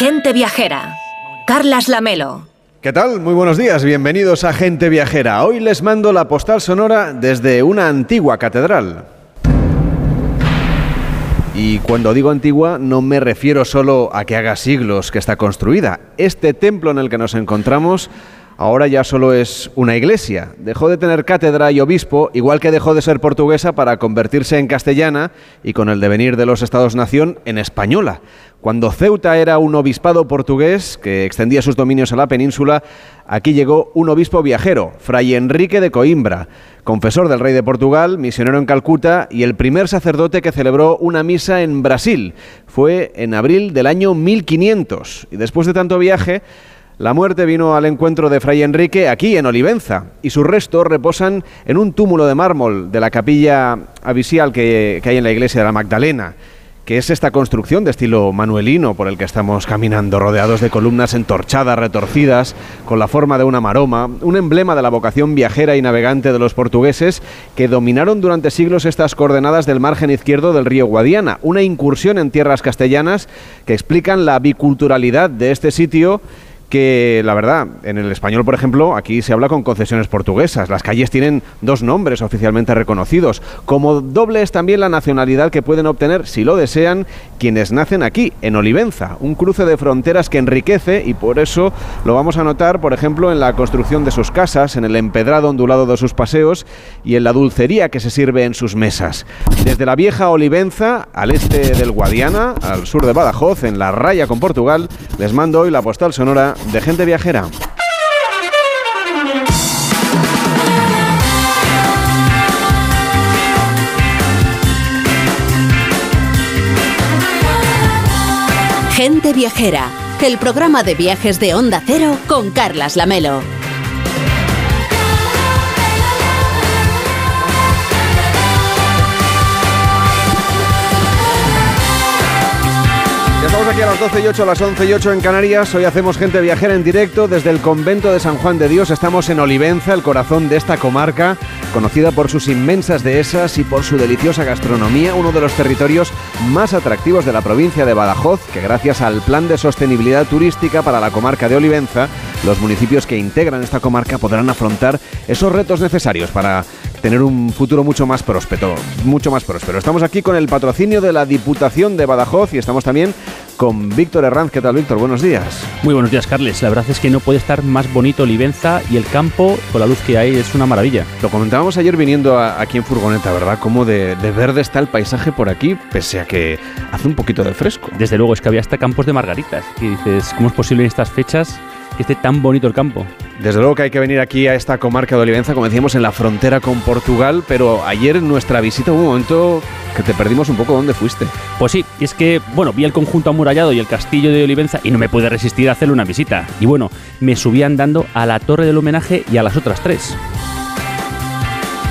Gente viajera. Carlas Lamelo. ¿Qué tal? Muy buenos días, bienvenidos a Gente Viajera. Hoy les mando la postal sonora desde una antigua catedral. Y cuando digo antigua no me refiero solo a que haga siglos que está construida. Este templo en el que nos encontramos ahora ya solo es una iglesia. Dejó de tener cátedra y obispo, igual que dejó de ser portuguesa para convertirse en castellana y con el devenir de los Estados-nación en española. Cuando Ceuta era un obispado portugués que extendía sus dominios a la península, aquí llegó un obispo viajero, Fray Enrique de Coimbra, confesor del rey de Portugal, misionero en Calcuta y el primer sacerdote que celebró una misa en Brasil. Fue en abril del año 1500 y después de tanto viaje, la muerte vino al encuentro de Fray Enrique aquí en Olivenza y sus restos reposan en un túmulo de mármol de la capilla abisial que, que hay en la iglesia de la Magdalena que es esta construcción de estilo manuelino por el que estamos caminando, rodeados de columnas entorchadas, retorcidas, con la forma de una maroma, un emblema de la vocación viajera y navegante de los portugueses que dominaron durante siglos estas coordenadas del margen izquierdo del río Guadiana, una incursión en tierras castellanas que explican la biculturalidad de este sitio que la verdad, en el español, por ejemplo, aquí se habla con concesiones portuguesas. Las calles tienen dos nombres oficialmente reconocidos. Como doble es también la nacionalidad que pueden obtener, si lo desean, quienes nacen aquí, en Olivenza. Un cruce de fronteras que enriquece y por eso lo vamos a notar, por ejemplo, en la construcción de sus casas, en el empedrado ondulado de sus paseos y en la dulcería que se sirve en sus mesas. Desde la vieja Olivenza, al este del Guadiana, al sur de Badajoz, en la raya con Portugal, les mando hoy la postal sonora de gente viajera. Gente viajera, el programa de viajes de Onda Cero con Carlas Lamelo. Estamos aquí a las 12 y 8, a las 11 y 8 en Canarias. Hoy hacemos gente viajera en directo desde el convento de San Juan de Dios. Estamos en Olivenza, el corazón de esta comarca, conocida por sus inmensas dehesas y por su deliciosa gastronomía, uno de los territorios más atractivos de la provincia de Badajoz, que gracias al Plan de Sostenibilidad Turística para la comarca de Olivenza, los municipios que integran esta comarca podrán afrontar esos retos necesarios para tener un futuro mucho más próspero, mucho más próspero. Estamos aquí con el patrocinio de la Diputación de Badajoz y estamos también con Víctor Herranz. ¿Qué tal, Víctor? Buenos días. Muy buenos días, Carles. La verdad es que no puede estar más bonito Olivenza y el campo con la luz que hay es una maravilla. Lo comentábamos ayer viniendo a- aquí en furgoneta, ¿verdad? Cómo de, de verde está el paisaje por aquí, pese a que hace un poquito de fresco. Desde luego, es que había hasta campos de margaritas. Y dices, ¿cómo es posible en estas fechas que esté tan bonito el campo? Desde luego que hay que venir aquí a esta comarca de Olivenza, como decíamos, en la frontera con Portugal, pero ayer en nuestra visita hubo un momento que te perdimos un poco dónde fuiste. Pues sí, es que, bueno, vi el conjunto amurallado y el castillo de Olivenza y no me pude resistir a hacerle una visita. Y bueno, me subí andando a la torre del homenaje y a las otras tres.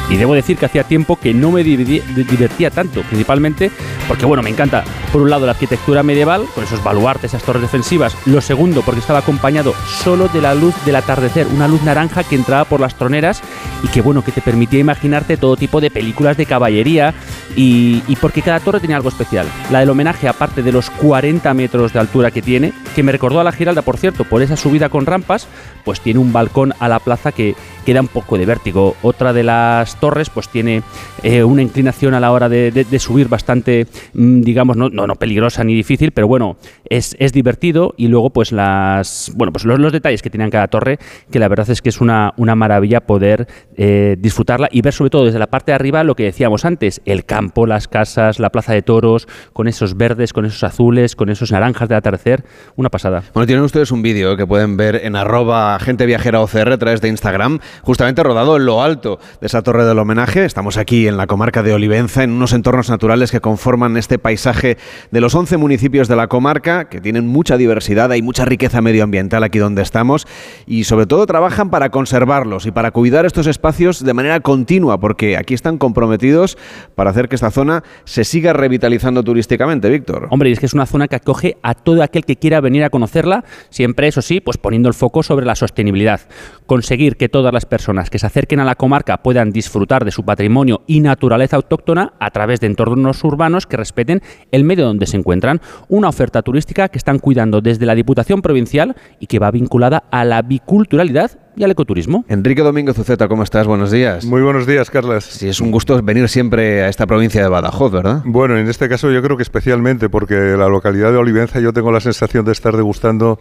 Y debo decir que hacía tiempo que no me divertía tanto, principalmente porque, bueno, me encanta, por un lado, la arquitectura medieval, con esos baluartes, esas torres defensivas. Lo segundo, porque estaba acompañado solo de la luz del atardecer, una luz naranja que entraba por las troneras y que, bueno, que te permitía imaginarte todo tipo de películas de caballería y, porque cada torre tenía algo especial. La del homenaje, aparte de los 40 metros de altura que tiene, que me recordó a la Giralda, por cierto, por esa subida con rampas, pues tiene un balcón a la plaza que, que da un poco de vértigo. Otra de las torres, pues tiene eh, una inclinación a la hora de subir bastante, mm, digamos, no, no, no peligrosa ni difícil, pero bueno, es, es divertido. Y luego, pues las, bueno, pues los, los detalles que tiene cada torre, que la verdad es que es una, una maravilla poder eh, disfrutarla y ver sobre todo desde la parte de arriba lo que decíamos antes, el campo, las casas, la plaza de toros, con esos verdes, con esos azules, con esos naranjas de atardecer, una pasada. Bueno, tienen ustedes un vídeo que pueden ver en arroba gente viajera OCR a través de Instagram, justamente rodado en lo alto de esa torre del homenaje. Estamos aquí en la comarca de Olivenza, en unos entornos naturales que conforman este paisaje de los 11 municipios de la comarca, que tienen mucha diversidad, hay mucha riqueza medioambiental aquí donde estamos, y sobre todo trabajan para conservarlos y para cuidar estos espacios de manera continua, porque aquí están comprometidos para hacer que esta zona se siga revitalizando turísticamente, Víctor. Hombre, y es que es una zona que acoge a todo aquel que quiera venir a conocerla, siempre eso sí, pues poniendo el foco sobre la sostenibilidad. Conseguir que todas las personas que se acerquen a la comarca puedan disfrutar de su patrimonio y naturaleza autóctona a través de entornos urbanos que respeten el medio donde se encuentran. Una oferta turística que están cuidando desde la Diputación Provincial y que va vinculada a la biculturalidad y al ecoturismo. Enrique Domingo Zuceta, ¿cómo estás? Buenos días. Muy buenos días, Carlas. Sí, es un gusto venir siempre a esta provincia de Badajoz, ¿verdad? Bueno, en este caso yo creo que especialmente porque la localidad de Olivenza yo tengo la sensación de estar degustando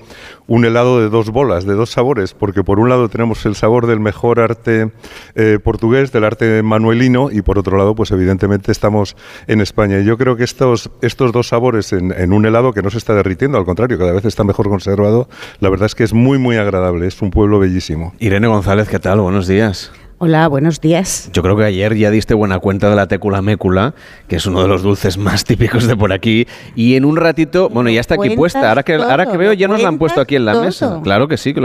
un helado de dos bolas, de dos sabores, porque por un lado tenemos el sabor del mejor arte eh, portugués, del arte manuelino, y por otro lado, pues evidentemente estamos en España. Y yo creo que estos, estos dos sabores en, en un helado que no se está derritiendo, al contrario, cada vez está mejor conservado, la verdad es que es muy, muy agradable, es un pueblo bellísimo. Irene González, ¿qué tal? Buenos días. Hola, buenos días. Yo creo que ayer ya diste buena cuenta de la técula mécula, que es uno de los dulces más típicos de por aquí. Y en un ratito, bueno, ya está aquí puesta. Ahora que, ahora que veo, ya nos la han puesto aquí en la mesa. Claro que sí, que,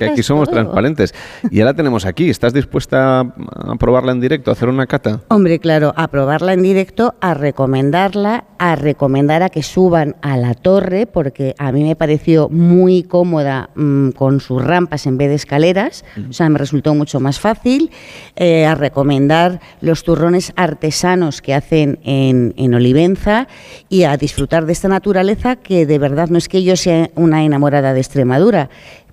que aquí somos transparentes. Y ya la tenemos aquí. ¿Estás dispuesta a probarla en directo, a hacer una cata? Hombre, claro, a probarla en directo, a recomendarla, a recomendar a que suban a la torre, porque a mí me pareció muy cómoda mmm, con sus rampas en vez de escaleras. O sea, me resultó mucho más fácil eh, a recomendar los turrones artesanos que hacen en, en, Olivenza y a disfrutar de esta naturaleza que de verdad no es que yo sea una enamorada de Extremadura,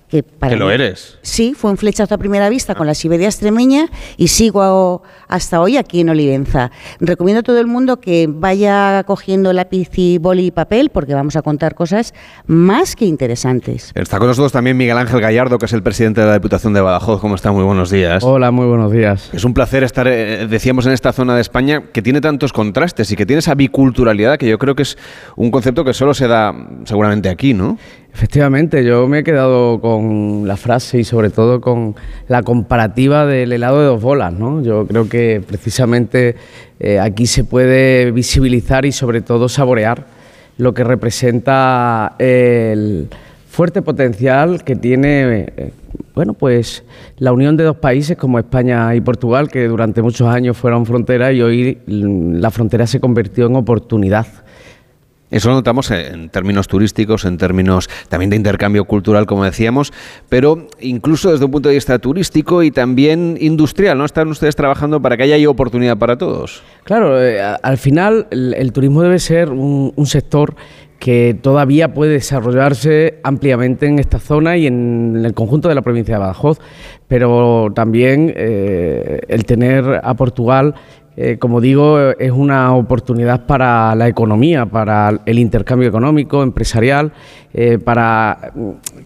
que, para lo eres. Sí, fue un flechazo a primera vista con la Siberia extremeña y sigo hasta hoy aquí en Olivenza. Recomiendo a todo el mundo que vaya cogiendo lápiz y boli y papel porque vamos a contar cosas más que interesantes. Está con nosotros también Miguel Ángel Gallardo, que es el presidente de la Diputación de Badajoz. ¿Cómo está? Muy buenos días. Hola, muy buenos días. Es un placer estar, eh, decíamos, en esta zona de España que tiene tantos contrastes y que tiene esa biculturalidad que yo creo que es un concepto que solo se da seguramente aquí, ¿no? Efectivamente, yo me he quedado con la frase y sobre todo con la comparativa del helado de dos bolas. ¿no? Yo creo que precisamente eh, aquí se puede visibilizar y sobre todo saborear lo que representa el fuerte potencial que tiene eh, bueno, pues la unión de dos países como España y Portugal, que durante muchos años fueron frontera y hoy la frontera se convirtió en oportunidad eso lo notamos en términos turísticos, en términos también de intercambio cultural, como decíamos, pero incluso desde un punto de vista turístico y también industrial, ¿no? Están ustedes trabajando para que haya oportunidad para todos. Claro, eh, al final el, turismo debe ser un, un sector que todavía puede desarrollarse ampliamente en esta zona y en el conjunto de la provincia de Badajoz, pero también eh, el tener a Portugal eh, como digo, es una oportunidad para la economía, para el intercambio económico, empresarial, eh, para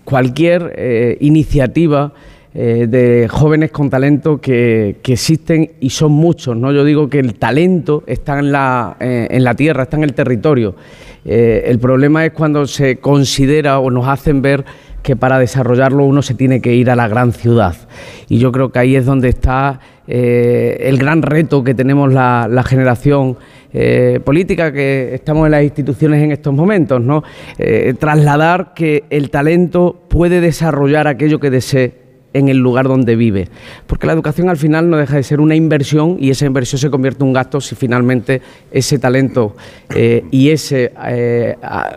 cualquier eh, iniciativa de jóvenes con talento que, existen y son muchos. ¿no? Yo digo que el talento está en la, en la tierra, está en el territorio. El problema es cuando se considera o nos hacen ver que para desarrollarlo uno se tiene que ir a la gran ciudad. Y yo creo que ahí es donde está eh, el gran reto que tenemos la, la generación eh, política que estamos en las instituciones en estos momentos, ¿no? Eh, trasladar que el talento puede desarrollar aquello que desee en el lugar donde vive. Porque la educación al final no deja de ser una inversión y esa inversión se convierte en un gasto si finalmente ese talento y ese,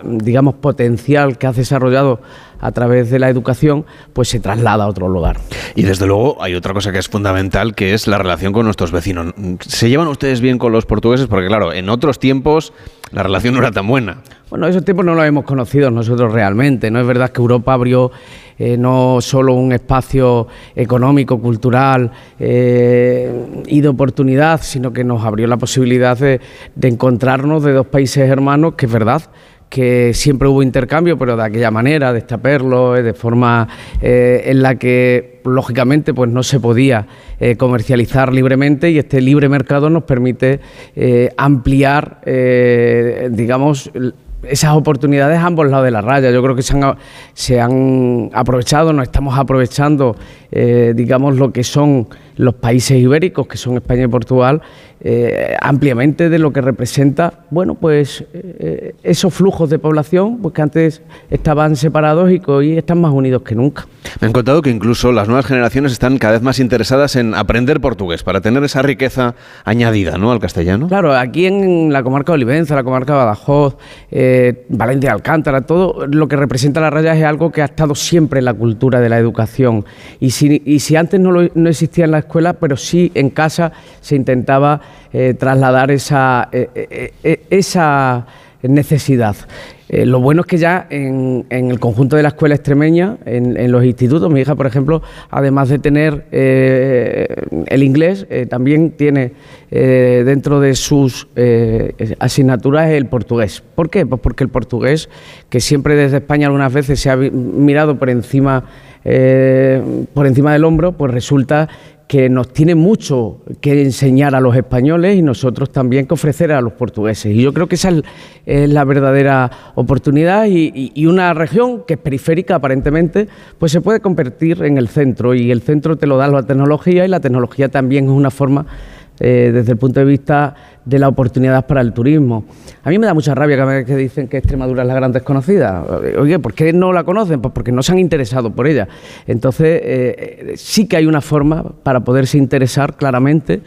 digamos, potencial que has desarrollado a través de la educación, pues se traslada a otro lugar. Y desde luego hay otra cosa que es fundamental, que es la relación con nuestros vecinos. ¿Se llevan ustedes bien con los portugueses? Porque claro, en otros tiempos la relación no era tan buena. Bueno, esos tiempos no los hemos conocido nosotros realmente. No es verdad que Europa abrió eh, no solo un espacio económico, cultural eh, y de oportunidad, sino que nos abrió la posibilidad de, de encontrarnos de dos países hermanos, que es verdad que siempre hubo intercambio, pero de aquella manera, de estaperlo, de forma eh, en la que lógicamente pues no se podía eh, comercializar libremente y este libre mercado nos permite eh, ampliar, digamos, esas oportunidades a ambos lados de la raya. Yo creo que se han, se han aprovechado, nos estamos aprovechando, digamos, lo que son los países ibéricos, que son España y Portugal, eh, ampliamente de lo que representa, bueno, pues eh, esos flujos de población, pues que antes estaban separados y que hoy están más unidos que nunca. Me han contado que incluso las nuevas generaciones están cada vez más interesadas en aprender portugués para tener esa riqueza añadida, ¿no? Al castellano. Claro, aquí en la comarca de Olivenza, la comarca de Badajoz, eh, Valencia, Alcántara, todo lo que representa la raya es algo que ha estado siempre en la cultura de la educación. Y si, y si antes no, lo, no existía en la escuela, pero sí en casa se intentaba eh, trasladar esa, eh, eh, esa necesidad. lo bueno es que ya en, el conjunto de la escuela extremeña, en, los institutos, mi hija, por ejemplo, además de tener el inglés, también tiene dentro de sus asignaturas el portugués. ¿Por qué? Pues porque el portugués, que siempre desde España algunas veces se ha mirado por encima, por encima del hombro, pues resulta que nos tiene mucho que enseñar a los españoles y nosotros también que ofrecer a los portugueses. Y yo creo que esa es la verdadera oportunidad y, una región que es periférica aparentemente, pues se puede convertir en el centro y el centro te lo da la tecnología y la tecnología también es una forma eh, desde el punto de vista de la oportunidad para el turismo. A mí me da mucha rabia cada vez que dicen que Extremadura es la gran desconocida. Oye, ¿por qué no la conocen? Pues porque no se han interesado por ella. Entonces, eh, sí que hay una forma para poderse interesar claramente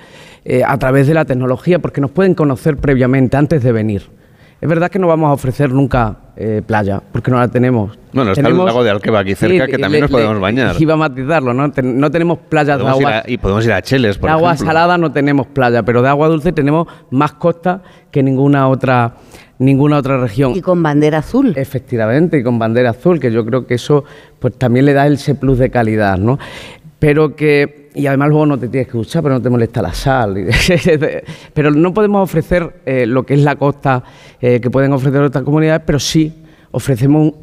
eh, a través de la tecnología, porque nos pueden conocer previamente, antes de venir. Es verdad que no vamos a ofrecer nunca eh, playa, porque no la tenemos. Bueno, está tenemos, el lago de Alqueva aquí cerca, que también nos podemos bañar. Iba a matizarlo, ¿no? no tenemos playas de agua... y podemos ir a Cheles, por de agua salada no tenemos playa, pero de agua dulce tenemos más costa que ninguna otra ninguna otra región. Y con bandera azul. Efectivamente, y con bandera azul, que yo creo que eso pues también le da ese plus de calidad, ¿no? Pero que y además luego no te tienes que duchar, pero no te molesta la sal. pero no podemos ofrecer eh, lo que es la costa eh, que pueden ofrecer otras comunidades, pero sí ofrecemos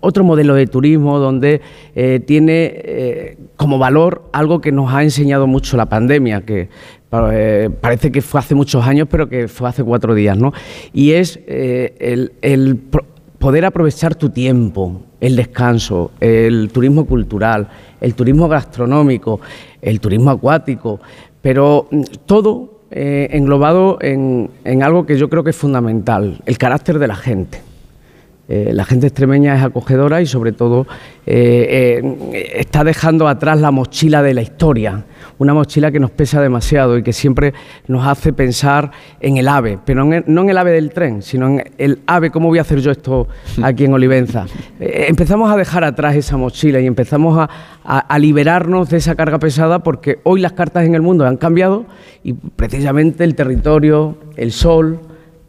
otro modelo de turismo donde eh, tiene como valor algo que nos ha enseñado mucho la pandemia, que parece que fue hace muchos años, pero que fue hace cuatro días, ¿no? Y es el poder aprovechar tu tiempo, el descanso, el turismo cultural, el turismo gastronómico, el turismo acuático, pero mm, todo eh, englobado en, algo que yo creo que es fundamental, el carácter de la gente. Eh, la gente extremeña es acogedora y sobre todo eh, está dejando atrás la mochila de la historia una mochila que nos pesa demasiado y que siempre nos hace pensar en el ave, pero no en el ave del tren, sino en el ave, ¿cómo voy a hacer yo esto aquí en Olivenza? Eh, empezamos a dejar atrás esa mochila y empezamos a, a liberarnos de esa carga pesada porque hoy las cartas en el mundo han cambiado y precisamente el territorio, el sol,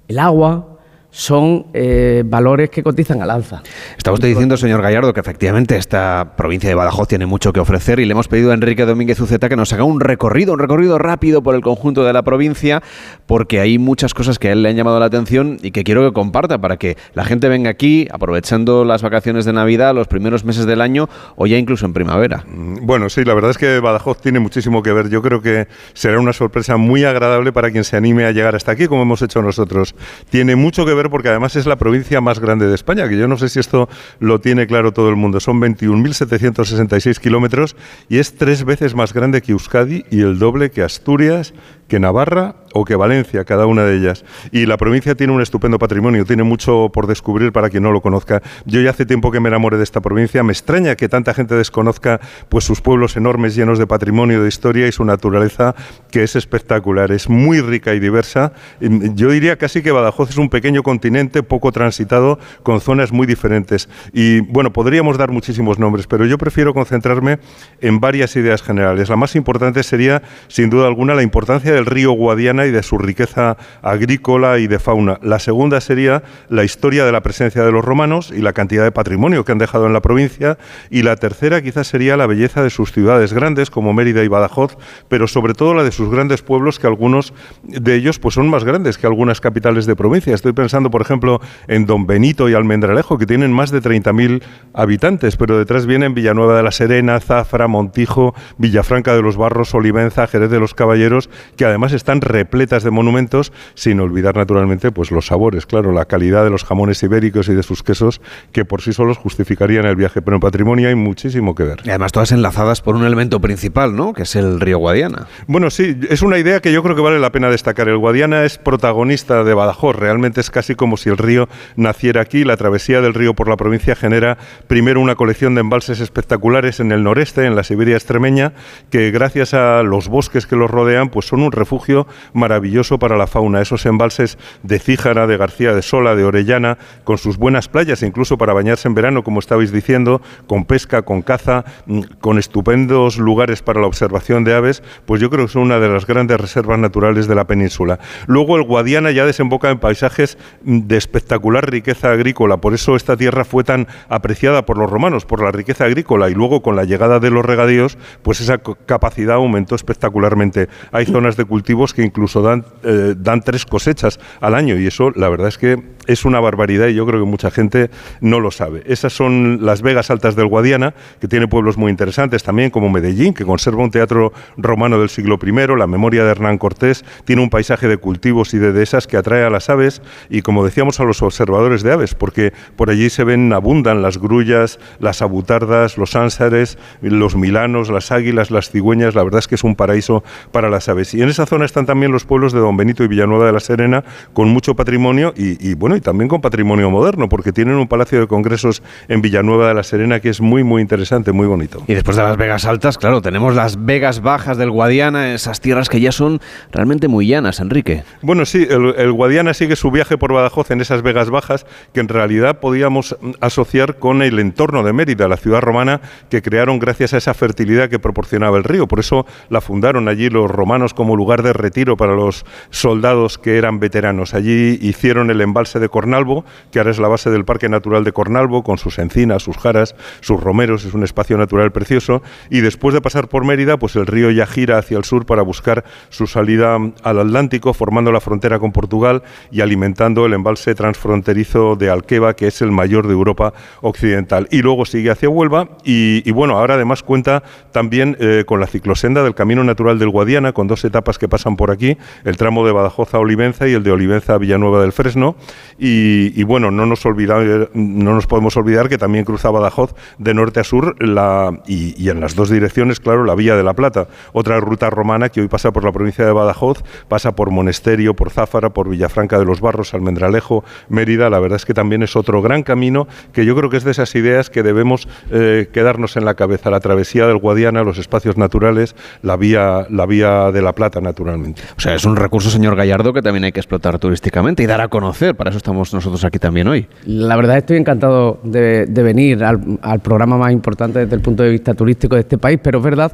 el agua, son eh, valores que cotizan al alza. Está usted diciendo, señor Gallardo, que efectivamente esta provincia de Badajoz tiene mucho que ofrecer y le hemos pedido a Enrique Domínguez Uceta que nos haga un recorrido, un recorrido rápido por el conjunto de la provincia, porque hay muchas cosas que a él le han llamado la atención y que quiero que comparta para que la gente venga aquí aprovechando las vacaciones de Navidad, los primeros meses del año o ya incluso en primavera. Mm, bueno, sí, la verdad es que Badajoz tiene muchísimo que ver. Yo creo que será una sorpresa muy agradable para quien se anime a llegar hasta aquí, como hemos hecho nosotros. Tiene mucho que ver porque además es la provincia más grande de España, que yo no sé si esto lo tiene claro todo el mundo. Son 21.766 kilómetros y es tres veces más grande que Euskadi y el doble que Asturias, que Navarra o que Valencia, cada una de ellas. Y la provincia tiene un estupendo patrimonio, tiene mucho por descubrir para quien no lo conozca. Yo ya hace tiempo que me enamoré de esta provincia, me extraña que tanta gente desconozca pues sus pueblos enormes llenos de patrimonio, de historia y su naturaleza que es espectacular, es muy rica y diversa. Yo diría casi que Badajoz es un pequeño continente poco transitado con zonas muy diferentes. Y bueno, podríamos dar muchísimos nombres, pero yo prefiero concentrarme en varias ideas generales. La más importante sería, sin duda alguna, la importancia de el río Guadiana y de su riqueza agrícola y de fauna. La segunda sería la historia de la presencia de los romanos y la cantidad de patrimonio que han dejado en la provincia. Y la tercera quizás sería la belleza de sus ciudades grandes como Mérida y Badajoz, pero sobre todo la de sus grandes pueblos que algunos de ellos pues son más grandes que algunas capitales de provincia. Estoy pensando, por ejemplo, en Don Benito y Almendralejo, que tienen más de 30.000 habitantes, pero detrás vienen Villanueva de la Serena, Zafra, Montijo, Villafranca de los Barros, Olivenza, Jerez de los Caballeros, que además están repletas de monumentos, sin olvidar naturalmente pues los sabores, claro, la calidad de los jamones ibéricos y de sus quesos que por sí solos justificarían el viaje, pero en patrimonio hay muchísimo que ver. Y además todas enlazadas por un elemento principal, ¿no? Que es el río Guadiana. Bueno, sí, es una idea que yo creo que vale la pena destacar. El Guadiana es protagonista de Badajoz, realmente es casi como si el río naciera aquí. La travesía del río por la provincia genera primero una colección de embalses espectaculares en el noreste, en la Siberia extremeña, que gracias a los bosques que los rodean, pues son un refugio maravilloso para la fauna. Esos embalses de Cíjara, de García de Sola, de Orellana, con sus buenas playas, incluso para bañarse en verano, como estabais diciendo, con pesca, con caza, mm, con estupendos lugares para la observación de aves, pues yo creo que son una de las grandes reservas naturales de la península. Luego el Guadiana ya desemboca en paisajes mm, de espectacular riqueza agrícola, por eso esta tierra fue tan apreciada por los romanos, por la riqueza agrícola, y luego con la llegada de los regadíos, pues esa capacidad aumentó espectacularmente. Hay zonas de cultivos que incluso dan, eh, dan tres cosechas al año, y eso la verdad es que es una barbaridad y yo creo que mucha gente no lo sabe. Esas son las Vegas Altas del Guadiana, que tiene pueblos muy interesantes también, como Medellín, que conserva un teatro romano del siglo I, la memoria de Hernán Cortés, tiene un paisaje de cultivos y de dehesas que atrae a las aves y, como decíamos, a los observadores de aves, porque por allí se ven, abundan las grullas, las abutardas, los ánsares, los milanos, las águilas, las cigüeñas, la verdad es que es un paraíso para las aves. Esa zona están también los pueblos de Don Benito y Villanueva de la Serena, con mucho patrimonio y, y bueno, y también con patrimonio moderno, porque tienen un palacio de congresos en Villanueva de la Serena que es muy, muy interesante, muy bonito. Y después de las Vegas altas, claro, tenemos las Vegas bajas del Guadiana, esas tierras que ya son realmente muy llanas, Enrique. Bueno, sí, el, Guadiana sigue su viaje por Badajoz en esas Vegas bajas que en realidad podíamos asociar con el entorno de Mérida, la ciudad romana que crearon gracias a esa fertilidad que proporcionaba el río. Por eso la fundaron allí los romanos como lugar de retiro para los soldados que eran veteranos. Allí hicieron el embalse de Cornalvo, que ahora es la base del Parque Natural de Cornalvo, con sus encinas, sus jaras, sus romeros, es un espacio natural precioso. Y después de pasar por Mérida, pues el río ya gira hacia el sur para buscar su salida al Atlántico, formando la frontera con Portugal y alimentando el embalse transfronterizo de Alqueva, que es el mayor de Europa Occidental. Y luego sigue hacia Huelva y, bueno, ahora además cuenta también eh, con la ciclosenda del Camino Natural del Guadiana, con dos etapas que pasan por aquí, el tramo de Badajoz a Olivenza y el de Olivenza a Villanueva del Fresno. Y, bueno, no nos, no nos podemos olvidar que también cruza Badajoz de norte a sur la, y, en las dos direcciones, claro, la Vía de la Plata, otra ruta romana que hoy pasa por la provincia de Badajoz, pasa por Monesterio, por Záfara, por Villafranca de los Barros, Almendralejo, Mérida. La verdad es que también es otro gran camino que yo creo que es de esas ideas que debemos eh, quedarnos en la cabeza. La travesía del Guadiana, los espacios naturales, la vía, la vía de la Plata, naturalmente. O sea, es un recurso, señor Gallardo, que también hay que explotar turísticamente y dar a conocer. Para eso estamos nosotros aquí también hoy. La verdad estoy encantado de, venir al, programa más importante desde el punto de vista turístico de este país, pero es verdad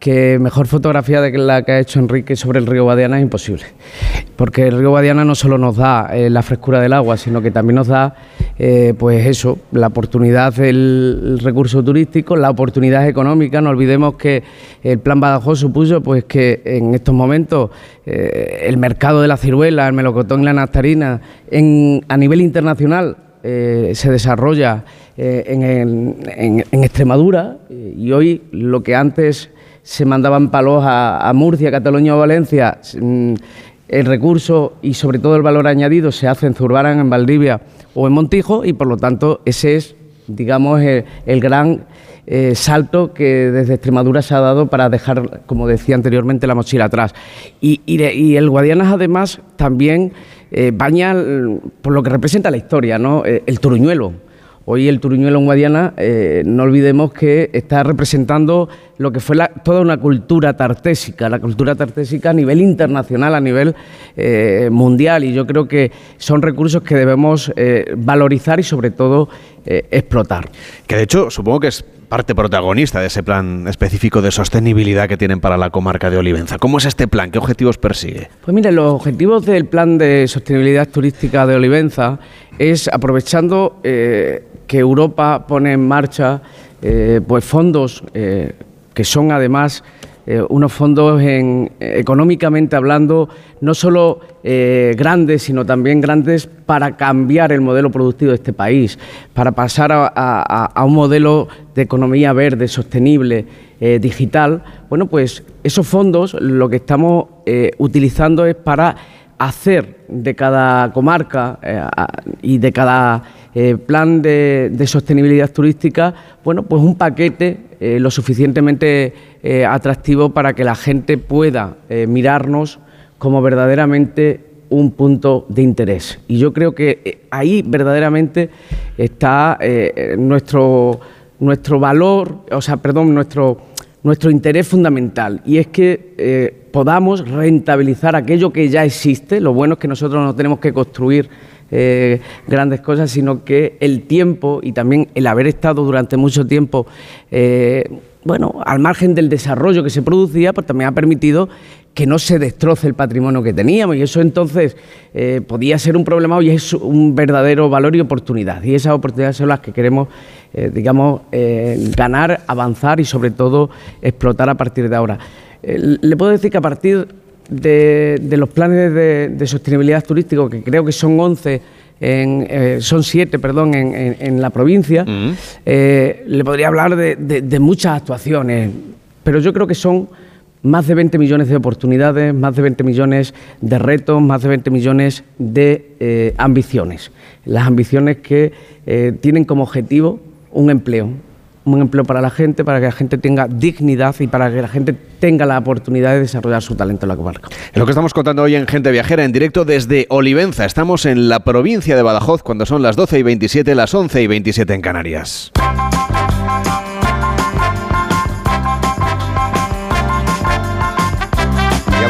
que mejor fotografía de la que ha hecho Enrique sobre el río Guadiana es imposible. Porque el río Guadiana no solo nos da eh, la frescura del agua, sino que también nos da, eh, pues eso, la oportunidad del recurso turístico, la oportunidad económica. No olvidemos que el Plan Badajoz supuso pues que en estos momentos eh, el mercado de la ciruela, el melocotón y la nastarina en, a nivel internacional se desarrolla en, en, Extremadura y hoy lo que antes se mandaban palos a, Murcia, Cataluña o Valencia, mm, el recurso y sobre todo el valor añadido se hace en Zurbarán, en Valdivia o en Montijo y por lo tanto ese es, digamos, el, gran eh, salto que desde Extremadura se ha dado para dejar, como decía anteriormente, la mochila atrás. Y, el Guadianas además también eh, baña por lo que representa la historia, ¿no? Eh, el Turuñuelo Hoy el Turuñuelo en Guadiana, eh, no olvidemos que está representando lo que fue toda una cultura tartésica, la cultura tartésica a nivel internacional, a nivel eh, mundial, y yo creo que son recursos que debemos eh, valorizar y sobre todo explotar. Que de hecho supongo que es parte protagonista de ese plan específico de sostenibilidad que tienen para la comarca de Olivenza. ¿Cómo es este plan? ¿Qué objetivos persigue? Pues mire, los objetivos del plan de sostenibilidad turística de Olivenza es aprovechando eh, que Europa pone en marcha eh, pues fondos eh, que son además eh, unos fondos en, económicamente hablando, no solo eh, grandes, sino también grandes para cambiar el modelo productivo de este país, para pasar a, un modelo de economía verde, sostenible, eh, digital. Bueno, pues esos fondos lo que estamos utilizando es para hacer de cada comarca y de cada plan de, sostenibilidad turística, bueno, pues un paquete lo suficientemente eh, atractivo para que la gente pueda eh, mirarnos como verdaderamente un punto de interés. Y yo creo que eh, ahí verdaderamente está nuestro, nuestro valor, o sea, perdón, nuestro, nuestro interés fundamental. Y es que podamos rentabilizar aquello que ya existe. Lo bueno es que nosotros no tenemos que construir grandes cosas, sino que el tiempo y también el haber estado durante mucho tiempo bueno, al margen del desarrollo que se producía, pues también ha permitido que no se destroce el patrimonio que teníamos y eso entonces eh, podía ser un problema hoy es un verdadero valor y oportunidad y esas oportunidades son las que queremos, eh, digamos, eh, ganar, avanzar y sobre todo explotar a partir de ahora. le puedo decir que a partir de, los planes de, de, sostenibilidad turístico, que creo que son 11 eh, son siete, perdón, en, la provincia, mm. eh, le podría hablar de, muchas actuaciones, pero yo creo que son más de 20 millones de oportunidades, más de 20 millones de retos, más de 20 millones de eh, ambiciones. Las ambiciones que tienen como objetivo un empleo, un empleo para la gente, para que la gente tenga dignidad y para que la gente tenga la oportunidad de desarrollar su talento en la comarca. Es lo que estamos contando hoy en Gente Viajera, en directo desde Olivenza. Estamos en la provincia de Badajoz cuando son las 12 y 27, las 11 y 27 en Canarias.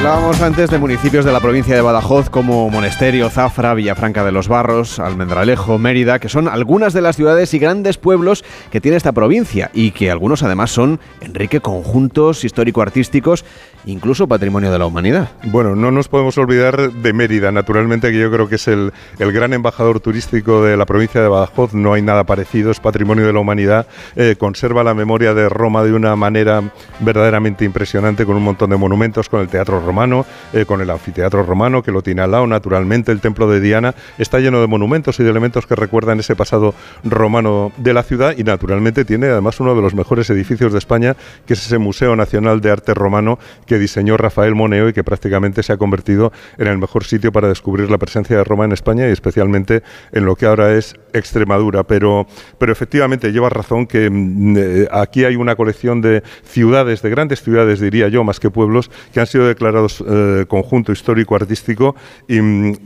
Hablábamos antes de municipios de la provincia de Badajoz como Monesterio, Zafra, Villafranca de los Barros, Almendralejo, Mérida, que son algunas de las ciudades y grandes pueblos que tiene esta provincia y que algunos además son, Enrique, conjuntos histórico-artísticos incluso patrimonio de la humanidad. Bueno, no nos podemos olvidar de Mérida, naturalmente, que yo creo que es el, el gran embajador turístico de la provincia de Badajoz, no hay nada parecido, es patrimonio de la humanidad, eh, conserva la memoria de Roma de una manera verdaderamente impresionante, con un montón de monumentos, con el Teatro Romano, eh, con el Anfiteatro Romano, que lo tiene al lado, naturalmente, el Templo de Diana, está lleno de monumentos y de elementos que recuerdan ese pasado romano de la ciudad y naturalmente tiene además uno de los mejores edificios de España, que es ese Museo Nacional de Arte Romano, que diseñó Rafael Moneo y que prácticamente se ha convertido en el mejor sitio para descubrir la presencia de Roma en España y especialmente en lo que ahora es Extremadura. Pero, pero efectivamente lleva razón que mm, eh, aquí hay una colección de ciudades, de grandes ciudades, diría yo, más que pueblos, que han sido declarados eh, conjunto histórico-artístico y,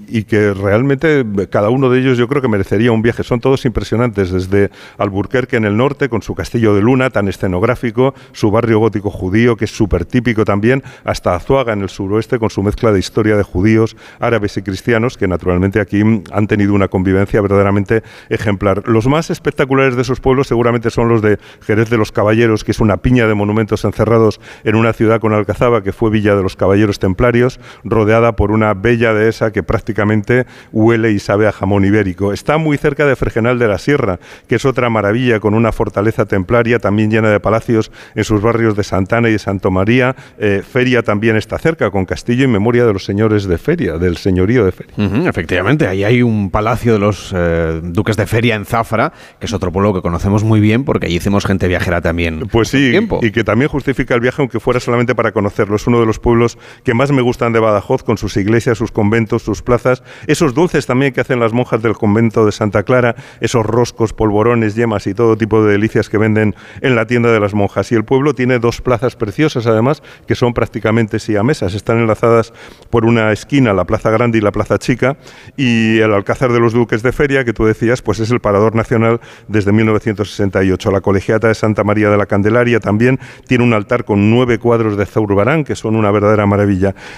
y, que realmente cada uno de ellos yo creo que merecería un viaje. Son todos impresionantes, desde Alburquerque en el norte, con su castillo de luna tan escenográfico, su barrio gótico judío, que es súper típico también, hasta Azuaga en el suroeste con su mezcla de historia de judíos, árabes y cristianos, que naturalmente aquí han tenido una convivencia verdaderamente ejemplar. Los más espectaculares de esos pueblos seguramente son los de Jerez de los Caballeros, que es una piña de monumentos encerrados en una ciudad con Alcazaba, que fue Villa de los Caballeros Templarios, rodeada por una bella dehesa que prácticamente huele y sabe a jamón ibérico. Está muy cerca de Fregenal de la Sierra, que es otra maravilla, con una fortaleza templaria también llena de palacios en sus barrios de Santana y de Santo María, eh, Feria también está cerca, con castillo en memoria de los señores de Feria, del señorío de Feria. efectivamente, ahí hay un palacio de los eh, duques de Feria en Zafra, que es otro pueblo que conocemos muy bien porque allí hicimos gente viajera también. Pues sí, y que también justifica el viaje aunque fuera solamente para conocerlo. Es uno de los pueblos que más me gustan de Badajoz, con sus iglesias, sus conventos, sus plazas, esos dulces también que hacen las monjas del convento de Santa Clara, esos roscos, polvorones, yemas y todo tipo de delicias que venden en la tienda de las monjas. Y el pueblo tiene dos plazas preciosas además, que son prácticamente mesas Están enlazadas por una esquina, la Plaza Grande y la Plaza Chica, y el Alcázar de los Duques de Feria, que tú decías, pues es el parador nacional desde 1968. La Colegiata de Santa María de la Candelaria también tiene un altar con nueve cuadros de Zurbarán, que son una verdadera maravilla.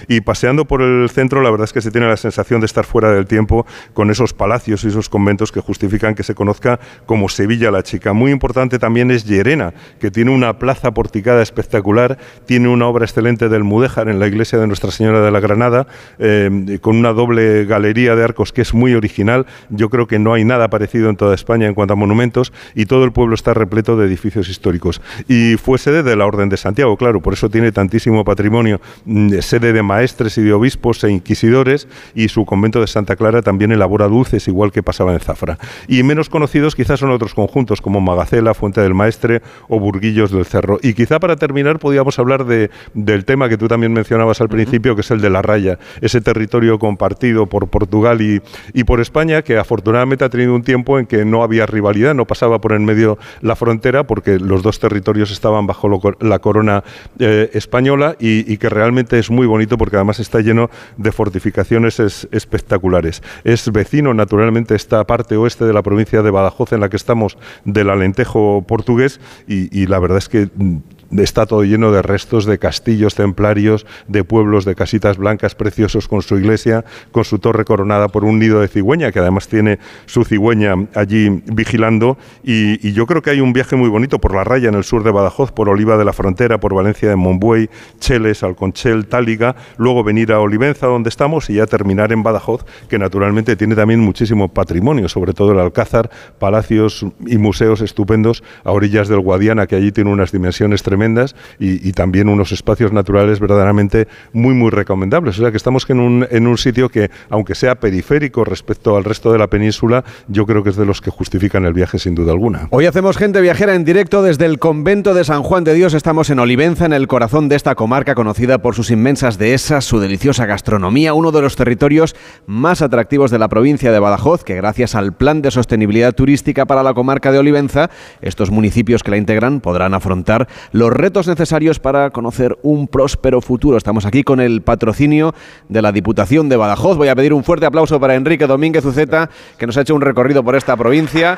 Y paseando por el centro, la verdad es que se tiene la sensación de estar fuera del tiempo con esos palacios y esos conventos que justifican que se conozca como Sevilla la Chica. Muy importante también es Llerena, que tiene una plaza porticada espectacular, tiene una obra excelente del Mudéjar en la iglesia de Nuestra Señora de la Granada, eh, con una doble galería de arcos que es muy original. Yo creo que no hay nada parecido en toda España en cuanto a monumentos y todo el pueblo está repleto de edificios históricos. Y fue sede de la Orden de Santiago, claro, por eso tiene tantísimo patrimonio, mm, sede de maestres y de obispos e inquisidores y su convento de Santa Clara también elabora dulces igual que pasaba en Zafra. Y menos conocidos quizás son otros conjuntos como Magacela, Fuente del Maestre o Burguillos del Cerro. Y quizá para terminar podíamos hablar de, del tema que tú también mencionabas al principio, que es el de la raya, ese territorio compartido por Portugal y, y por España, que afortunadamente ha tenido un tiempo en que no había rivalidad, no pasaba por en medio la frontera, porque los dos territorios estaban bajo la corona eh, española y, que realmente es muy bonito porque además está lleno de fortificaciones espectaculares. Es vecino, naturalmente, esta parte oeste de la provincia de Badajoz en la que estamos del Alentejo portugués y la verdad es que mm, está todo lleno de restos de castillos templarios, de pueblos de casitas blancas preciosos con su iglesia, con su torre coronada por un nido de cigüeña, que además tiene su cigüeña allí vigilando. Y, yo creo que hay un viaje muy bonito por la raya en el sur de Badajoz, por Oliva de la Frontera, por Valencia de Monbuey, Cheles, Alconchel, Táliga, luego venir a Olivenza, donde estamos, y ya terminar en Badajoz, que naturalmente tiene también muchísimo patrimonio, sobre todo el Alcázar, palacios y museos estupendos a orillas del Guadiana, que allí tiene unas dimensiones tremendas tremendas y, también unos espacios naturales verdaderamente muy, muy recomendables. O sea que estamos en un, en un sitio que, aunque sea periférico respecto al resto de la península, yo creo que es de los que justifican el viaje sin duda alguna. Hoy hacemos gente viajera en directo desde el convento de San Juan de Dios. Estamos en Olivenza, en el corazón de esta comarca conocida por sus inmensas dehesas, su deliciosa gastronomía, uno de los territorios más atractivos de la provincia de Badajoz, que gracias al plan de sostenibilidad turística para la comarca de Olivenza, estos municipios que la integran podrán afrontar los los retos necesarios para conocer un próspero futuro. Estamos aquí con el patrocinio de la Diputación de Badajoz. Voy a pedir un fuerte aplauso para Enrique Domínguez Uceta, que nos ha hecho un recorrido por esta provincia.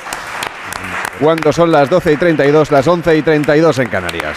Cuando son las 12 y 32, las 11 y 32 en Canarias.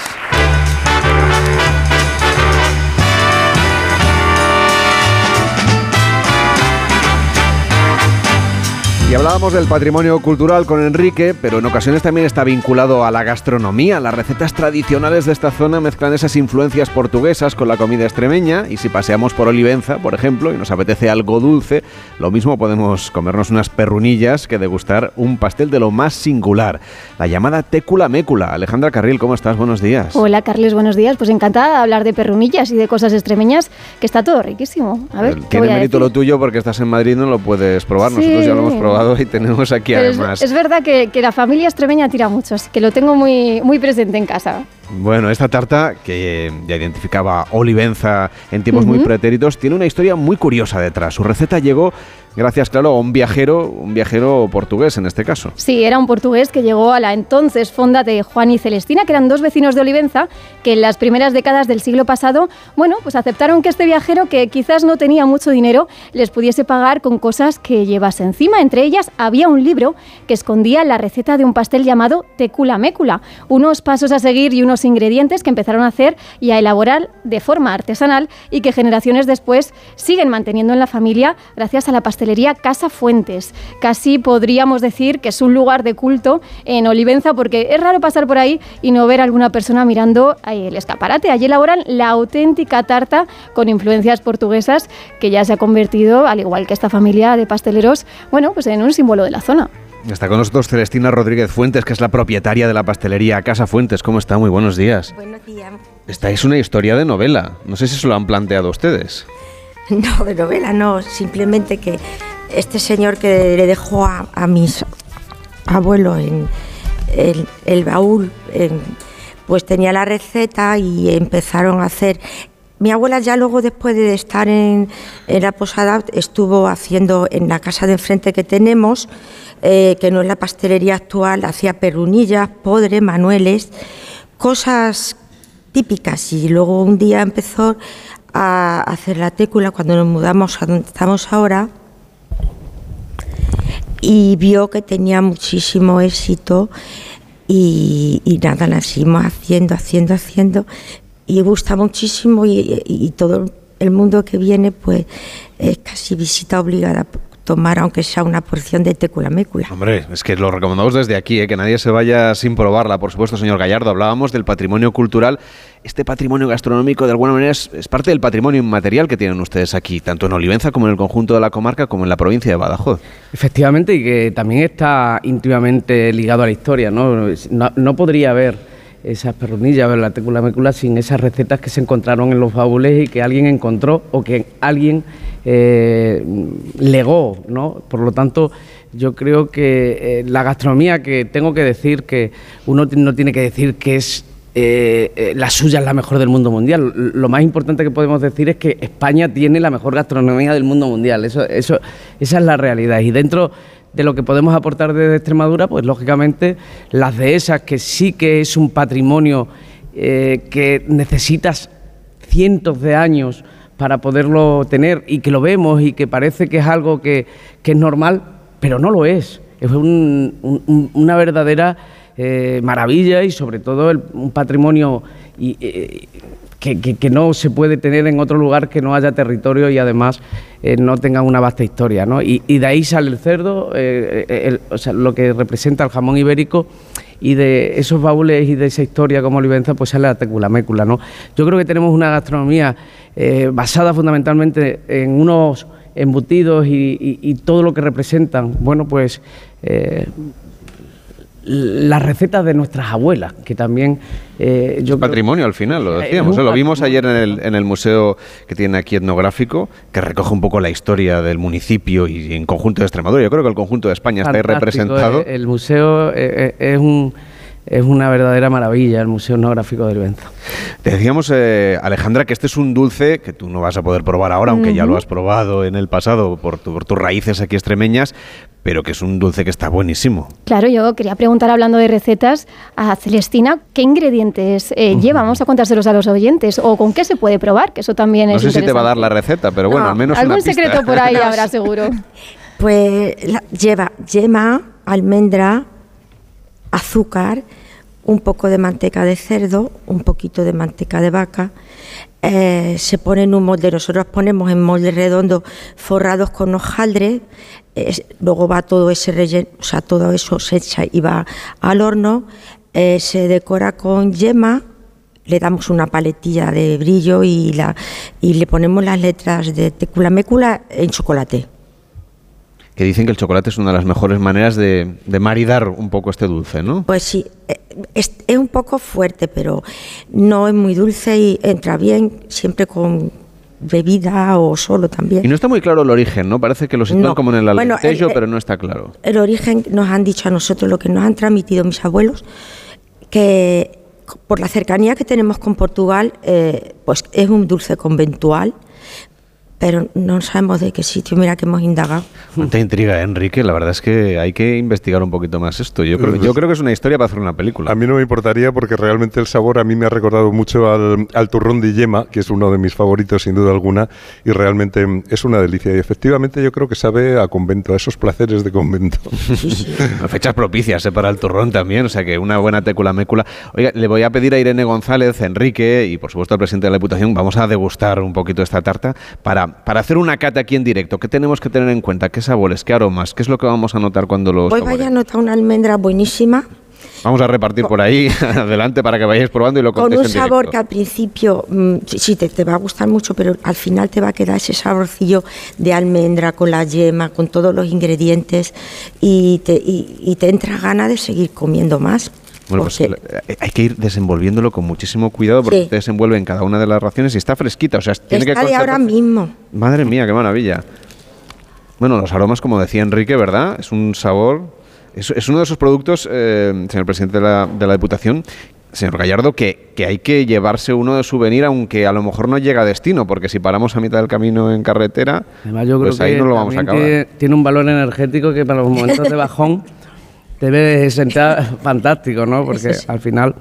Y hablábamos del patrimonio cultural con Enrique, pero en ocasiones también está vinculado a la gastronomía. Las recetas tradicionales de esta zona mezclan esas influencias portuguesas con la comida extremeña y si paseamos por Olivenza, por ejemplo, y nos apetece algo dulce, lo mismo podemos comernos unas perrunillas que degustar un pastel de lo más singular, la llamada técula mécula. Alejandra Carril, ¿cómo estás? Buenos días. Hola, Carles, buenos días. Pues encantada de hablar de perrunillas y de cosas extremeñas, que está todo riquísimo. A ver, Tiene mérito lo tuyo porque estás en Madrid, no lo puedes probar. Nosotros ya lo hemos probado y tenemos aquí además. Es, verdad que, la familia extremeña tira mucho, así que lo tengo muy, muy presente en casa. Bueno, esta tarta, que ya identificaba Olivenza en tiempos muy pretéritos, tiene una historia muy curiosa detrás. Su receta llegó gracias, claro, a un viajero, un viajero portugués en este caso. Sí, era un portugués que llegó a la entonces fonda de Juan y Celestina, que eran dos vecinos de Olivenza, que en las primeras décadas del siglo pasado, bueno, pues aceptaron que este viajero, que quizás no tenía mucho dinero, les pudiese pagar con cosas que llevase encima. Entre ellas había un libro que escondía la receta de un pastel llamado tecula mécula, unos pasos a seguir y unos ingredientes que empezaron a hacer y a elaborar de forma artesanal y que generaciones después siguen manteniendo en la familia gracias a la pastelería Casa Fuentes. Casi podríamos decir que es un lugar de culto en Olivenza porque es raro pasar por ahí y no ver a alguna persona mirando el escaparate. Allí elaboran la auténtica tarta con influencias portuguesas que ya se ha convertido, al igual que esta familia de pasteleros, bueno, pues en un símbolo de la zona. Está con nosotros Celestina Rodríguez Fuentes, que es la propietaria de la pastelería Casa Fuentes. ¿Cómo está? Muy buenos días. Buenos días. Esta es una historia de novela. No sé si se lo han planteado ustedes. No, de novela no, simplemente que este señor que le dejó a, mis abuelos en el, baúl, pues tenía la receta y empezaron a hacer. Mi abuela ya luego después de estar en, la posada estuvo haciendo en la casa de enfrente que tenemos, eh, que no es la pastelería actual, hacía perrunillas, podres, manueles, cosas típicas. Y luego un día empezó a hacer la técula cuando nos mudamos a donde estamos ahora y vio que tenía muchísimo éxito y, nada, la seguimos haciendo, haciendo, haciendo y gusta muchísimo y, y todo el mundo que viene pues es casi visita obligada tomar aunque sea una porción de técula mécula. Hombre, es que lo recomendamos desde aquí, ¿eh? que nadie se vaya sin probarla. Por supuesto, señor Gallardo, hablábamos del patrimonio cultural. Este patrimonio gastronómico, de alguna manera, es, es, parte del patrimonio inmaterial que tienen ustedes aquí, tanto en Olivenza como en el conjunto de la comarca, como en la provincia de Badajoz. Efectivamente, y que también está íntimamente ligado a la historia. No, no, no podría haber esas perronillas la técula mécula sin esas recetas que se encontraron en los baúles y que alguien encontró o que alguien eh, legó, ¿no? Por lo tanto, yo creo que eh, la gastronomía, que tengo que decir que uno no tiene que decir que es eh, la suya es la mejor del mundo mundial. Lo más importante que podemos decir es que España tiene la mejor gastronomía del mundo mundial. Eso, eso, esa es la realidad. Y dentro de lo que podemos aportar desde Extremadura, pues lógicamente las dehesas, que sí que es un patrimonio eh, que necesitas cientos de años para poderlo tener y que lo vemos y que parece que es algo que, que es normal, pero no lo es. Es un, un, una verdadera eh, maravilla y sobre todo el, un patrimonio eh, que, no se puede tener en otro lugar que no haya territorio y además eh, no tenga una vasta historia. ¿no? Y, de ahí sale el cerdo, eh, el, o sea, lo que representa el jamón ibérico y de esos baúles y de esa historia como Olivenza, pues sale la técula mécula. ¿no? Yo creo que tenemos una gastronomía eh, basada fundamentalmente en unos embutidos y, todo lo que representan, bueno, pues eh, las recetas de nuestras abuelas, que también eh, yo patrimonio al final, lo decíamos, ¿eh? lo vimos ayer en el, en el museo que tiene aquí etnográfico, que recoge un poco la historia del municipio y en conjunto de Extremadura. Yo creo que el conjunto de España está ahí representado. El, el museo eh, es un es una verdadera maravilla el Museo Etnográfico de Olivenza. Te decíamos, eh, Alejandra, que este es un dulce que tú no vas a poder probar ahora, aunque uh -huh. ya lo has probado en el pasado por, tu, por tus raíces aquí extremeñas, pero que es un dulce que está buenísimo. Claro, yo quería preguntar, hablando de recetas, a Celestina, ¿qué ingredientes eh, uh -huh. lleva? Vamos a contárselos a los oyentes, o con qué se puede probar, que eso también no es sé si te va a dar la receta, pero bueno, no, al menos Algún una secreto pista. por ahí habrá seguro. Pues la, lleva yema, almendra, azúcar, un poco de manteca de cerdo, un poquito de manteca de vaca. Eh, se pone en un molde, nosotros ponemos en moldes redondos forrados con hojaldre, luego va todo ese relleno, o sea, todo eso se echa y va al horno, eh, se decora con yema, le damos una paletilla de brillo y, la, y le ponemos las letras de tecula mécula en chocolate que dicen que el chocolate es una de las mejores maneras de, de maridar un poco este dulce, ¿no? Pues sí, eh, es, es, un poco fuerte, pero no es muy dulce y entra bien siempre con bebida o solo también. Y no está muy claro el origen, ¿no? Parece que lo sitúan no. como en el alentejo, bueno, el, pero no está claro. El origen nos han dicho a nosotros, lo que nos han transmitido mis abuelos, que por la cercanía que tenemos con Portugal, eh, pues es un dulce conventual, pero no sabemos de qué sitio, mira que hemos indagado. Cuánta intriga, ¿eh, Enrique, la verdad es que hay que investigar un poquito más esto. Yo creo, yo creo que es una historia para hacer una película. A mí no me importaría porque realmente el sabor a mí me ha recordado mucho al, al turrón de yema, que es uno de mis favoritos sin duda alguna, y realmente es una delicia. Y efectivamente yo creo que sabe a convento, a esos placeres de convento. Fechas propicias ¿eh? para el turrón también, o sea que una buena técula mécula. Oiga, le voy a pedir a Irene González, Enrique y por supuesto al presidente de la Diputación, vamos a degustar un poquito esta tarta para para hacer una cata aquí en directo, ¿qué tenemos que tener en cuenta? ¿Qué sabores? ¿Qué aromas? ¿Qué es lo que vamos a notar cuando los Hoy vaya a notar una almendra buenísima. Vamos a repartir por ahí, adelante, para que vayáis probando y lo Con un sabor que al principio, mmm, sí, te, te, va a gustar mucho, pero al final te va a quedar ese saborcillo de almendra con la yema, con todos los ingredientes y te, y, y te entra gana de seguir comiendo más. Bueno, pues hay que ir desenvolviéndolo con muchísimo cuidado porque sí. se desenvuelve en cada una de las raciones y está fresquita. O sea, tiene está que de ahora mismo. Madre mía, qué maravilla. Bueno, los aromas, como decía Enrique, ¿verdad? Es un sabor. Es, es uno de esos productos, eh, señor presidente de la, de la Diputación, señor Gallardo, que, que, hay que llevarse uno de souvenir, aunque a lo mejor no llega a destino, porque si paramos a mitad del camino en carretera, Además, yo pues creo ahí que no lo vamos a acabar. Tiene, tiene un valor energético que para los momentos de bajón debe sentar fantástico, ¿no? Porque al final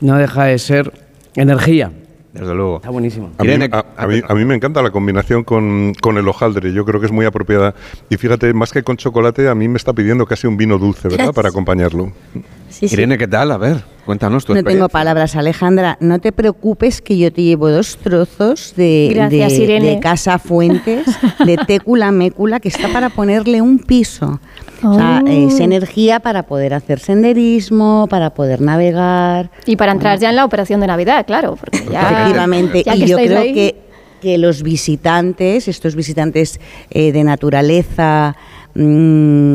no deja de ser energía. Desde luego. Está buenísimo. A mí, a, a, mí, a mí, me encanta la combinación con, con, el hojaldre. Yo creo que es muy apropiada. Y fíjate, más que con chocolate, a mí me está pidiendo casi un vino dulce, ¿verdad? Para acompañarlo. Sí, Irene, ¿qué tal? A ver. Cuéntanos tu No tengo palabras, Alejandra. No te preocupes que yo te llevo dos trozos de, Gracias, de- Irene. de Casa Fuentes, de Técula Mécula, que está para ponerle un piso. O sea, Oh. es energía para poder hacer senderismo, para poder navegar. Y para entrar ya en la operación de Navidad, claro, porque ya, Efectivamente, ya y yo creo ahí- que, que los visitantes, estos visitantes eh, de naturaleza, mm,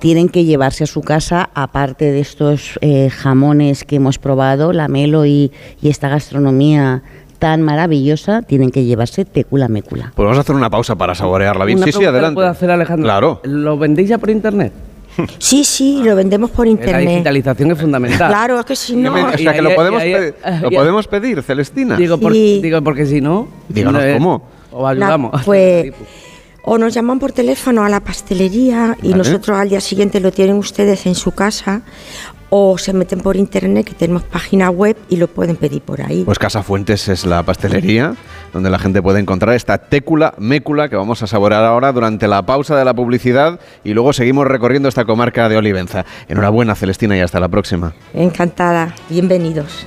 tienen que llevarse a su casa, aparte de estos eh, jamones que hemos probado, la melo y, y esta gastronomía tan maravillosa, tienen que llevarse tecula mécula. Pues vamos a hacer una pausa para saborearla bien. Una Sí, sí, adelante. ¿Puedo hacer, Alejandro? Claro. ¿Lo vendéis ya por internet? Sí, sí, lo vendemos por La internet. digitalización es fundamental. Claro, es que si no... o sea, que lo podemos, ahí- pedir, lo y- podemos pedir, Celestina. Digo, por- Sí. digo, porque si no... Díganos eh, cómo. Os ayudamos. Pues o nos llaman por teléfono a la pastelería y Vale. nosotros al día siguiente lo tienen ustedes en su casa o se meten por internet que tenemos página web y lo pueden pedir por ahí. Pues Casa Fuentes es la pastelería donde la gente puede encontrar esta técula mécula que vamos a saborear ahora durante la pausa de la publicidad y luego seguimos recorriendo esta comarca de Olivenza. Enhorabuena, Celestina, y hasta la próxima. Encantada, bienvenidos.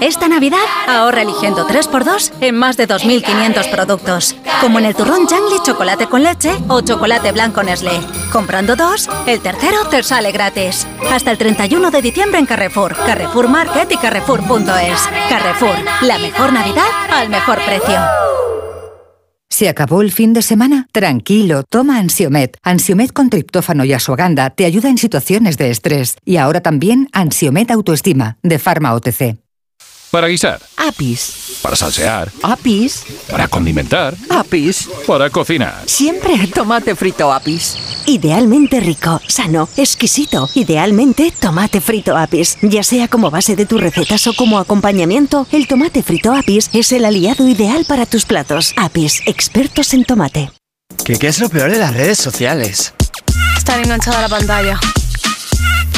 Esta Navidad ahorra eligiendo 3x2 en más de 2.500 productos. Como en el turrón Jangli chocolate con leche o chocolate blanco Nestlé. Comprando dos, el tercero te sale gratis. Hasta el 31 de diciembre en Carrefour, Carrefour Market y Carrefour.es. Carrefour, la mejor Navidad al mejor precio. ¿Se acabó el fin de semana? Tranquilo, toma Ansiomet. Ansiomet con triptófano y asuaganda te ayuda en situaciones de estrés. Y ahora también Ansiomet Autoestima, de Pharma OTC. Para guisar, Apis. para salsear, Apis. para condimentar, Apis. para cocinar. Siempre tomate frito Apis. Idealmente rico, sano, exquisito. Idealmente tomate frito Apis. Ya sea como base de tus recetas o como acompañamiento, el tomate frito Apis es el aliado ideal para tus platos. Apis, expertos en tomate. ¿Qué, qué es lo peor de las redes sociales? Estar enganchada a la pantalla.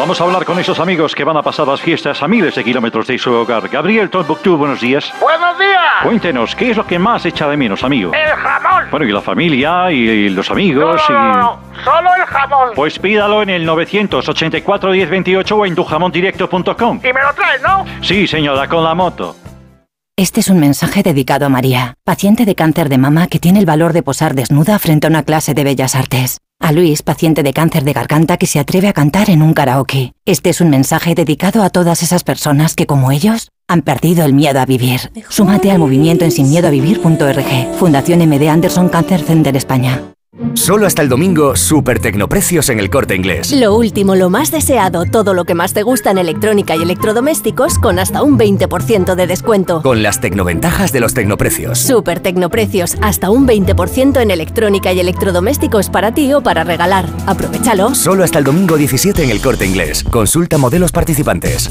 Vamos a hablar con esos amigos que van a pasar las fiestas a miles de kilómetros de su hogar. Gabriel Tombuctú, buenos días. ¡Buenos días! Cuéntenos, ¿qué es lo que más echa de menos, amigo? ¡El jamón! Bueno, y la familia, y, y los amigos, no, no, no, solo el jamón. y... Pues pídalo en el 984 1028 o en tujamondirecto.com. Y me lo traes, ¿no? Sí, señora, con la moto. Este es un mensaje dedicado a María, paciente de cáncer de mama que tiene el valor de posar desnuda frente a una clase de bellas artes. A Luis, paciente de cáncer de garganta que se atreve a cantar en un karaoke. Este es un mensaje dedicado a todas esas personas que, como ellos, han perdido el miedo a vivir. Súmate al movimiento en sinmiedoavivir.org. Fundación MD Anderson Cancer Center España. Solo hasta el domingo, super tecnoprecios en el corte inglés. Lo último, lo más deseado, todo lo que más te gusta en electrónica y electrodomésticos con hasta un 20% de descuento. Con las tecnoventajas de los tecnoprecios. Super Tecnoprecios, hasta un 20% en electrónica y electrodomésticos para ti o para regalar. Aprovechalo. Solo hasta el domingo 17 en el corte inglés. Consulta modelos participantes.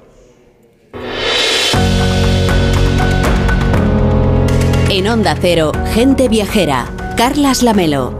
En Onda Cero, Gente Viajera, Carlas Lamelo.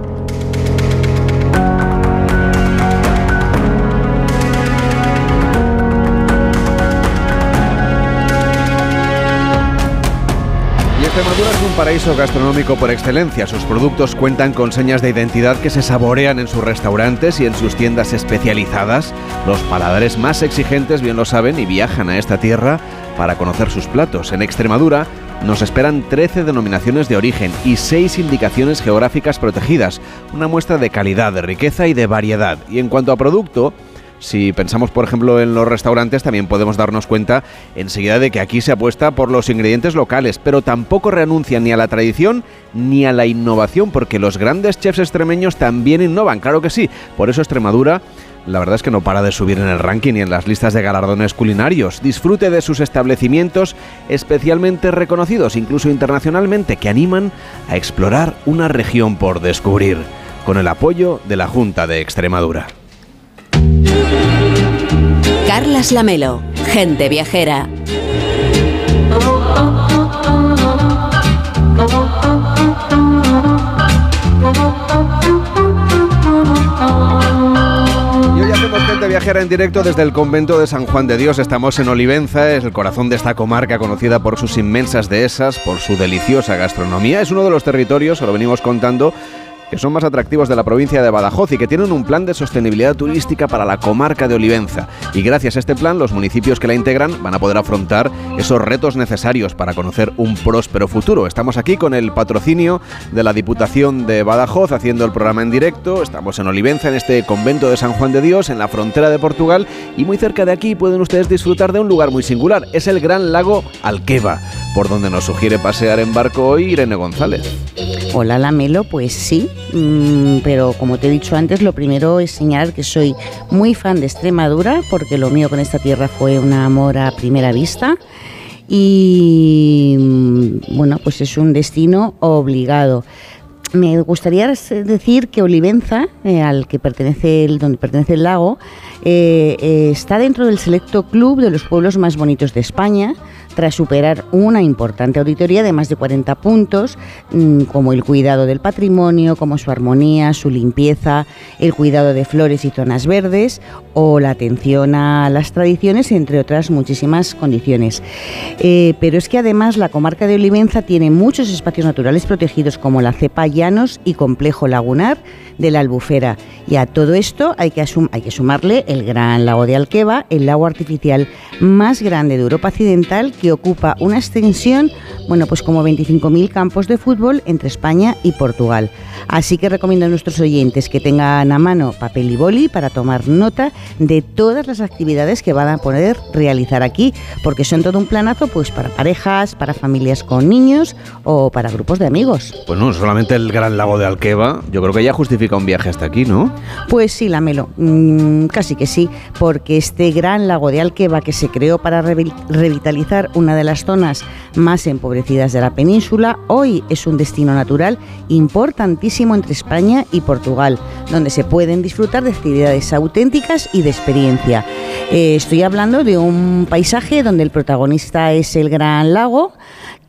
Y Extremadura es un paraíso gastronómico por excelencia. Sus productos cuentan con señas de identidad que se saborean en sus restaurantes y en sus tiendas especializadas. Los paladares más exigentes bien lo saben y viajan a esta tierra para conocer sus platos. En Extremadura nos esperan 13 denominaciones de origen y 6 indicaciones geográficas protegidas. Una muestra de calidad, de riqueza y de variedad. Y en cuanto a producto, si pensamos, por ejemplo, en los restaurantes, también podemos darnos cuenta enseguida de que aquí se apuesta por los ingredientes locales, pero tampoco renuncian ni a la tradición ni a la innovación, porque los grandes chefs extremeños también innovan, claro que sí. Por eso Extremadura la verdad es que no para de subir en el ranking y en las listas de galardones culinarios. Disfrute de sus establecimientos especialmente reconocidos, incluso internacionalmente, que animan a explorar una región por descubrir, con el apoyo de la Junta de Extremadura. Carlas Lamelo, Gente Viajera. Viajera en directo desde el convento de San Juan de Dios. Estamos en Olivenza, es el corazón de esta comarca conocida por sus inmensas dehesas, por su deliciosa gastronomía. Es uno de los territorios, se lo venimos contando, que son más atractivos de la provincia de Badajoz y que tienen un plan de sostenibilidad turística para la comarca de Olivenza. Y gracias a este plan, los municipios que la integran van a poder afrontar esos retos necesarios para conocer un próspero futuro. Estamos aquí con el patrocinio de la Diputación de Badajoz haciendo el programa en directo. Estamos en Olivenza, en este convento de San Juan de Dios, en la frontera de Portugal. Y muy cerca de aquí pueden ustedes disfrutar de un lugar muy singular. Es el gran lago Alqueva, por donde nos sugiere pasear en barco hoy Irene González. Hola Lamelo, pues sí, pero como te he dicho antes, lo primero es señalar que soy muy fan de Extremadura, porque lo mío con esta tierra fue un amor a primera vista. Y mm, bueno, pues es un destino obligado. Me gustaría decir que Olivenza, eh, al que pertenece el, donde pertenece el lago, eh, eh, está dentro del selecto club de los pueblos más bonitos de España, tras superar una importante auditoría de más de 40 puntos, mm, como el cuidado del patrimonio, como su armonía, su limpieza, el cuidado de flores y zonas verdes o la atención a las tradiciones, entre otras muchísimas condiciones. Eh, pero es que además la comarca de Olivenza tiene muchos espacios naturales protegidos, como la cepa llanos y complejo lagunar de la Albufera. Y a todo esto hay que, hay que sumarle el gran lago de Alqueva, el lago artificial más grande de Europa Occidental, que ocupa una extensión, bueno, pues como 25.000 campos de fútbol entre España y Portugal. Así que recomiendo a nuestros oyentes que tengan a mano papel y boli para tomar nota de todas las actividades que van a poder realizar aquí, porque son todo un planazo pues para parejas, para familias con niños o para grupos de amigos. Pues no, solamente el gran lago de Alqueva, yo creo que ya justifica un viaje hasta aquí, ¿no? Pues sí, Lamelo, mm, casi que sí, porque este gran lago de Alqueva que se creó para revi- revitalizar una de las zonas más empobrecidas de la península, hoy es un destino natural importantísimo entre España y Portugal, donde se pueden disfrutar de actividades auténticas y de experiencia. Eh, estoy hablando de un paisaje donde el protagonista es el gran lago,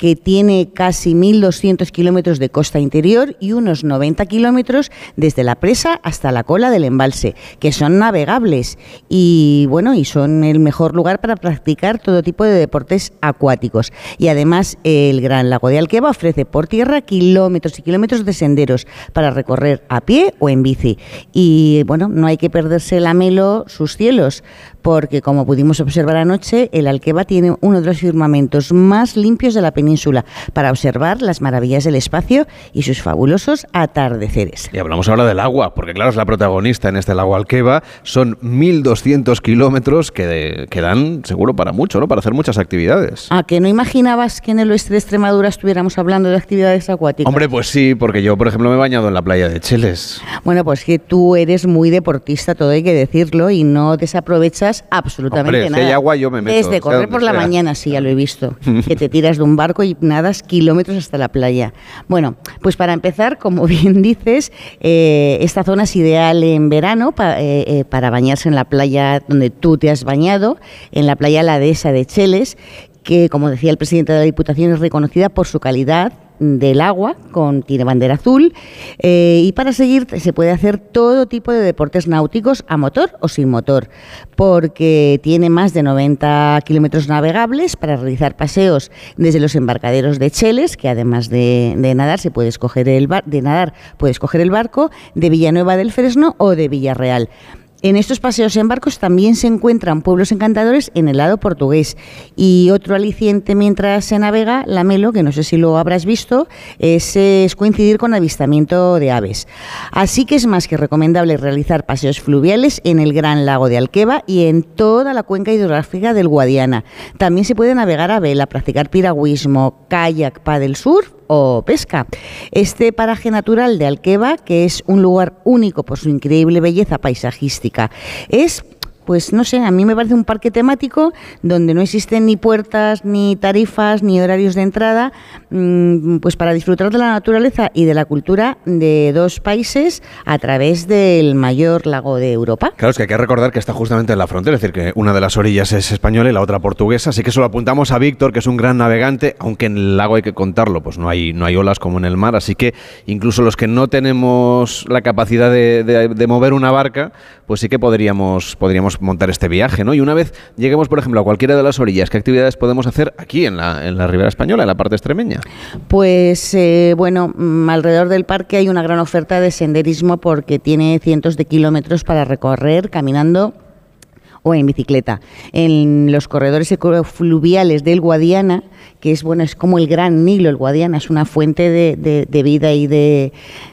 que tiene casi 1.200 kilómetros de costa interior y unos 90 kilómetros desde la presa hasta la cola del embalse, que son navegables y bueno, y son el mejor lugar para practicar todo tipo de deportes acuáticos. Y además el Gran Lago de Alqueva ofrece por tierra kilómetros y kilómetros de senderos para recorrer a pie o en bici. Y bueno, no hay que perderse la melo sus cielos, porque como pudimos observar anoche, el Alqueva tiene uno de los firmamentos más limpios de la península para observar las maravillas del espacio y sus fabulosos atardeceres. Y hablamos ahora del agua, porque claro, es la protagonista en este lago Alqueva. Son 1.200 kilómetros que, que dan seguro para mucho, ¿no? Para hacer muchas actividades. ¿A que no imaginabas que en el oeste de Extremadura estuviéramos hablando de actividades acuáticas? Hombre, pues sí, porque yo, por ejemplo, me he bañado en la playa de Cheles. Bueno, pues que tú eres muy deportista, todo hay que decirlo, y no desaprovechas absolutamente Hombre, si nada. hay agua, yo me meto, Desde correr por la mañana, sí, ya lo he visto. que te tiras de un barco y nadas kilómetros hasta la playa. Bueno, pues para empezar, como bien dices, eh, esta zona es ideal en verano pa- eh, eh, para bañarse en la playa donde tú te has bañado, en la playa La Dehesa de Cheles, que, como decía el presidente de la Diputación, es reconocida por su calidad del agua, con, tiene bandera azul, eh, y para seguir se puede hacer todo tipo de deportes náuticos a motor o sin motor, porque tiene más de 90 kilómetros navegables para realizar paseos desde los embarcaderos de Cheles, que además de, nadar se puede escoger el bar- de nadar puedes coger el barco de Villanueva del Fresno o de Villarreal. En estos paseos en barcos también se encuentran pueblos encantadores en el lado portugués. Y otro aliciente mientras se navega, la Melo, que no sé si lo habrás visto, es, coincidir con avistamiento de aves. Así que es más que recomendable realizar paseos fluviales en el Gran Lago de Alqueva y en toda la cuenca hidrográfica del Guadiana. También se puede navegar a vela, practicar piragüismo, kayak, paddle surf o pesca. Este paraje natural de Alqueva, que es un lugar único por su increíble belleza paisajística, es pues no sé, a mí me parece un parque temático donde no existen ni puertas, ni tarifas, ni horarios de entrada, mm, pues para disfrutar de la naturaleza y de la cultura de dos países a través del mayor lago de Europa. Claro, es que hay que recordar que está justamente en la frontera, es decir, que una de las orillas es española y la otra portuguesa, así que eso lo apuntamos a Víctor, que es un gran navegante, aunque en el lago hay que contarlo, pues no hay, no hay olas como en el mar, así que incluso los que no tenemos la capacidad de, de- de mover una barca, pues sí que podríamos, podríamos montar este viaje, ¿no? Y una vez lleguemos, por ejemplo, a cualquiera de las orillas, ¿qué actividades podemos hacer aquí en la, en la Ribera Española, en la parte extremeña? Pues eh, bueno, mm, alrededor del parque hay una gran oferta de senderismo porque tiene cientos de kilómetros para recorrer caminando o en bicicleta. En los corredores ecofluviales del Guadiana, que es bueno, es como el gran Nilo, el Guadiana es una fuente de, de- de vida y de,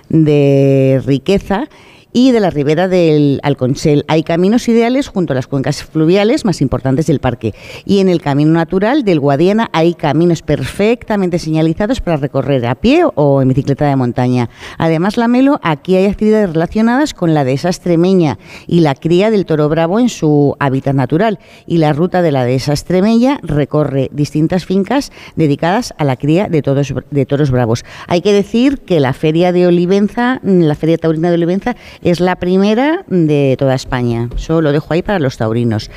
de riqueza. Y de la ribera del Alconchel. Hay caminos ideales junto a las cuencas fluviales más importantes del parque. Y en el camino natural del Guadiana hay caminos perfectamente señalizados para recorrer a pie o en bicicleta de montaña. Además, la Melo, aquí hay actividades relacionadas con la dehesa extremeña y la cría del toro bravo en su hábitat natural. Y la ruta de la dehesa extremeña recorre distintas fincas dedicadas a la cría de, todos, de toros bravos. Hay que decir que la feria de Olivenza, la feria taurina de Olivenza, es la primera de toda España. Eso lo dejo ahí para los taurinos.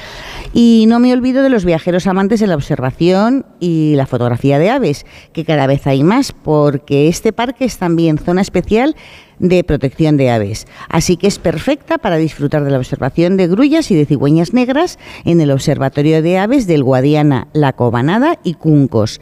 Y no me olvido de los viajeros amantes de la observación y la fotografía de aves, que cada vez hay más, porque este parque es también zona especial de protección de aves. Así que es perfecta para disfrutar de la observación de grullas y de cigüeñas negras en el Observatorio de Aves del Guadiana, La Cobanada y Cuncos.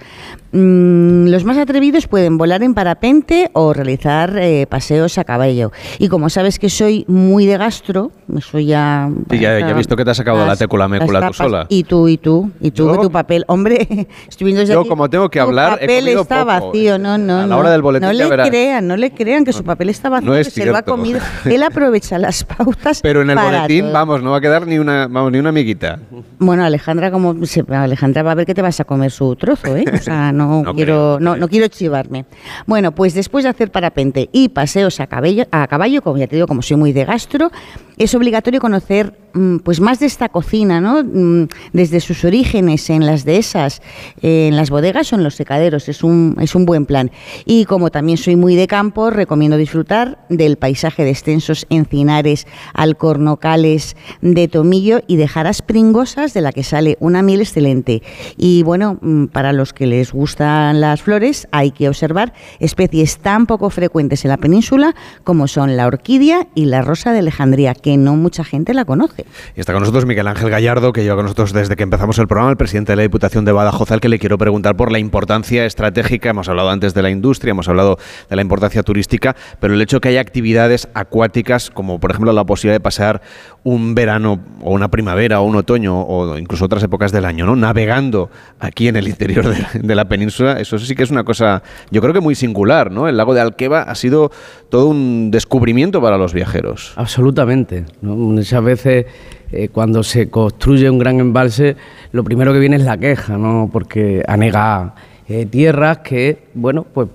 Mm, los más atrevidos pueden volar en parapente o realizar eh, paseos a caballo. Y como sabes que soy muy de gastro, eso ya... Sí, ya, ya he visto que te has sacado la técula mécula tú sola. Y tú, y tú, y tú, que tu papel, hombre, estoy viendo desde Yo, aquí, como tengo que hablar, papel está poco. vacío, no, no, A la hora del boletín no le verás. crean, no le crean que su papel está vacío, No es se lo ha comido. Él aprovecha las pautas Pero en el para boletín, todo. vamos, no va a quedar ni una, vamos, ni una amiguita. Bueno, Alejandra, como Alejandra va a ver que te vas a comer su trozo, ¿eh? O sea, no, No quiero, no, no quiero chivarme. Bueno, pues después de hacer parapente y paseos a caballo, a caballo, como ya te digo, como soy muy de gastro, es obligatorio conocer mm, pues más de esta cocina, ¿no? Mm, Desde sus orígenes en las dehesas, eh, en las bodegas o en los secaderos. Es un, es un buen plan. Y como también soy muy de campo, recomiendo disfrutar del paisaje de extensos encinares, alcornocales, de tomillo y de jaras pringosas de la que sale una miel excelente. Y bueno, mm, para los que les gustan las flores, hay que observar especies tan poco frecuentes en la península como son la orquídea y la rosa de Alejandría, que no mucha gente la conoce. Y está con nosotros Miguel Ángel Gallardo, que lleva con nosotros desde que empezamos el programa, el presidente de la Diputación de Badajoz, al que le quiero preguntar por la importancia estratégica. Hemos hablado antes de la industria, hemos hablado de la importancia turística, pero el hecho que haya actividades acuáticas, como por ejemplo la posibilidad de pasar un verano o una primavera o un otoño o incluso otras épocas del año, ¿no? Navegando aquí en el interior de, la península, eso sí que es una cosa, yo creo que muy singular, ¿no? El lago de Alqueva ha sido todo un descubrimiento para los viajeros. Absolutamente. Muchas veces eh, cuando se construye un gran embalse, lo primero que viene es la queja, ¿no? porque anega eh, tierras que, bueno, pues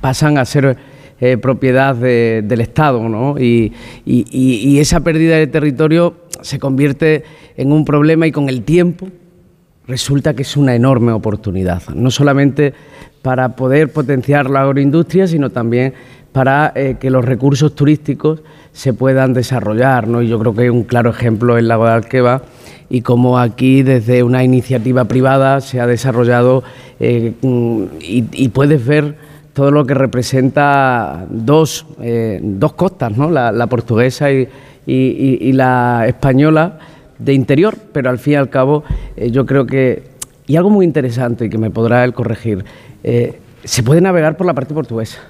pasan a ser eh, propiedad de- del Estado, ¿no? Y, esa pérdida de territorio se convierte en un problema y con el tiempo resulta que es una enorme oportunidad, no solamente para poder potenciar la agroindustria, sino también para eh, que los recursos turísticos se puedan desarrollar. ¿no? Y yo creo que un claro ejemplo en Lago de Alqueva y cómo aquí desde una iniciativa privada se ha desarrollado eh, mm, y puedes ver todo lo que representa dos, eh, dos costas, ¿no? la, portuguesa y, y- la española de interior, pero al fin y al cabo eh, yo creo que, y algo muy interesante y que me podrá él corregir, eh, se puede navegar por la parte portuguesa.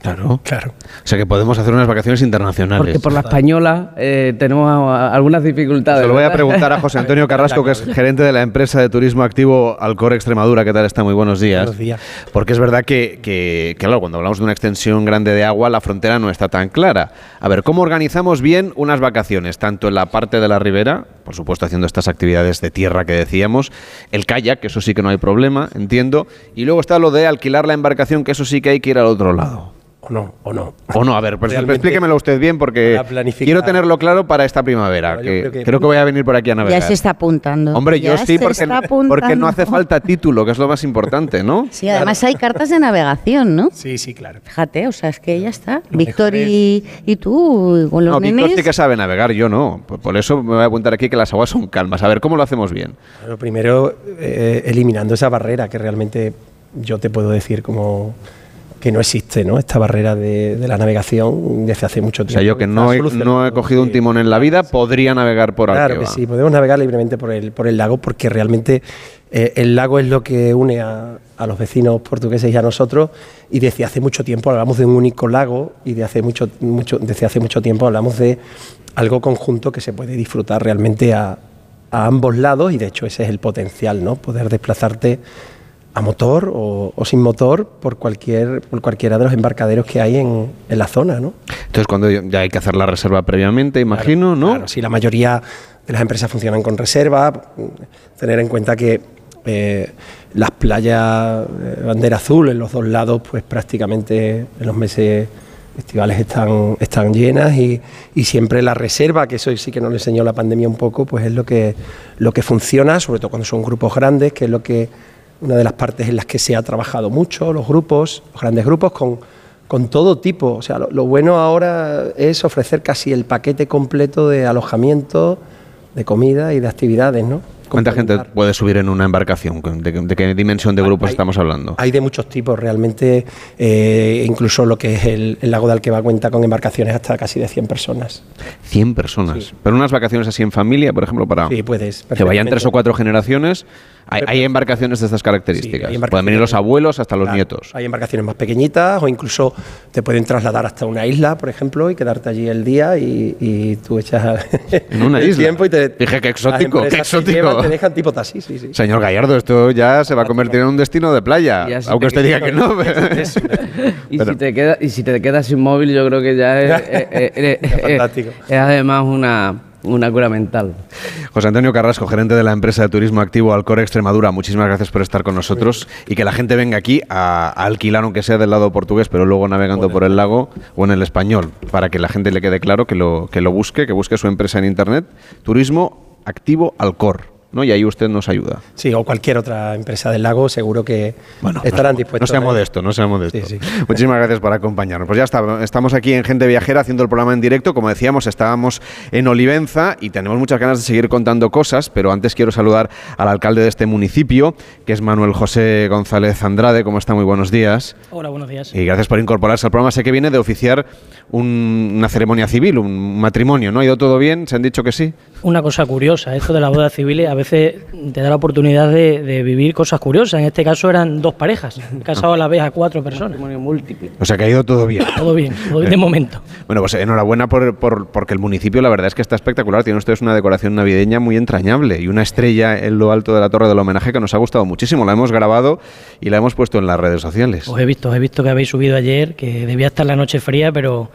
Claro. claro. O sea que podemos hacer unas vacaciones internacionales. Porque por la española eh, tenemos a- a- algunas dificultades. Se lo voy a preguntar a José Antonio Carrasco, que es gerente de la empresa de turismo activo Alcor Extremadura. ¿Qué tal está? Muy buenos días. Buenos días. Porque es verdad que, que, que, claro, cuando hablamos de una extensión grande de agua, la frontera no está tan clara. A ver, ¿cómo organizamos bien unas vacaciones? Tanto en la parte de la ribera, por supuesto haciendo estas actividades de tierra que decíamos, el kayak, que eso sí que no hay problema, entiendo, y luego está lo de alquilar la embarcación, que eso sí que hay que ir al otro lado. O no, o no. O no, a ver, pues explíquemelo usted bien porque quiero tenerlo claro para esta primavera. Bueno, yo que creo que- creo que voy a venir por aquí a navegar. Ya se está apuntando. Hombre, Ya yo sí, porque, porque no hace falta título, que es lo más importante, ¿no? Sí, además hay cartas de navegación, ¿no? Sí, sí, claro. Fíjate, o sea, es que ya está. Víctor y, y tú, con los No, Víctor sí que sabe navegar, yo no. Por, por eso me voy a apuntar aquí que las aguas son calmas. A ver, ¿cómo lo hacemos bien? Lo primero, eh, eliminando esa barrera que realmente yo te puedo decir como que no existe, ¿no? Esta barrera de, de la navegación desde hace mucho O tiempo. sea, yo que no he, solucionado. no he cogido un timón en la vida, podría navegar por Claro Alqueva. que sí, podemos navegar libremente por el, por el lago porque realmente eh, el lago es lo que une a, a los vecinos portugueses y a nosotros y desde hace mucho tiempo hablamos de un único lago y de hace mucho, mucho, desde hace mucho tiempo hablamos de algo conjunto que se puede disfrutar realmente a, a ambos lados y de hecho ese es el potencial, ¿no? Poder desplazarte a motor o, o sin motor por cualquier por cualquiera de los embarcaderos que hay en, en la zona, ¿no? Entonces, cuando ya hay que hacer la reserva previamente, imagino, ¿no? Claro, sí, la mayoría de las empresas funcionan con reserva. Tener en cuenta que eh, las playas eh, bandera azul en los dos lados, pues prácticamente en los meses estivales están, están llenas y, y siempre la reserva, que eso sí que nos lo enseñó la pandemia un poco, pues es lo que, lo que funciona, sobre todo cuando son grupos grandes, que es lo que una de las partes en las que se ha trabajado mucho, los grupos, los grandes grupos con, con todo tipo. O sea, lo, lo bueno ahora es ofrecer casi el paquete completo de alojamiento, de comida y de actividades, ¿no? ¿Cuánta gente puede subir en una embarcación? ¿De, de qué dimensión de grupos estamos hablando? Hay de muchos tipos, realmente, eh, incluso lo que es el, el lago de Alqueva cuenta con embarcaciones hasta casi de 100 personas. 100 personas. Pero unas vacaciones así en familia, por ejemplo, para Sí, puedes, que vayan tres o cuatro generaciones. Hay, hay embarcaciones de estas características. Pueden venir los abuelos hasta los Claro, nietos. Hay embarcaciones más pequeñitas o incluso te pueden trasladar hasta una isla, por ejemplo, y quedarte allí el día y, y tú echas En una el isla. tiempo y te Dije, qué exótico, qué exótico. Te dejan tipo taxi, sí, sí. Señor Gallardo, esto ya se va a convertir en un destino de playa. Si aunque te usted diga que no. Y, si te queda, y si te quedas sin móvil, yo creo que ya es, es- es- es- fantástico. es además una, una cura mental. José Antonio Carrasco, gerente de la empresa de turismo activo Alcor Extremadura, muchísimas gracias por estar con nosotros y que la gente venga aquí a, a alquilar, aunque sea del lado portugués, pero luego navegando por el lago o en el español, para que la gente le quede claro que lo, que lo busque, que busque su empresa en internet, Turismo Activo Alcor. ¿No? Y ahí usted nos ayuda. Sí, o cualquier otra empresa del lago, seguro que estarán No dispuestos. sea a- modesto, no sea modesto. Muchísimas gracias por acompañarnos. Pues ya está, estamos aquí en Gente Viajera haciendo el programa en directo. Como decíamos, estábamos en Olivenza y tenemos muchas ganas de seguir contando cosas, pero antes quiero saludar al alcalde de este municipio, que es Manuel José González Andrade. ¿Cómo está? Muy buenos días. Hola, buenos días. Y gracias por incorporarse al programa. Sé que viene de oficiar un- una ceremonia civil, un matrimonio, ¿no? ¿Ha ido todo bien? ¿Se han dicho que sí? Una cosa curiosa, esto de las bodas civiles a veces te da la oportunidad de, de vivir cosas curiosas. En este caso eran dos parejas, casado a la vez a cuatro personas. múltiple. O sea que ha ido todo bien. Todo bien, todo bien de momento. Bueno, pues enhorabuena por, por- porque el municipio la verdad es que está espectacular. Tiene ustedes una decoración navideña muy entrañable y una estrella en lo alto de la torre del homenaje que nos ha gustado muchísimo. La hemos grabado y la hemos puesto en las redes sociales. Os he visto, os he visto que habéis subido ayer, que debía estar la noche fría, pero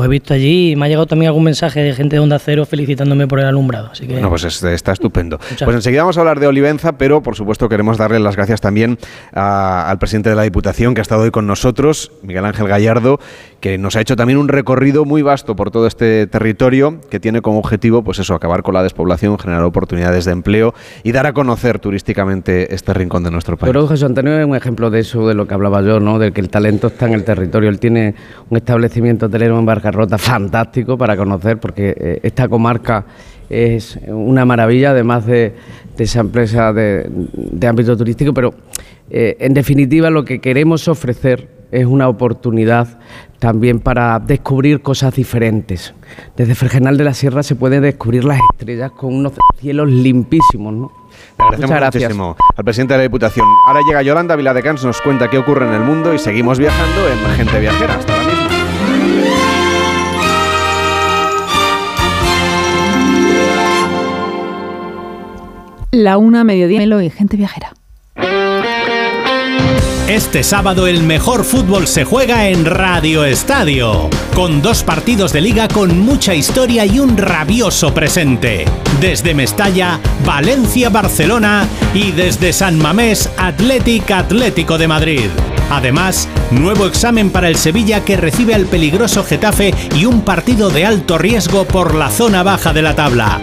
os he visto allí y me ha llegado también algún mensaje de gente de Onda Cero felicitándome por el alumbrado. Así que No, pues es- está estupendo. Muchas Pues enseguida vamos a hablar de Olivenza, pero por supuesto queremos darle las gracias también a- al presidente de la Diputación que ha estado hoy con nosotros, Miguel Ángel Gallardo, que nos ha hecho también un recorrido muy vasto por todo este territorio que tiene como objetivo, pues eso, acabar con la despoblación, generar oportunidades de empleo y dar a conocer turísticamente este rincón de nuestro país. que José Antonio es un ejemplo de eso, de lo que hablaba yo, ¿no? De que el talento está en el territorio. Él tiene un establecimiento hotelero en Barcarrota fantástico para conocer, porque eh, esta comarca es una maravilla, además de, de esa empresa de, de ámbito turístico, pero eh, en definitiva lo que queremos ofrecer es una oportunidad también para descubrir cosas diferentes. Desde Fregenal de la Sierra se puede descubrir las estrellas con unos cielos limpísimos, ¿no? Le agradecemos Muchas gracias. muchísimo al presidente de la Diputación. Ahora llega Yolanda Viladecans, nos cuenta qué ocurre en el mundo y seguimos viajando en Gente Viajera. Hasta ahora mismo. La una mediodía Melo y gente viajera. Este sábado el mejor fútbol se juega en Radio Estadio, con dos partidos de liga con mucha historia y un rabioso presente. Desde Mestalla, Valencia, Barcelona y desde San Mamés, Athletic Atlético de Madrid. Además, nuevo examen para el Sevilla que recibe al peligroso Getafe y un partido de alto riesgo por la zona baja de la tabla.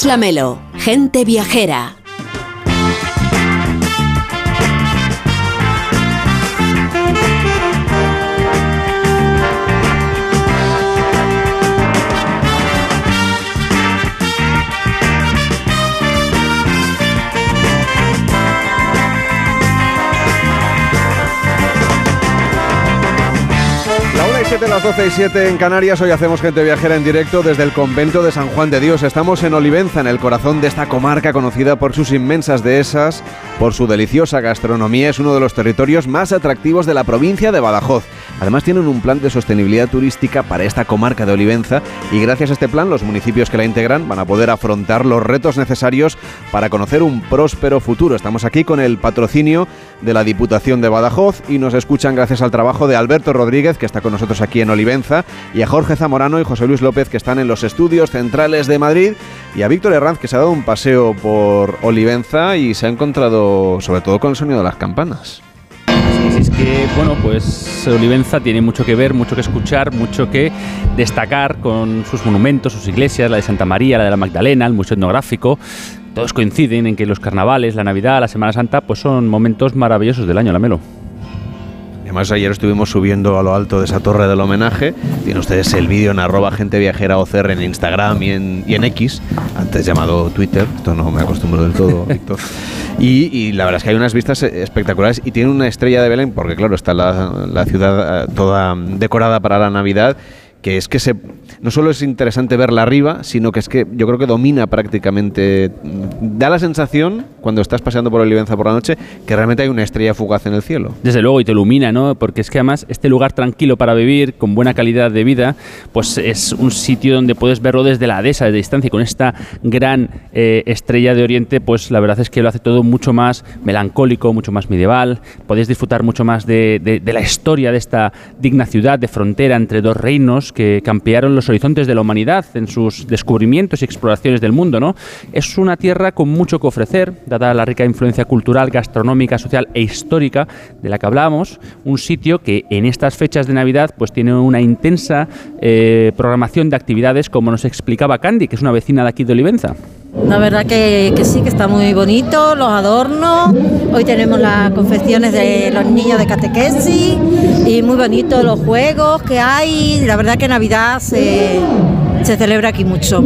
Carlas Lamelo, gente viajera. 7, las 12 y 7 en Canarias. Hoy hacemos gente viajera en directo desde el convento de San Juan de Dios. Estamos en Olivenza, en el corazón de esta comarca conocida por sus inmensas dehesas, por su deliciosa gastronomía. Es uno de los territorios más atractivos de la provincia de Badajoz. Además, tienen un plan de sostenibilidad turística para esta comarca de Olivenza y gracias a este plan, los municipios que la integran van a poder afrontar los retos necesarios para conocer un próspero futuro. Estamos aquí con el patrocinio de la Diputación de Badajoz y nos escuchan gracias al trabajo de Alberto Rodríguez, que está con nosotros aquí en Olivenza, y a Jorge Zamorano y José Luis López, que están en los estudios centrales de Madrid, y a Víctor Herranz, que se ha dado un paseo por Olivenza y se ha encontrado sobre todo con el sonido de las campanas. Es que, bueno, pues Olivenza tiene mucho que ver, mucho que escuchar, mucho que destacar con sus monumentos, sus iglesias, la de Santa María, la de la Magdalena, el Museo Etnográfico. Todos coinciden en que los carnavales, la Navidad, la Semana Santa, pues son momentos maravillosos del año, la Melo. Además, ayer estuvimos subiendo a lo alto de esa torre del homenaje. Tienen ustedes el vídeo en arroba gente viajera OCR en Instagram y en, y en X, antes llamado Twitter. Esto no me acostumbro del todo, Víctor. Y, y la verdad es que hay unas vistas eh, espectaculares y tiene una estrella de Belén, porque claro, está la, la ciudad eh, toda decorada para la Navidad que es que se, no solo es interesante verla arriba, sino que es que yo creo que domina prácticamente, da la sensación, cuando estás paseando por Olivenza por la noche, que realmente hay una estrella fugaz en el cielo. Desde luego, y te ilumina, ¿no? Porque es que además este lugar tranquilo para vivir, con buena calidad de vida, pues es un sitio donde puedes verlo desde la dehesa, desde distancia, y con esta gran eh, estrella de Oriente, pues la verdad es que lo hace todo mucho más melancólico, mucho más medieval. Podéis disfrutar mucho más de, de- de la historia de esta digna ciudad de frontera entre dos reinos que campearon los horizontes de la humanidad en sus descubrimientos y exploraciones del mundo, ¿no? Es una tierra con mucho que ofrecer, dada la rica influencia cultural, gastronómica, social e histórica de la que hablábamos, un sitio que en estas fechas de Navidad pues tiene una intensa eh, programación de actividades, como nos explicaba Candy, que es una vecina de aquí de Olivenza. La verdad que, sí, que está muy bonito, los adornos. Hoy tenemos las confecciones de los niños de catequesis y muy bonito los juegos que hay. La verdad que Navidad se, se celebra aquí mucho.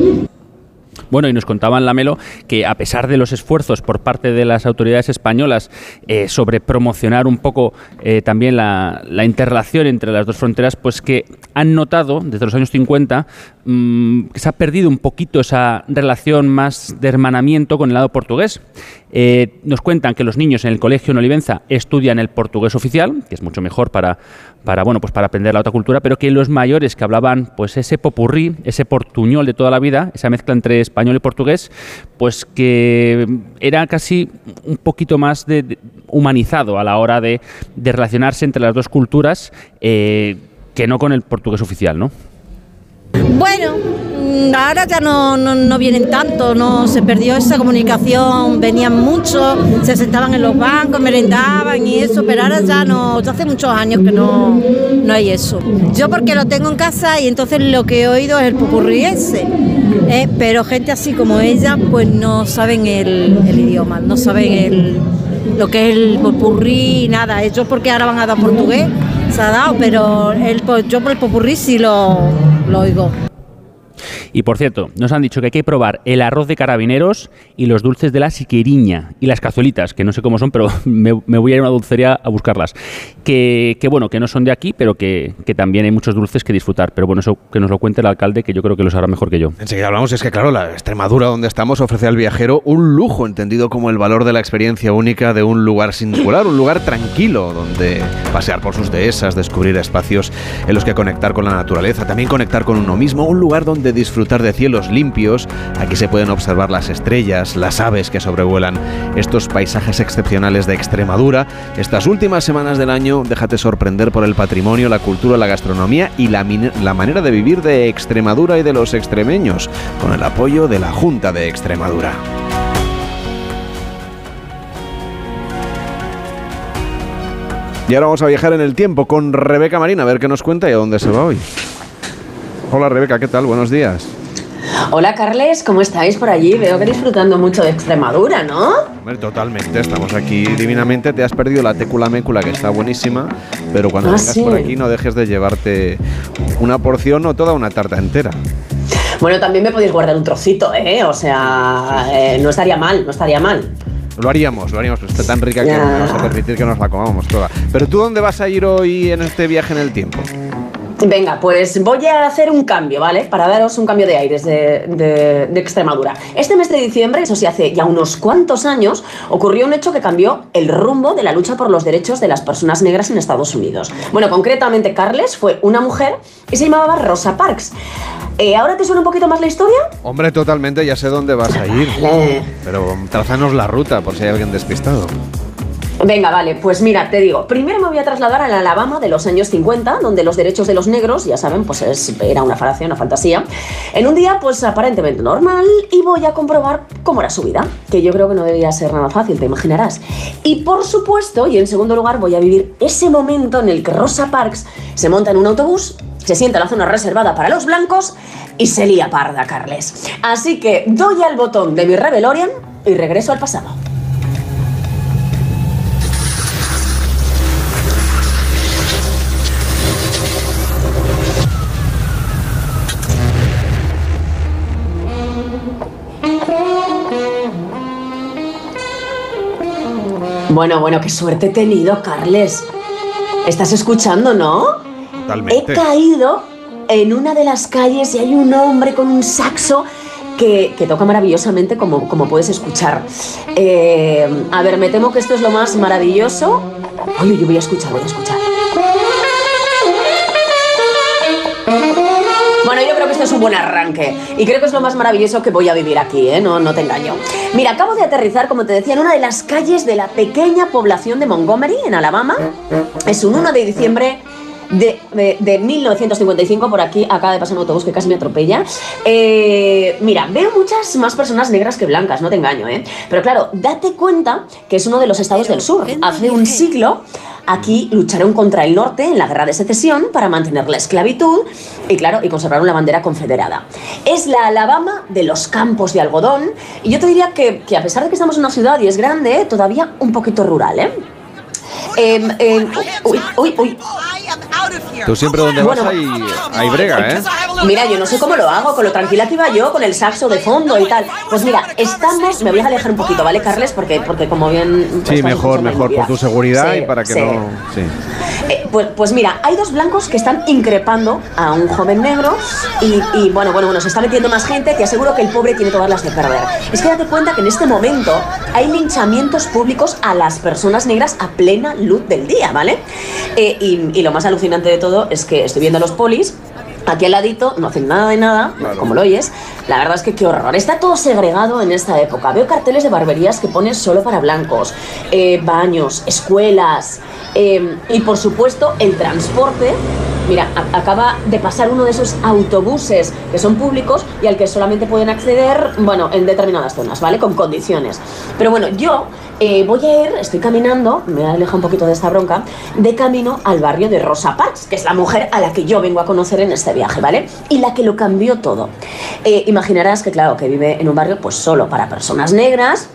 Bueno, y nos contaban Lamelo que a pesar de los esfuerzos por parte de las autoridades españolas eh, sobre promocionar un poco eh, también la, la interrelación entre las dos fronteras, pues que han notado desde los años 50 mm, que se ha perdido un poquito esa relación más de hermanamiento con el lado portugués. Eh, nos cuentan que los niños en el colegio en Olivenza estudian el portugués oficial, que es mucho mejor para, para, bueno, pues para aprender la otra cultura, pero que los mayores que hablaban pues ese popurrí, ese portuñol de toda la vida, esa mezcla entre español y portugués, pues que era casi un poquito más de, de- humanizado a la hora de, de relacionarse entre las dos culturas eh, que no con el portugués oficial, ¿no? Bueno, mm, ahora ya no, no, no vienen tanto, no se perdió esa comunicación, venían mucho, se sentaban en los bancos, merendaban y eso, pero ahora ya no, ya hace muchos años que no, no hay eso. Yo porque lo tengo en casa y entonces lo que he oído es el pupurrí ese, ¿eh? pero gente así como ella pues no saben el, el idioma, no saben el, lo que es el popurrí, nada, ellos porque ahora van a dar portugués, se ha dado, pero el, yo por el popurrí sí lo, lo oigo. Y por cierto, nos han dicho que hay que probar el arroz de carabineros y los dulces de la siqueriña y las cazuelitas, que no sé cómo son, pero me, voy a ir a una dulcería a buscarlas. Que, que bueno, que no son de aquí, pero que, que también hay muchos dulces que disfrutar. Pero bueno, eso que nos lo cuente el alcalde, que yo creo que lo sabrá mejor que yo. Enseguida hablamos, es que claro, la Extremadura donde estamos ofrece al viajero un lujo, entendido como el valor de la experiencia única de un lugar singular, un lugar tranquilo, donde pasear por sus dehesas, descubrir espacios en los que conectar con la naturaleza, también conectar con uno mismo, un lugar donde disfrutar de cielos limpios, aquí se pueden observar las estrellas, las aves que sobrevuelan estos paisajes excepcionales de Extremadura. Estas últimas semanas del año, déjate sorprender por el patrimonio, la cultura, la gastronomía y la, la manera de vivir de Extremadura y de los extremeños, con el apoyo de la Junta de Extremadura. Y ahora vamos a viajar en el tiempo con Rebeca Marina, a ver qué nos cuenta y a dónde se va hoy. Hola Rebeca, ¿qué tal? Buenos días. Hola Carles, ¿cómo estáis por allí? Veo que disfrutando mucho de Extremadura, ¿no? Hombre, totalmente, estamos aquí divinamente. Te has perdido la técula mécula, que está buenísima, pero cuando Ah, vengas sí. por aquí no dejes de llevarte una porción o toda una tarta entera. Bueno, también me podéis guardar un trocito, ¿eh? O sea, eh, no estaría mal, no estaría mal. Lo haríamos, lo haríamos, pero está tan rica que Ya. no vamos a permitir que nos la comamos toda. Pero tú, ¿dónde vas a ir hoy en este viaje en el tiempo? Venga, pues voy a hacer un cambio, ¿vale? Para daros un cambio de aires de, de- de Extremadura. Este mes de diciembre, eso sí, hace ya unos cuantos años, ocurrió un hecho que cambió el rumbo de la lucha por los derechos de las personas negras en Estados Unidos. Bueno, concretamente, Carles fue una mujer y se llamaba Rosa Parks. Eh, ¿Ahora te suena un poquito más la historia? Hombre, totalmente, ya sé dónde vas a ir. Pero trazanos la ruta, por si hay alguien despistado. Venga, vale, pues mira, te digo, primero me voy a trasladar a la Alabama de los años 50, donde los derechos de los negros, ya saben, pues es- era una falacia, una fantasía, en un día pues aparentemente normal y voy a comprobar cómo era su vida, que yo creo que no debía ser nada fácil, te imaginarás. Y por supuesto, y en segundo lugar, voy a vivir ese momento en el que Rosa Parks se monta en un autobús, se sienta en la zona reservada para los blancos y se lía parda, Carles. Así que doy al botón de mi Rebelorian y regreso al pasado. Bueno, bueno, qué suerte he tenido, Carles. ¿Estás escuchando, no? He Totalmente. caído en una de las calles y hay un hombre con un saxo que, que toca maravillosamente, como, como puedes escuchar. Eh, a ver, me temo que esto es lo más maravilloso. Oye, yo voy a escuchar, voy a escuchar. Este es un buen arranque y creo que es lo más maravilloso que voy a vivir aquí, ¿eh? no, no te engaño. Mira, acabo de aterrizar, como te decía, en una de las calles de la pequeña población de Montgomery, en Alabama. Es un 1 de diciembre de, de- de 1955, por aquí acaba de pasar un autobús que casi me atropella. Eh, mira, veo muchas más personas negras que blancas, no te engaño, ¿eh? Pero claro, date cuenta que es uno de los estados del sur. Hace un siglo aquí lucharon contra el norte en la guerra de secesión para mantener la esclavitud y claro, y conservaron la bandera confederada. Es la Alabama de los campos de algodón y yo te diría que, que a pesar de que estamos en una ciudad y es grande, todavía un poquito rural, ¿eh? Em, em, uy, uy, uy. Tú siempre donde Bueno. vas hay, hay brega, ¿eh? Mira, yo no sé cómo lo hago, con lo tranquila que iba yo, con el saxo de fondo y tal. Pues mira, estamos, me voy a alejar un poquito, ¿vale, Carles? Porque, porque como bien... pues, Sí, mejor, mejor, por tu seguridad Sí, y para que sí. no... Sí. Eh, pues, pues mira, hay dos blancos que están increpando a un joven negro y, bueno, bueno, bueno, se está metiendo más gente. Te aseguro que el pobre tiene todas las de perder. Es que date cuenta que en este momento hay linchamientos públicos a las personas negras a plena luz del día, ¿vale? Eh, y, y lo más alucinante de todo es que estoy viendo a los polis Aquí al ladito no hacen nada de nada, como lo oyes. La verdad es que qué horror. Está todo segregado en esta época. Veo carteles de barberías que ponen solo para blancos, eh, baños, escuelas eh, y por supuesto el transporte. Mira, acaba de pasar uno de esos autobuses que son públicos y al que solamente pueden acceder, bueno, en determinadas zonas, ¿vale? Con condiciones. Pero bueno, yo eh, voy a ir, estoy caminando, me voy a alejar un poquito de esta bronca, de camino al barrio de Rosa Parks, que es la mujer a la que yo vengo a conocer en este viaje, ¿vale? Y la que lo cambió todo. Eh, imaginarás que, claro, que vive en un barrio pues solo para personas negras,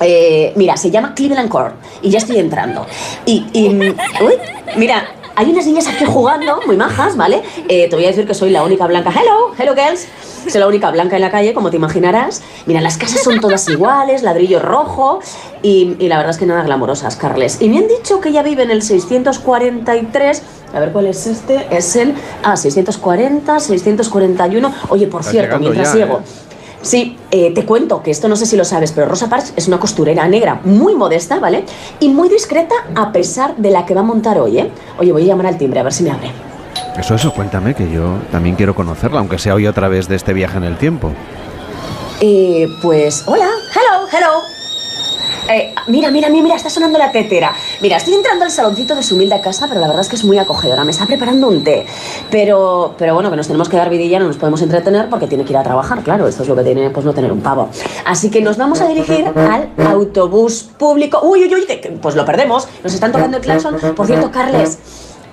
eh, mira, se llama Cleveland Court y ya estoy entrando. Y, y, mm, uy, mira, hay unas niñas aquí jugando, muy majas, ¿vale? Eh, te voy a decir que soy la única blanca. Hello, hello girls. Soy la única blanca en la calle, como te imaginarás. Mira, las casas son todas iguales, ladrillo rojo y, y la verdad es que nada glamorosas, Carles. Y me han dicho que ella vive en el 643. A ver cuál es este. Es el. Ah, 640, 641. Oye, por cierto, mientras ya, llego. ¿eh? Sí, eh, te cuento que esto no sé si lo sabes, pero Rosa Parks es una costurera negra muy modesta, ¿vale? Y muy discreta a pesar de la que va a montar hoy, ¿eh? Oye, voy a llamar al timbre a ver si me abre. Eso, eso, cuéntame, que yo también quiero conocerla, aunque sea hoy otra vez de este viaje en el tiempo. Eh, pues, hola, hello, hello. Eh, mira, mira, mira, mira, está sonando la tetera. Mira, estoy entrando al saloncito de su humilde casa, pero la verdad es que es muy acogedora. Me está preparando un té. Pero, pero bueno, que nos tenemos que dar vidilla, no nos podemos entretener porque tiene que ir a trabajar, claro. Esto es lo que tiene, pues no tener un pavo. Así que nos vamos a dirigir al autobús público. Uy, uy, uy, que- pues lo perdemos. Nos están tocando el claxon. Por cierto, Carles.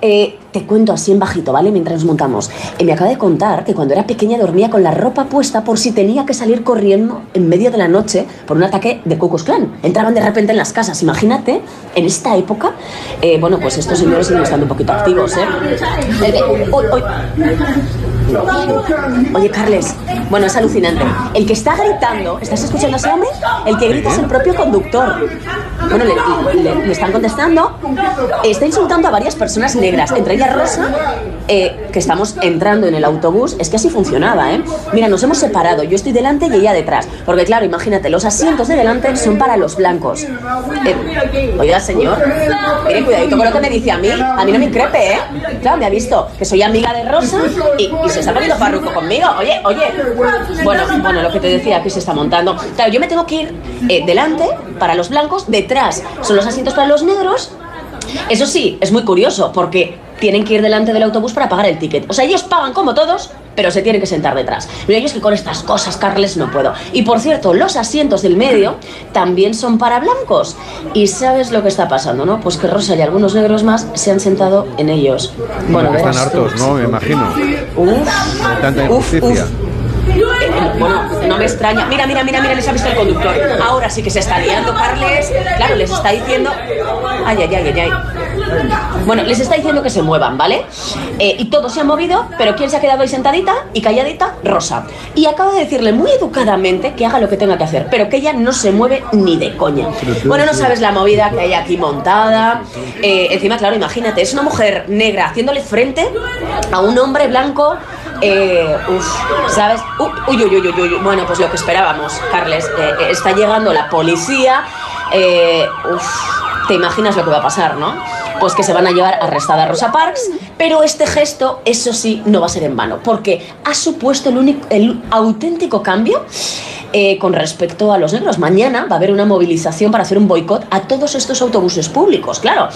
Eh, te cuento así en bajito, ¿vale? Mientras nos montamos. Eh, me acaba de contar que cuando era pequeña dormía con la ropa puesta por si tenía que salir corriendo en medio de la noche por un ataque de Klux Klan. Entraban de repente en las casas. Imagínate, en esta época, eh, bueno, pues estos señores siguen estando un poquito activos, ¿eh? Oye, Carles, bueno, es alucinante. El que está gritando, ¿estás escuchando a ese hombre? El que grita es el propio conductor. Bueno, le, le- le están contestando. Está insultando a varias personas negras, entre ellas Rosa, eh, que estamos entrando en el autobús. Es que así funcionaba, ¿eh? Mira, nos hemos separado. Yo estoy delante y ella detrás. Porque, claro, imagínate, los asientos de delante son para los blancos. Eh, oiga, señor, mire, cuidadito con lo que me dice a mí. A mí no me increpe, ¿eh? Claro, me ha visto que soy amiga de Rosa y, y se está poniendo farruco conmigo. Oye, oye. Bueno, bueno, lo que te decía, aquí se está montando. Claro, yo me tengo que ir eh, delante para los blancos, detrás son los asientos para los negros. Eso sí, es muy curioso porque tienen que ir delante del autobús para pagar el ticket. O sea, ellos pagan como todos, pero se tienen que sentar detrás. Mira, yo es que con estas cosas, Carles, no puedo. Y por cierto, los asientos del medio también son para blancos. Y sabes lo que está pasando, ¿no? Pues que Rosa y algunos negros más se han sentado en ellos. Bueno, están hartos, ¿no? Me imagino. Uf, tanta Uf, injusticia. Bueno, no me extraña. Mira, mira, mira, mira, les ha visto el conductor. Ahora sí que se está liando, Carles. Claro, les está diciendo. Ay, ay, ay, ay, ay. Bueno, les está diciendo que se muevan, ¿vale? Eh, y todos se han movido, pero ¿quién se ha quedado ahí sentadita y calladita? Rosa. Y acaba de decirle muy educadamente que haga lo que tenga que hacer, pero que ella no se mueve ni de coña. Bueno, no sabes la movida que hay aquí montada. Eh, encima, claro, imagínate, es una mujer negra haciéndole frente a un hombre blanco. Eh, uf, ¿sabes? Uy, uy, uy, uy, uy. Bueno, pues lo que esperábamos, Carles. Eh, eh, está llegando la policía. Eh, uf, te imaginas lo que va a pasar, ¿no? Pues que se van a llevar arrestada a Rosa Parks, pero este gesto, eso sí, no va a ser en vano, porque ha supuesto el, único, el auténtico cambio eh, con respecto a los negros. Mañana va a haber una movilización para hacer un boicot a todos estos autobuses públicos, claro.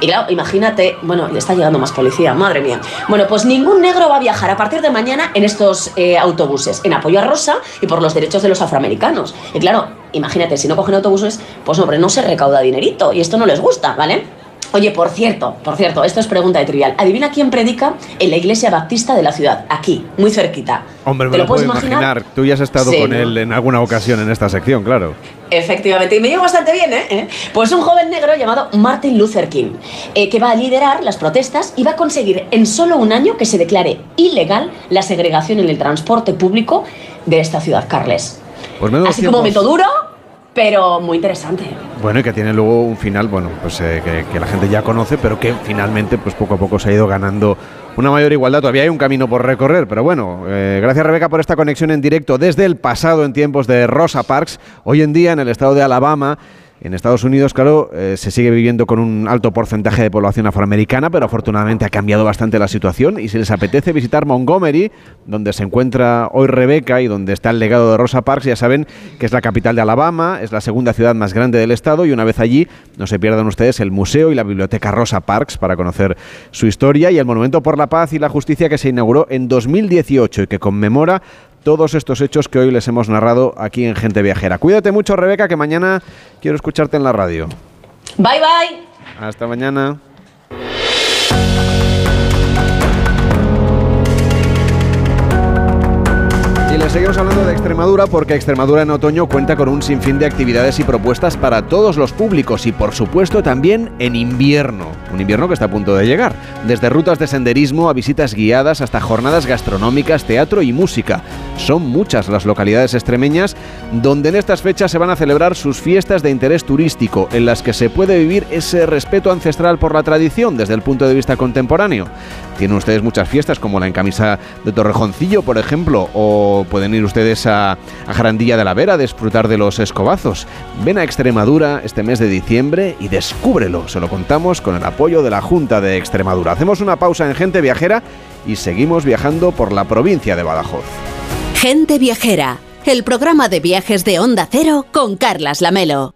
Y claro, imagínate, bueno, le está llegando más policía, madre mía. Bueno, pues ningún negro va a viajar a partir de mañana en estos eh, autobuses, en apoyo a Rosa y por los derechos de los afroamericanos. Y claro, imagínate, si no cogen autobuses, pues hombre, no se recauda dinerito y esto no les gusta, ¿vale? Oye, por cierto, por cierto, esto es pregunta de trivial. Adivina quién predica en la iglesia baptista de la ciudad, aquí, muy cerquita. Hombre, me ¿Te lo, puedo imaginar? imaginar? Tú ya has estado Sí, con ¿no? él en alguna ocasión en esta sección, claro. Efectivamente, y me llevo bastante bien, ¿eh? ¿Eh? Pues un joven negro llamado Martin Luther King, eh, que va a liderar las protestas y va a conseguir en solo un año que se declare ilegal la segregación en el transporte público de esta ciudad, Carles. Pues Así como tiempos. momento duro, pero muy interesante. Bueno, y que tiene luego un final, bueno, pues eh, que, que la gente ya conoce, pero que finalmente, pues poco a poco se ha ido ganando una mayor igualdad. Todavía hay un camino por recorrer, pero bueno, eh, gracias Rebeca por esta conexión en directo desde el pasado en tiempos de Rosa Parks, hoy en día en el estado de Alabama. En Estados Unidos, claro, eh, se sigue viviendo con un alto porcentaje de población afroamericana, pero afortunadamente ha cambiado bastante la situación. Y si les apetece visitar Montgomery, donde se encuentra hoy Rebeca y donde está el legado de Rosa Parks, ya saben que es la capital de Alabama, es la segunda ciudad más grande del estado y una vez allí no se pierdan ustedes el museo y la biblioteca Rosa Parks para conocer su historia y el Monumento por la Paz y la Justicia que se inauguró en 2018 y que conmemora todos estos hechos que hoy les hemos narrado aquí en Gente Viajera. Cuídate mucho, Rebeca, que mañana quiero escucharte en la radio. Bye bye. Hasta mañana. Y les seguimos hablando de Extremadura porque Extremadura en otoño cuenta con un sinfín de actividades y propuestas para todos los públicos y por supuesto también en invierno, un invierno que está a punto de llegar, desde rutas de senderismo a visitas guiadas hasta jornadas gastronómicas, teatro y música. Son muchas las localidades extremeñas donde en estas fechas se van a celebrar sus fiestas de interés turístico en las que se puede vivir ese respeto ancestral por la tradición desde el punto de vista contemporáneo. Tienen ustedes muchas fiestas como la en camisa de Torrejoncillo, por ejemplo, o pueden ir ustedes a, a Jarandilla de la Vera a disfrutar de los escobazos. Ven a Extremadura este mes de diciembre y descúbrelo. Se lo contamos con el apoyo de la Junta de Extremadura. Hacemos una pausa en Gente Viajera y seguimos viajando por la provincia de Badajoz. Gente Viajera, el programa de viajes de Onda Cero con Carlas Lamelo.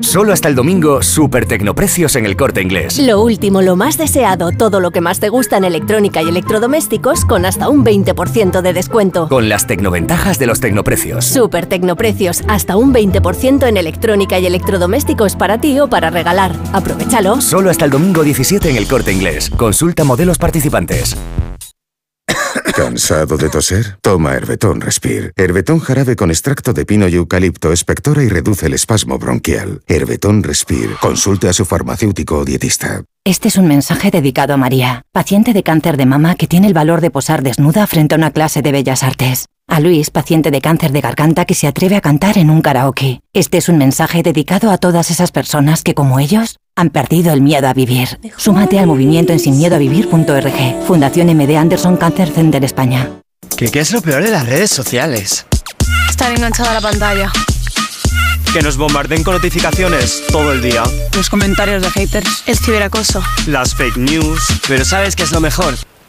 Solo hasta el domingo, super tecnoprecios en el corte inglés. Lo último, lo más deseado, todo lo que más te gusta en electrónica y electrodomésticos con hasta un 20% de descuento. Con las tecnoventajas de los tecnoprecios. Super Tecnoprecios, hasta un 20% en electrónica y electrodomésticos para ti o para regalar. Aprovechalo. Solo hasta el domingo 17 en el corte inglés. Consulta modelos participantes. ¿Cansado de toser? Toma Herbetón Respire. Herbetón jarabe con extracto de pino y eucalipto espectora y reduce el espasmo bronquial. Herbetón Respire. Consulte a su farmacéutico o dietista. Este es un mensaje dedicado a María, paciente de cáncer de mama que tiene el valor de posar desnuda frente a una clase de bellas artes. A Luis, paciente de cáncer de garganta que se atreve a cantar en un karaoke. Este es un mensaje dedicado a todas esas personas que, como ellos, han perdido el miedo a vivir. Súmate al movimiento en sinmiedoavivir.org. Fundación MD Anderson Cancer Center España. ¿Qué, ¿Qué es lo peor de las redes sociales? Estar enganchada a la pantalla. Que nos bombarden con notificaciones todo el día. Los comentarios de haters. El ciberacoso. Las fake news. Pero ¿sabes qué es lo mejor?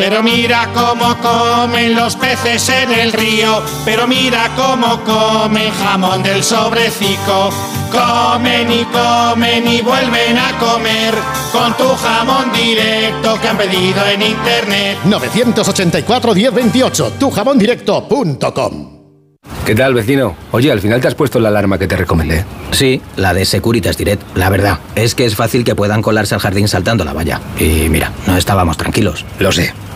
Pero mira cómo comen los peces en el río, pero mira cómo comen jamón del sobrecico. Comen y comen y vuelven a comer con tu jamón directo que han pedido en internet. 984-1028, tujamondirecto.com. ¿Qué tal, vecino? Oye, al final te has puesto la alarma que te recomendé. Sí, la de Securitas Direct. La verdad, es que es fácil que puedan colarse al jardín saltando la valla. Y mira, no estábamos tranquilos. Lo sé.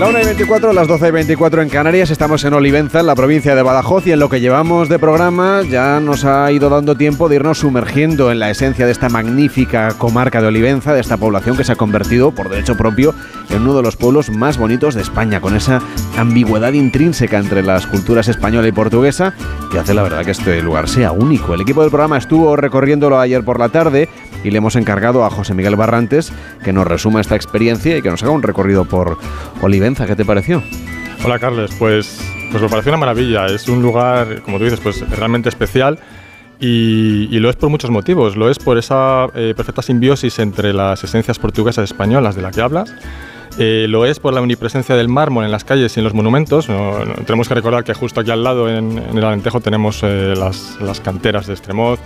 La 1 y 24, las 12 y 24 en Canarias, estamos en Olivenza, en la provincia de Badajoz, y en lo que llevamos de programa ya nos ha ido dando tiempo de irnos sumergiendo en la esencia de esta magnífica comarca de Olivenza, de esta población que se ha convertido, por derecho propio, en uno de los pueblos más bonitos de España, con esa ambigüedad intrínseca entre las culturas española y portuguesa, que hace la verdad que este lugar sea único. El equipo del programa estuvo recorriéndolo ayer por la tarde y le hemos encargado a José Miguel Barrantes que nos resuma esta experiencia y que nos haga un recorrido por Olivenza. ¿Qué te pareció? Hola Carles, pues, pues me pareció una maravilla. Es un lugar, como tú dices, pues realmente especial. Y, y lo es por muchos motivos. Lo es por esa eh, perfecta simbiosis entre las esencias portuguesas y españolas de la que hablas. Eh, lo es por la omnipresencia del mármol en las calles y en los monumentos. No- no- tenemos que recordar que justo aquí al lado, en, en el Alentejo, tenemos eh, las, las canteras de Estremoz,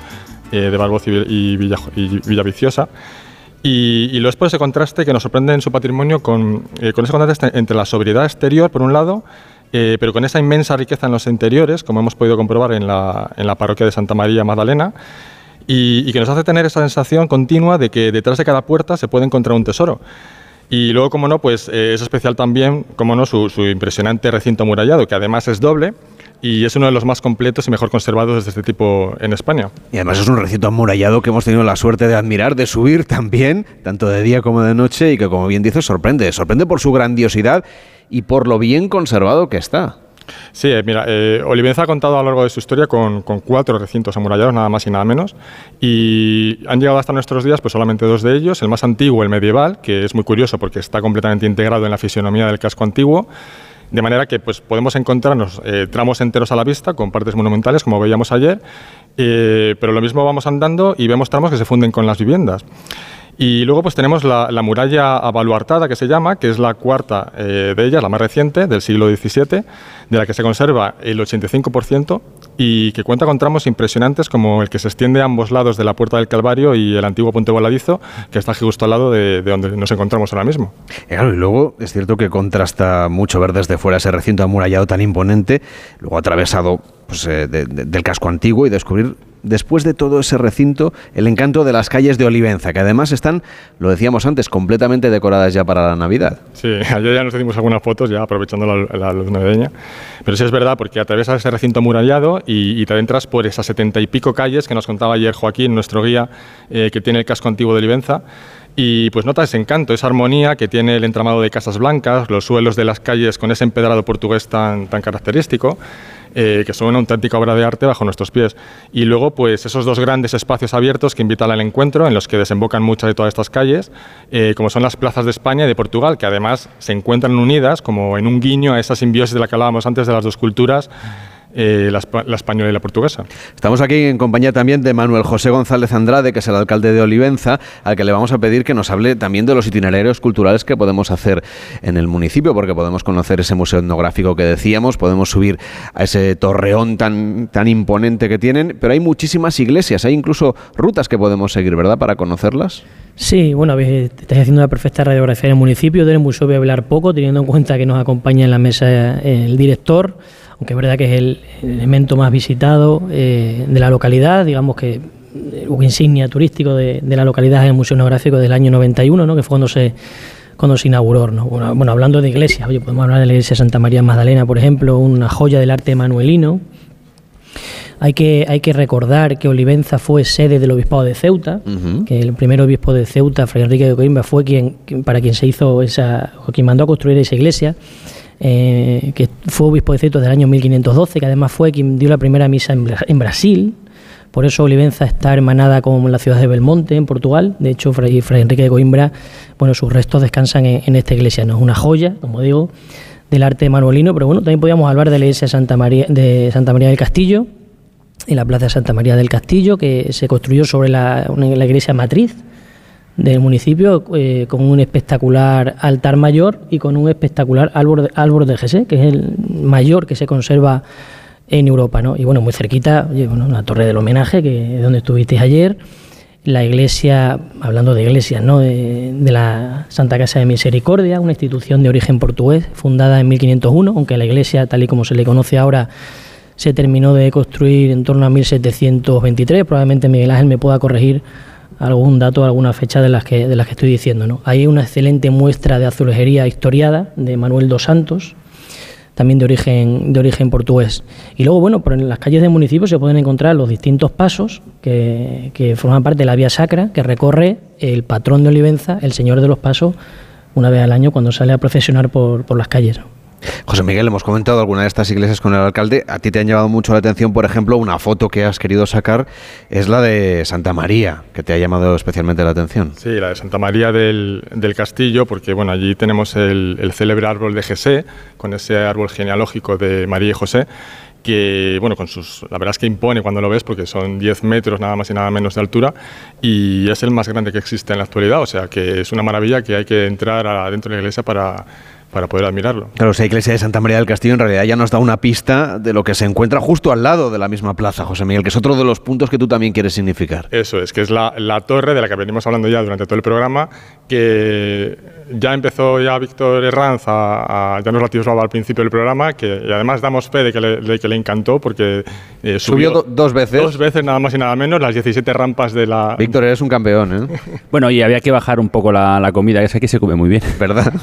eh, de Barboz y, Vi- y Villa, y Villaviciosa. Y, y lo es por ese contraste que nos sorprende en su patrimonio con, eh, con ese contraste entre la sobriedad exterior, por un lado, eh, pero con esa inmensa riqueza en los interiores, como hemos podido comprobar en la, en la parroquia de Santa María Magdalena, y, que nos hace tener esa sensación continua de que detrás de cada puerta se puede encontrar un tesoro. Y luego, como no, pues eh, es especial también, como no, su, su impresionante recinto amurallado, que además es doble y es uno de los más completos y mejor conservados de este tipo en España. Y además es un recinto amurallado que hemos tenido la suerte de admirar, de subir también, tanto de día como de noche, y que como bien dices, sorprende. Sorprende por su grandiosidad y por lo bien conservado que está. Sí, eh, mira, eh, Olivenza ha contado a lo largo de su historia con, con cuatro recintos amurallados, nada más y nada menos, y han llegado hasta nuestros días pues solamente dos de ellos, el más antiguo, el medieval, que es muy curioso porque está completamente integrado en la fisionomía del casco antiguo, de manera que pues, podemos encontrarnos eh, tramos enteros a la vista con partes monumentales, como veíamos ayer, eh, pero lo mismo vamos andando y vemos tramos que se funden con las viviendas. Y luego pues tenemos la, la muralla abaluartada que se llama, que es la cuarta eh, de ellas, la más reciente, del siglo XVII, de la que se conserva el 85% y que cuenta con tramos impresionantes como el que se extiende a ambos lados de la Puerta del Calvario y el antiguo puente voladizo, que está justo al lado de, de donde nos encontramos ahora mismo. Claro, y luego es cierto que contrasta mucho ver desde fuera ese recinto amurallado tan imponente, luego atravesado pues, eh, de- de- del casco antiguo y descubrir después de todo ese recinto el encanto de las calles de Olivenza, que además están, lo decíamos antes, completamente decoradas ya para la Navidad. Sí, ayer ya nos dimos algunas fotos, ya aprovechando la, luz navideña. Pero sí es verdad, porque atraviesas ese recinto amurallado y, y te adentras por esas setenta y pico calles que nos contaba ayer Joaquín, nuestro guía, eh, que tiene el casco antiguo de Olivenza. Y pues nota ese encanto, esa armonía que tiene el entramado de casas blancas, los suelos de las calles con ese empedrado portugués tan, tan característico. Eh, que son una auténtica obra de arte bajo nuestros pies. Y luego, pues esos dos grandes espacios abiertos que invitan al encuentro, en los que desembocan muchas de todas estas calles, eh, como son las plazas de España y de Portugal, que además se encuentran unidas como en un guiño a esa simbiosis de la que hablábamos antes de las dos culturas, eh, la, espa- la española y la portuguesa. Estamos aquí en compañía también de Manuel José González Andrade, que es el alcalde de Olivenza, al que le vamos a pedir que nos hable también de los itinerarios culturales que podemos hacer en el municipio, porque podemos conocer ese museo etnográfico que decíamos, podemos subir a ese torreón tan, tan imponente que tienen, pero hay muchísimas iglesias, hay incluso rutas que podemos seguir, ¿verdad?, para conocerlas. Sí, bueno, estáis haciendo una perfecta radiografía del municipio. Del museo voy a hablar poco, teniendo en cuenta que nos acompaña en la mesa eh, el director, aunque es verdad que es el elemento más visitado eh, de la localidad, digamos que un insignia turístico de, de la localidad es el Museo Etnográfico del año 91, ¿no? que fue cuando se, cuando se inauguró. ¿no? Bueno, bueno, hablando de iglesias, oye, podemos hablar de la iglesia Santa María Magdalena, por ejemplo, una joya del arte manuelino. Hay que, hay que recordar que Olivenza fue sede del obispado de Ceuta, que el primer obispo de Ceuta, Fray Enrique de Coimbra, fue quien, quien- para quien se hizo esa, o quien mandó a construir esa iglesia, eh, que fue obispo de Ceuta desde el año 1512, que además fue quien dio la primera misa en, en Brasil. Por eso Olivenza está hermanada con la ciudad de Belmonte, en Portugal. De hecho, Fray, Fray Enrique de Coimbra, bueno, sus restos descansan en, esta iglesia. No es una joya, como digo, del arte manuelino, pero bueno, también podíamos hablar de la iglesia Santa María, de Santa María del Castillo, en la plaza de Santa María del Castillo, que se construyó sobre la, la iglesia matriz del municipio, eh, con un espectacular altar mayor y con un espectacular árbol de, árbol de que es el mayor que se conserva en Europa. ¿no? Y bueno, muy cerquita, oye, bueno, la torre del homenaje, que es donde estuvisteis ayer, la iglesia, hablando de iglesias, ¿no? de, de la Santa Casa de Misericordia, una institución de origen portugués, fundada en 1501, aunque la iglesia, tal y como se le conoce ahora, se terminó de construir en torno a 1723. Probablemente Miguel Ángel me pueda corregir algún dato, alguna fecha de las que, de las que estoy diciendo. ¿no? Hay una excelente muestra de azulejería historiada de Manuel dos Santos, también de origen, de origen portugués. Y luego, bueno, por en las calles del municipio se pueden encontrar los distintos pasos que, que forman parte de la vía sacra que recorre el patrón de Olivenza, el señor de los pasos, una vez al año cuando sale a procesionar por, por las calles. José Miguel, hemos comentado alguna de estas iglesias con el alcalde. A ti te han llamado mucho la atención, por ejemplo, una foto que has querido sacar es la de Santa María, que te ha llamado especialmente la atención. Sí, la de Santa María del, Castillo, porque bueno, allí tenemos el, célebre árbol de Jesé, con ese árbol genealógico de María y José que, bueno, con sus, la verdad es que impone cuando lo ves porque son 10 metros nada más y nada menos de altura y es el más grande que existe en la actualidad, o sea que es una maravilla que hay que entrar adentro de la iglesia para, para poder admirarlo. Claro, esa iglesia de Santa María del Castillo en realidad ya nos da una pista de lo que se encuentra justo al lado de la misma plaza, José Miguel, que es otro de los puntos que tú también quieres significar. Eso es, que es la, la torre de la que venimos hablando ya durante todo el programa, que ya empezó ya Víctor Herranz a, a ya nos lo atisbaba al principio del programa, que y además damos fe de que le, de que le encantó porque eh, Subió do- dos veces. Dos veces nada más y nada menos, las 17 rampas de la... Víctor, eres un campeón, ¿eh? Bueno, y había que bajar un poco la, la comida, que es que aquí se come muy bien. ¿Verdad?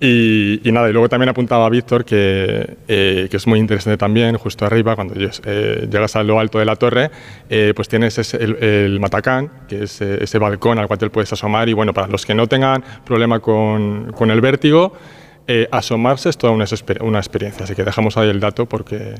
Y, nada, y luego también apuntaba Víctor que, eh, que es muy interesante también, justo arriba, cuando eh, llegas a lo alto de la torre, eh, pues tienes ese- el, el matacán, que es ese balcón al cual te puedes asomar. Y bueno, para los que no tengan problema con, con el vértigo, asomarse es toda una, una experiencia. Así que dejamos ahí el dato porque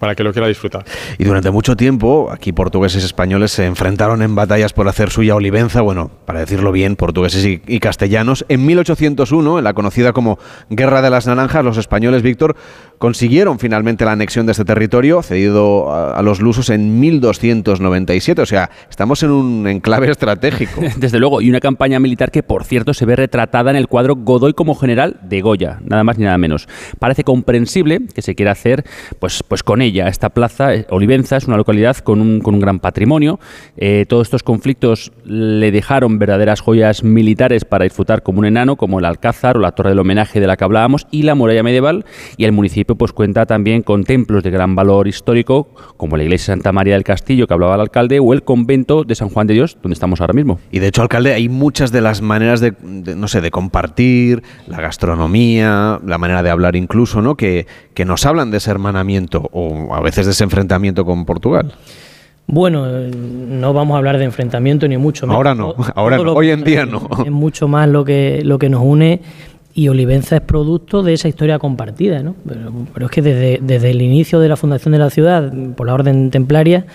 para que lo quiera disfrutar. Y durante mucho tiempo, aquí portugueses y españoles se enfrentaron en batallas por hacer suya Olivenza, bueno, para decirlo bien, portugueses y, y castellanos. En 1801, en la conocida como Guerra de las Naranjas, los españoles, Víctor, consiguieron finalmente la anexión de este territorio, cedido a, a los lusos en 1297. O sea, estamos en un enclave estratégico. Desde luego, y una campaña militar que, por cierto, se ve retratada en el cuadro Godoy como general de Goya, nada más ni nada menos. Parece comprensible que se quiera hacer pues, pues con Esta plaza, eh, Olivenza, es una localidad con un, con un gran patrimonio. Eh, todos estos conflictos le dejaron verdaderas joyas militares para disfrutar como un enano, como el Alcázar o la Torre del Homenaje de la que hablábamos, y la muralla medieval. Y el municipio pues cuenta también con templos de gran valor histórico, como la iglesia Santa María del Castillo que hablaba el alcalde, o el convento de San Juan de Dios, donde estamos ahora mismo. Y de hecho, alcalde, hay muchas de las maneras de, no sé, de compartir, la gastronomía, la manera de hablar incluso, ¿no? Que, que nos hablan de ese hermanamiento o a veces de ese enfrentamiento con Portugal. Bueno, eh, no vamos a hablar de enfrentamiento ni mucho menos. Ahora no, ahora no, hoy en día no. Es mucho más lo que, lo que nos une y Olivenza es producto de esa historia compartida, ¿no? Pero, pero es que desde, desde el inicio de la fundación de la ciudad, por la orden templaria,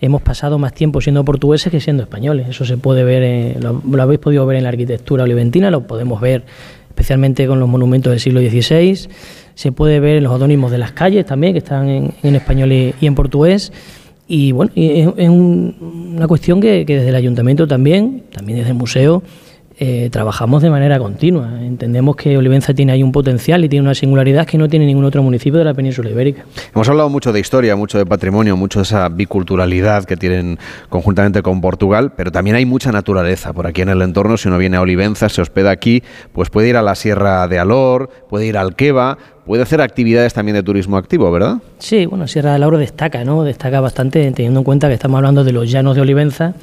hemos pasado más tiempo siendo portugueses que siendo españoles. Eso se puede ver, lo, lo habéis podido ver en la arquitectura oliventina, lo podemos ver especialmente con los monumentos del siglo XVI, se puede ver en los odónimos de las calles también, que están en, en español y, y en portugués. Y bueno, y es, es un- una cuestión que, que desde el ayuntamiento también, también desde el museo, eh, trabajamos de manera continua. Entendemos que Olivenza tiene ahí un potencial y tiene una singularidad que no tiene ningún otro municipio de la península ibérica. Hemos hablado mucho de historia, mucho de patrimonio, mucho de esa biculturalidad que tienen conjuntamente con Portugal, pero también hay mucha naturaleza por aquí en el entorno. Si uno viene a Olivenza, se hospeda aquí, pues puede ir a la Sierra de Alor, puede ir al Queva, puede hacer actividades también de turismo activo, ¿verdad? Sí, bueno, Sierra del Lauro destaca, ¿no? Destaca bastante, teniendo en cuenta que estamos hablando de los llanos de Olivenza.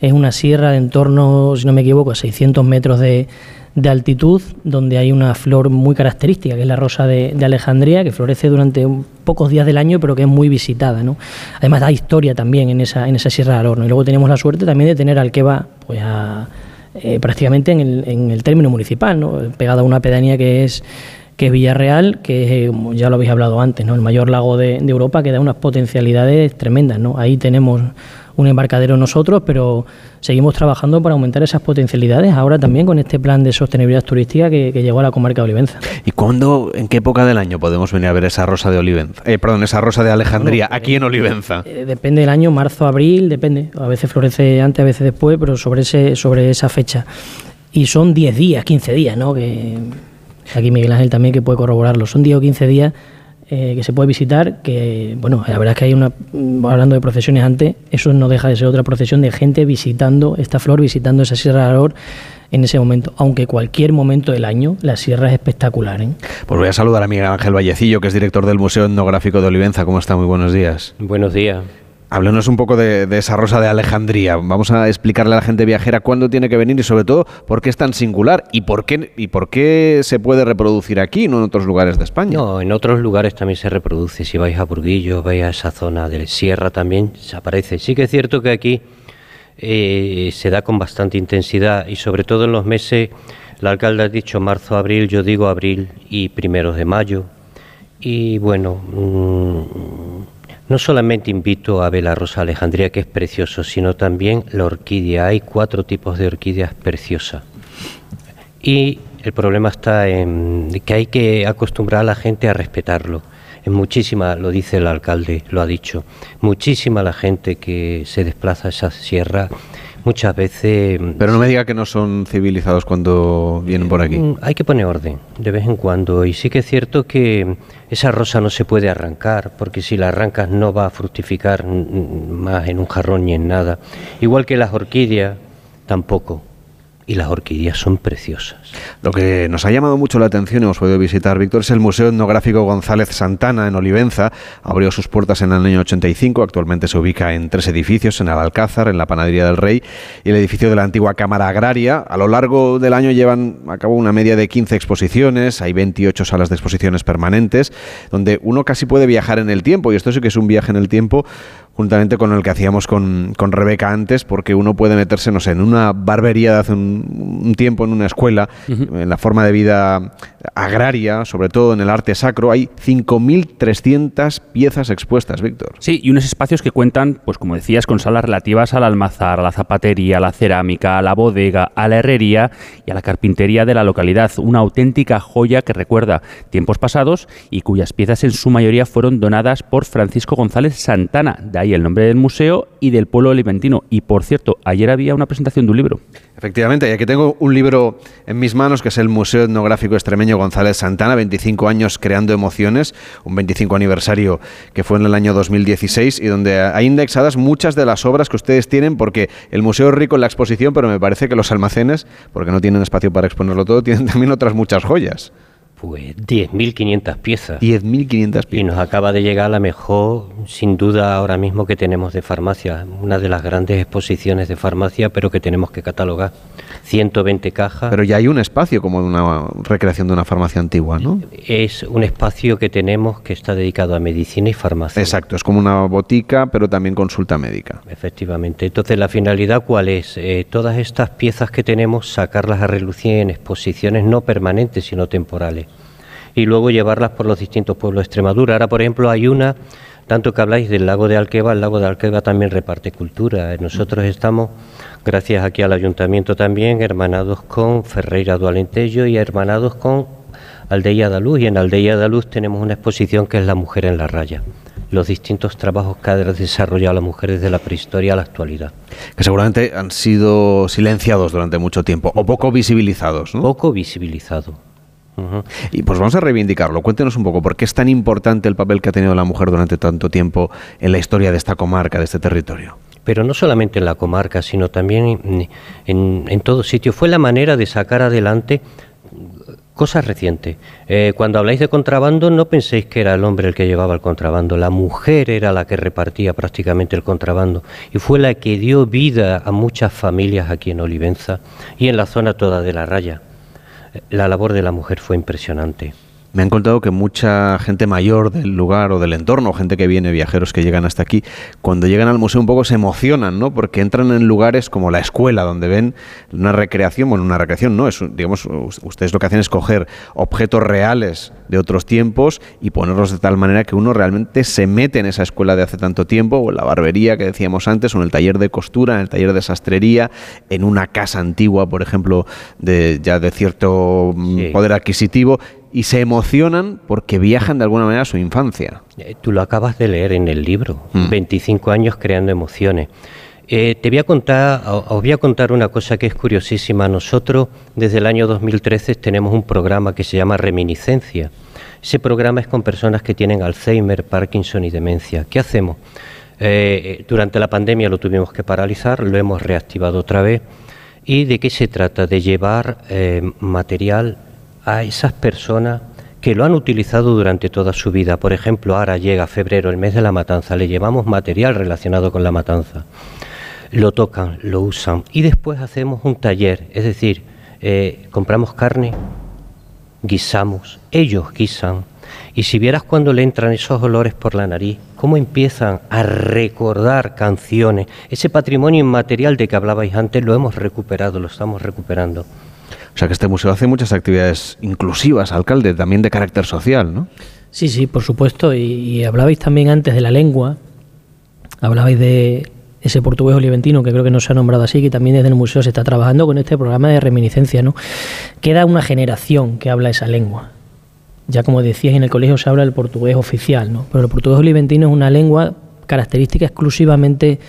Es una sierra de en torno, si no me equivoco, a 600 metros de, de altitud, donde hay una flor muy característica, que es la rosa de, de Alejandría, que florece durante pocos días del año, pero que es muy visitada, ¿no? Además, da historia también en esa, en esa Sierra del Horno. Y luego tenemos la suerte también de tener Alqueva, pues a- eh, prácticamente en el, en el término municipal, ¿no? pegada a una pedanía que es que es Villarreal, que es, eh, ya lo habéis hablado antes, ¿no? el mayor lago de, de Europa, que da unas potencialidades tremendas. ¿no? Ahí tenemos un embarcadero nosotros, pero seguimos trabajando para aumentar esas potencialidades, ahora también con este plan de sostenibilidad turística que, que llegó a la comarca de Olivenza. ¿Y cuándo, en qué época del año podemos venir a ver esa rosa de Olivenza? Eh, perdón, esa rosa de Alejandría, aquí en Olivenza. Eh, depende del año, marzo, abril, depende. A veces florece antes, a veces después, pero sobre, ese, sobre esa fecha. Y son 10 días, 15 días, ¿no? Que aquí Miguel Ángel también que puede corroborarlo. Son 10 o 15 días eh, que se puede visitar, que, bueno, la verdad es que hay una, hablando de procesiones antes, eso no deja de ser otra procesión de gente visitando esta flor, visitando esa Sierra de Alor en ese momento, aunque cualquier momento del año, la sierra es espectacular. ¿eh? Pues voy a saludar a Miguel Ángel Vallecillo, que es director del Museo Etnográfico de Olivenza. ¿Cómo está? Muy buenos días. Buenos días. Háblenos un poco de, esa rosa de Alejandría. Vamos a explicarle a la gente viajera cuándo tiene que venir y sobre todo por qué es tan singular y por qué, y por qué se puede reproducir aquí, no en otros lugares de España. No, en otros lugares también se reproduce. Si vais a Burguillo, vais a esa zona de Sierra también se aparece. Sí que es cierto que aquí eh, se da con bastante intensidad y sobre todo en los meses, el alcalde ha dicho marzo, abril, yo digo abril y primeros de mayo. Y bueno... Mmm, no solamente invito a ver la rosa Alejandría, que es precioso, sino también la orquídea. Hay cuatro tipos de orquídeas preciosas. Y el problema está en que hay que acostumbrar a la gente a respetarlo. Es muchísima, lo dice el alcalde, lo ha dicho, muchísima la gente que se desplaza a esa sierra muchas veces... Pero no me diga que no son civilizados cuando vienen por aquí. Hay que poner orden de vez en cuando y sí que es cierto que esa rosa no se puede arrancar porque si la arrancas no va a fructificar más en un jarrón ni en nada. Igual que las orquídeas tampoco y las orquídeas son preciosas. Lo que nos ha llamado mucho la atención, hemos podido visitar, Víctor, es el Museo Etnográfico González Santana en Olivenza. Abrió sus puertas en el año 85, actualmente se ubica en tres edificios, en el Alcázar, en la Panadería del Rey y el edificio de la antigua Cámara Agraria. A lo largo del año llevan a cabo una media de 15 exposiciones, hay 28 salas de exposiciones permanentes, donde uno casi puede viajar en el tiempo, y esto sí que es un viaje en el tiempo juntamente con el que hacíamos con, con, Rebeca antes, porque uno puede meterse, no sé, en una barbería de hace un, un tiempo, en una escuela, uh -huh. en la forma de vida agraria, sobre todo en el arte sacro, hay 5.300 piezas expuestas, Víctor. Sí, y unos espacios que cuentan, pues como decías, con salas relativas al almazar, a la zapatería, a la cerámica, a la bodega, a la herrería y a la carpintería de la localidad. Una auténtica joya que recuerda tiempos pasados y cuyas piezas en su mayoría fueron donadas por Francisco González Santana, de ahí el nombre del museo y del pueblo oliventino. Y por cierto, ayer había una presentación de un libro. Efectivamente, y aquí tengo un libro en mis manos que es el Museo Etnográfico Extremeño González Santana, 25 años creando emociones, un 25 aniversario que fue en el año 2016 y donde hay indexadas muchas de las obras que ustedes tienen porque el museo es rico en la exposición, pero me parece que los almacenes, porque no tienen espacio para exponerlo todo, tienen también otras muchas joyas. Pues 10.500 piezas. 10.500 piezas. Y nos acaba de llegar la mejor, sin duda, ahora mismo que tenemos de farmacia. Una de las grandes exposiciones de farmacia, pero que tenemos que catalogar. 120 cajas. Pero ya hay un espacio como una recreación de una farmacia antigua, ¿no? Es un espacio que tenemos que está dedicado a medicina y farmacia. Exacto, es como una botica, pero también consulta médica. Efectivamente. Entonces, ¿la finalidad cuál es? Eh, todas estas piezas que tenemos, sacarlas a relucir en exposiciones no permanentes, sino temporales y luego llevarlas por los distintos pueblos de Extremadura. Ahora, por ejemplo, hay una, tanto que habláis del lago de Alqueva, el lago de Alqueva también reparte cultura. Nosotros estamos, gracias aquí al ayuntamiento también, hermanados con Ferreira do Alentejo y hermanados con Aldeia da Luz. Y en Aldeia da Luz tenemos una exposición que es La mujer en la raya los distintos trabajos que ha desarrollado la mujer desde la prehistoria a la actualidad. Que seguramente han sido silenciados durante mucho tiempo o poco visibilizados. ¿no? Poco visibilizado. Y pues vamos a reivindicarlo. Cuéntenos un poco, ¿por qué es tan importante el papel que ha tenido la mujer durante tanto tiempo en la historia de esta comarca, de este territorio? Pero no solamente en la comarca, sino también en, en, en todo sitio. Fue la manera de sacar adelante cosas recientes. Eh, cuando habláis de contrabando, no penséis que era el hombre el que llevaba el contrabando, la mujer era la que repartía prácticamente el contrabando y fue la que dio vida a muchas familias aquí en Olivenza y en la zona toda de la raya. La labor de la mujer fue impresionante. Me han contado que mucha gente mayor del lugar o del entorno, gente que viene, viajeros que llegan hasta aquí, cuando llegan al museo un poco se emocionan, ¿no? Porque entran en lugares como la escuela, donde ven una recreación, bueno, una recreación no, es, digamos, ustedes lo que hacen es coger objetos reales de otros tiempos y ponerlos de tal manera que uno realmente se mete en esa escuela de hace tanto tiempo, o en la barbería que decíamos antes, o en el taller de costura, en el taller de sastrería, en una casa antigua, por ejemplo, de ya de cierto sí. poder adquisitivo y se emocionan porque viajan de alguna manera a su infancia. Eh, tú lo acabas de leer en el libro, mm. 25 años creando emociones. Eh, te voy a contar, os voy a contar una cosa que es curiosísima. Nosotros desde el año 2013 tenemos un programa que se llama Reminiscencia. Ese programa es con personas que tienen Alzheimer, Parkinson y demencia. ¿Qué hacemos? Eh, durante la pandemia lo tuvimos que paralizar, lo hemos reactivado otra vez ¿Y de qué se trata? De llevar eh, material a esas personas que lo han utilizado durante toda su vida. Por ejemplo, ahora llega febrero, el mes de la matanza, le llevamos material relacionado con la matanza. Lo tocan, lo usan y después hacemos un taller, es decir, eh, compramos carne, guisamos, ellos guisan. Y si vieras cuando le entran esos olores por la nariz, cómo empiezan a recordar canciones, ese patrimonio inmaterial de que hablabais antes lo hemos recuperado, lo estamos recuperando. O sea que este museo hace muchas actividades inclusivas, alcalde, también de carácter social, ¿no? Sí, sí, por supuesto. Y, hablabais también antes de la lengua, hablabais de ese portugués oliventino, que creo que no se ha nombrado así, que también desde el museo se está trabajando con este programa de reminiscencia, ¿no? Queda una generación que habla esa lengua. Ya como decías, en el colegio se habla el portugués oficial, ¿no? Pero el portugués oliventino es una lengua característica exclusivamente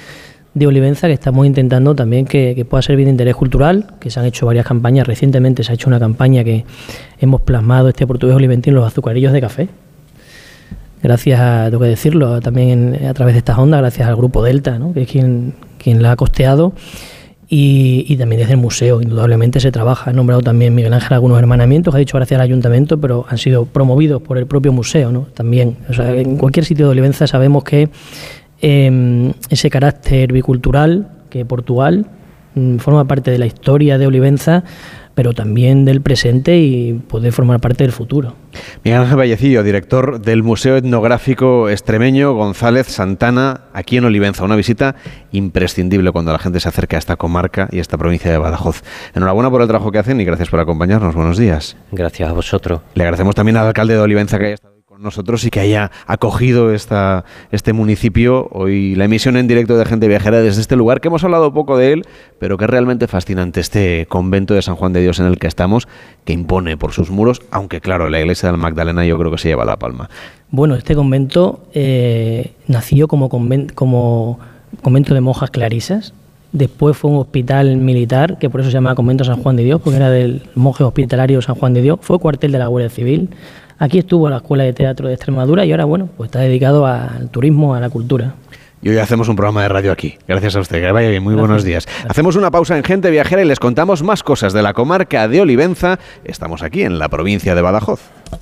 de Olivenza que estamos intentando también que, pueda servir de interés cultural, que se han hecho varias campañas. Recientemente se ha hecho una campaña que hemos plasmado este portugués oliventino en los azucarillos de café. Gracias a, tengo que decirlo, también a través de estas ondas, gracias al grupo Delta, ¿no? que es quien, quien la ha costeado. Y, y también desde el museo, indudablemente se trabaja. Ha nombrado también Miguel Ángel algunos hermanamientos, ha dicho gracias al ayuntamiento, pero han sido promovidos por el propio museo, ¿no? También, o sea, en cualquier sitio de Olivenza sabemos que eh, ese carácter bicultural que Portugal mm, forma parte de la historia de Olivenza, pero también del presente y puede formar parte del futuro. Miguel Ángel Vallecillo, director del Museo Etnográfico Extremeño González Santana, aquí en Olivenza. Una visita imprescindible cuando la gente se acerca a esta comarca y a esta provincia de Badajoz. Enhorabuena por el trabajo que hacen y gracias por acompañarnos. Buenos días. Gracias a vosotros. Le agradecemos también al alcalde de Olivenza que haya estado nosotros y que haya acogido esta, este municipio. Hoy la emisión en directo de Gente Viajera desde este lugar, que hemos hablado poco de él, pero que es realmente fascinante este convento de San Juan de Dios en el que estamos, que impone por sus muros, aunque claro, la iglesia del Magdalena yo creo que se lleva la palma. Bueno, este convento eh, nació como, conven- como convento de monjas clarisas. Después fue un hospital militar, que por eso se llama Convento San Juan de Dios, porque era del monje hospitalario San Juan de Dios. Fue cuartel de la Guardia Civil. Aquí estuvo la Escuela de Teatro de Extremadura y ahora, bueno, pues está dedicado al turismo, a la cultura. Y hoy hacemos un programa de radio aquí. Gracias a usted. Que vaya bien. Muy buenos días. Hacemos una pausa en Gente Viajera y les contamos más cosas de la comarca de Olivenza. Estamos aquí en la provincia de Badajoz.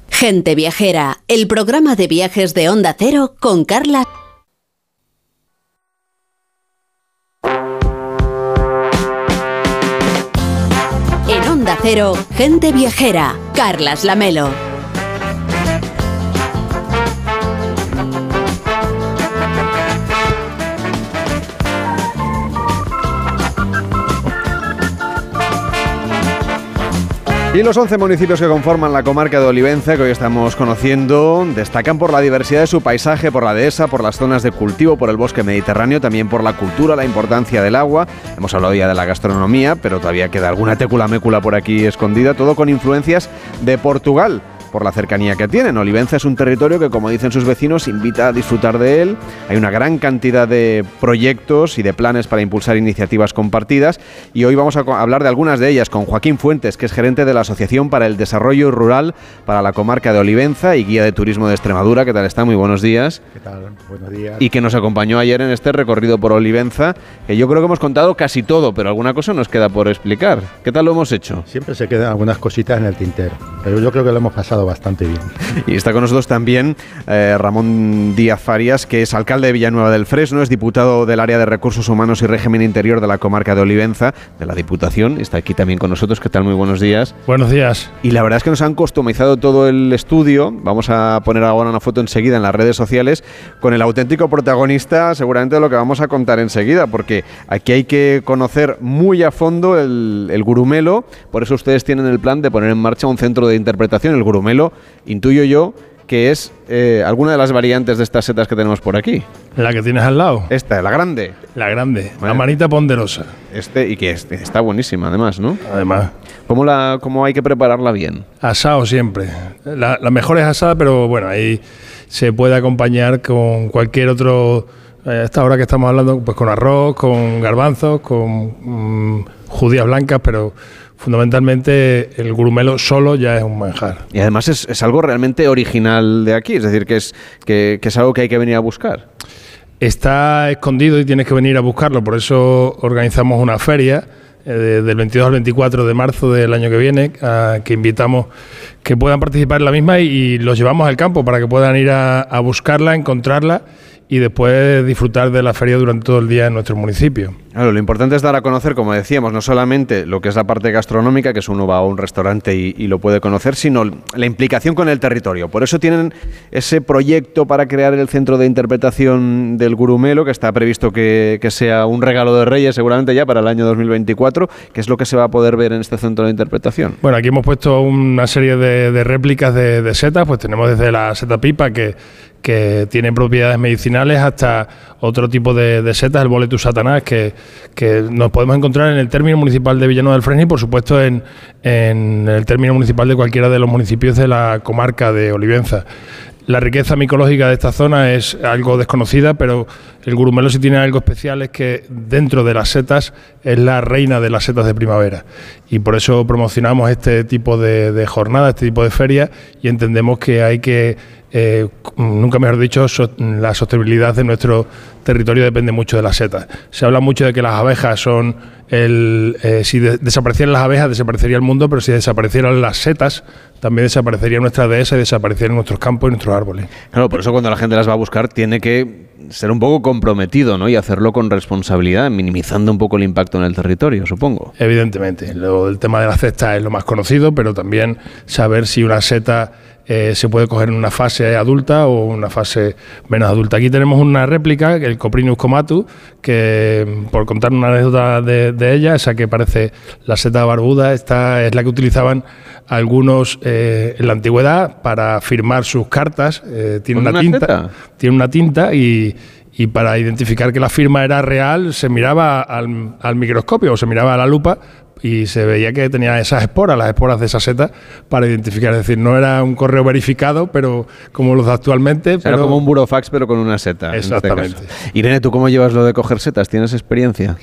Gente Viajera, el programa de viajes de Onda Cero con Carla. En Onda Cero, Gente Viajera, Carlas Lamelo. Y los 11 municipios que conforman la comarca de Olivenza, que hoy estamos conociendo, destacan por la diversidad de su paisaje, por la dehesa, por las zonas de cultivo, por el bosque mediterráneo, también por la cultura, la importancia del agua. Hemos hablado ya de la gastronomía, pero todavía queda alguna técula mécula por aquí escondida, todo con influencias de Portugal por la cercanía que tienen. Olivenza es un territorio que, como dicen sus vecinos, invita a disfrutar de él. Hay una gran cantidad de proyectos y de planes para impulsar iniciativas compartidas y hoy vamos a hablar de algunas de ellas con Joaquín Fuentes, que es gerente de la Asociación para el Desarrollo Rural para la comarca de Olivenza y guía de turismo de Extremadura. ¿Qué tal está? Muy buenos días. ¿Qué tal? Buenos días. Y que nos acompañó ayer en este recorrido por Olivenza, que yo creo que hemos contado casi todo, pero alguna cosa nos queda por explicar. ¿Qué tal lo hemos hecho? Siempre se quedan algunas cositas en el tintero, pero yo creo que lo hemos pasado bastante bien. Y está con nosotros también eh, Ramón Díaz Farias, que es alcalde de Villanueva del Fresno, es diputado del área de Recursos Humanos y Régimen Interior de la comarca de Olivenza, de la Diputación. Está aquí también con nosotros. ¿Qué tal? Muy buenos días. Buenos días. Y la verdad es que nos han customizado todo el estudio. Vamos a poner ahora una foto enseguida en las redes sociales con el auténtico protagonista, seguramente de lo que vamos a contar enseguida, porque aquí hay que conocer muy a fondo el, el gurumelo. Por eso ustedes tienen el plan de poner en marcha un centro de interpretación. El gurumelo, intuyo yo, que es eh, alguna de las variantes de estas setas que tenemos por aquí. La que tienes al lado. Esta, la grande. La grande, la manita ponderosa. Este, y que es- está buenísima, además, ¿no? Además. ¿Cómo, la, ¿Cómo hay que prepararla bien? Asado siempre. La, la mejor es asada, pero bueno, ahí se puede acompañar con cualquier otro. eh, A esta hora que estamos hablando, pues con arroz, con garbanzos, con mm, judías blancas, pero fundamentalmente el gurumelo solo ya es un manjar. Y además es, es algo realmente original de aquí, es decir, que es, que, que es algo que hay que venir a buscar. Está escondido y tienes que venir a buscarlo, por eso organizamos una feria eh, de- del 22 al 24 de marzo del año que viene, a- que invitamos que puedan participar en la misma y, y los llevamos al campo para que puedan ir a, a buscarla, encontrarla y después disfrutar de la feria durante todo el día en nuestro municipio. Lo importante es dar a conocer, como decíamos, no solamente lo que es la parte gastronómica, que es uno va a un restaurante y, lo puede conocer, sino la implicación con el territorio. Por eso tienen ese proyecto para crear el centro de interpretación del Gurumelo, que está previsto que, sea un regalo de Reyes seguramente ya para el año 2024, que es lo que se va a poder ver en este centro de interpretación. Bueno, aquí hemos puesto una serie de, réplicas de, setas, pues tenemos desde la seta pipa que, que tiene propiedades medicinales hasta otro tipo de, de setas, el boletus satanás, que, que nos podemos encontrar en el término municipal de Villanueva del Fresno y por supuesto en, en el término municipal de cualquiera de los municipios de la comarca de Olivenza. La riqueza micológica de esta zona es algo desconocida, pero el gurumelo sí tiene algo especial, es que dentro de las setas es la reina de las setas de primavera. Y por eso promocionamos este tipo de, de jornada, este tipo de feria, y entendemos que hay que, eh, nunca mejor dicho, so- la sostenibilidad de nuestro territorio depende mucho de las setas. Se habla mucho de que las abejas son el... eh, si de- desaparecieran las abejas, desaparecería el mundo, pero si desaparecieran las setas, también desaparecería nuestra dehesa y desaparecerían nuestros campos y nuestros árboles. Claro, por eso cuando la gente las va a buscar tiene que ser un poco comprometido ¿no? y hacerlo con responsabilidad, minimizando un poco el impacto en el territorio, supongo. Evidentemente, lo, el tema de la cesta es lo más conocido, pero también saber si una seta eh, se puede coger en una fase adulta o una fase menos adulta. Aquí tenemos una réplica, el Coprinus comatus, que por contar una anécdota de, de ella, esa que parece la seta barbuda, esta es la que utilizaban algunos eh, en la antigüedad para firmar sus cartas. eh, tiene ¿Con una, una tinta, seta? tiene una tinta y, y para identificar que la firma era real se miraba al, al microscopio o se miraba a la lupa y se veía que tenía esas esporas, las esporas de esa seta, para identificar. Es decir, no era un correo verificado, pero como los de actualmente. Era pero como un burofax, pero con una seta. este Exactamente. caso. Irene, ¿tú cómo llevas lo de coger setas? ¿Tienes experiencia?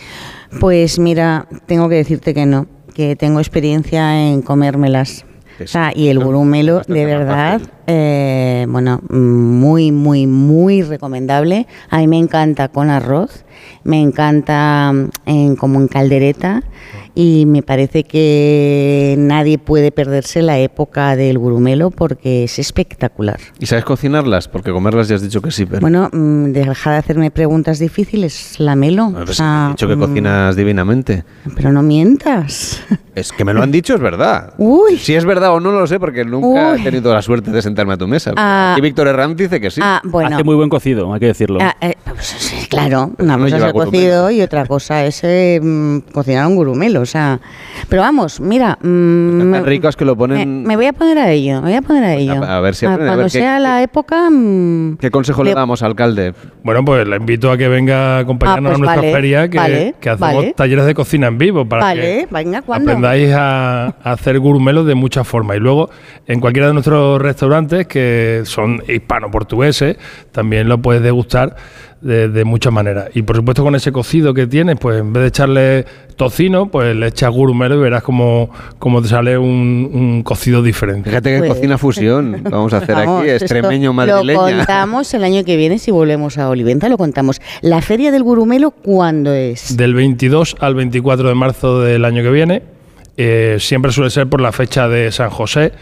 Pues mira, tengo que decirte que no, que tengo experiencia en comérmelas. O sea, y el gurumelo, de verdad, eh, bueno, muy, muy, muy recomendable. A mí me encanta con arroz, me encanta mm, en, como en caldereta y me parece que nadie puede perderse la época del gurumelo porque es espectacular. ¿Y sabes cocinarlas? Porque comerlas ya has dicho que sí, pero... Bueno, mm, deja de hacerme preguntas difíciles, Lamelo. Pues O sea, he dicho que mm, cocinas divinamente. Pero no mientas. Es que me lo han dicho, es verdad. Uy. Si es verdad o no, no lo sé, porque nunca Uy. he tenido la suerte de sentarme a tu mesa. Ah. y Víctor Herranz dice que sí. Ah, bueno. Hace muy buen cocido, hay que decirlo. Ah, eh, pues, claro, una no cosa es gurumelo. cocido y otra cosa es eh, mm, cocinar un gurumelo, o sea. Pero vamos, mira, mm, Están tan ricos que lo ponen... me voy a poner a ello, me voy a poner a ello. a ver si Ah, aprende, a cuando ver qué- sea la época, mm, ¿Qué consejo le Le- damos, alcalde? Bueno, pues la invito a que venga a acompañarnos Ah, pues a nuestra vale, feria, que, vale, que hacemos vale. talleres de cocina en vivo para que vale, venga, aprendáis a, a hacer gurumelos de muchas formas. Y luego, en cualquiera de nuestros restaurantes, que son hispano-portugueses, también lo puedes degustar de, de muchas maneras. Y por supuesto, con ese cocido que tienes, pues en vez de echarle tocino, pues le echas gurumelo y verás cómo, cómo te sale un, un cocido diferente. Fíjate que Pues- cocina fusión vamos a hacer Vamos, aquí, extremeño Lo madrileña. contamos el año que viene si volvemos a Oliventa, lo contamos. La feria del gurumelo, ¿cuándo es? Del 22 al 24 de marzo del año que viene. Eh, siempre suele ser por la fecha de San José,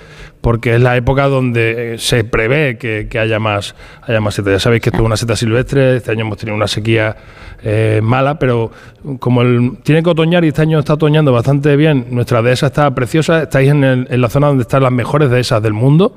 porque es la época donde eh, se prevé que, que haya más haya más setas. Ya sabéis que esto es una seta silvestre, este año hemos tenido una sequía eh, mala, pero como el, tiene que otoñar y este año está otoñando bastante bien, nuestra dehesa está preciosa, estáis en, el- en la zona donde están las mejores dehesas del mundo,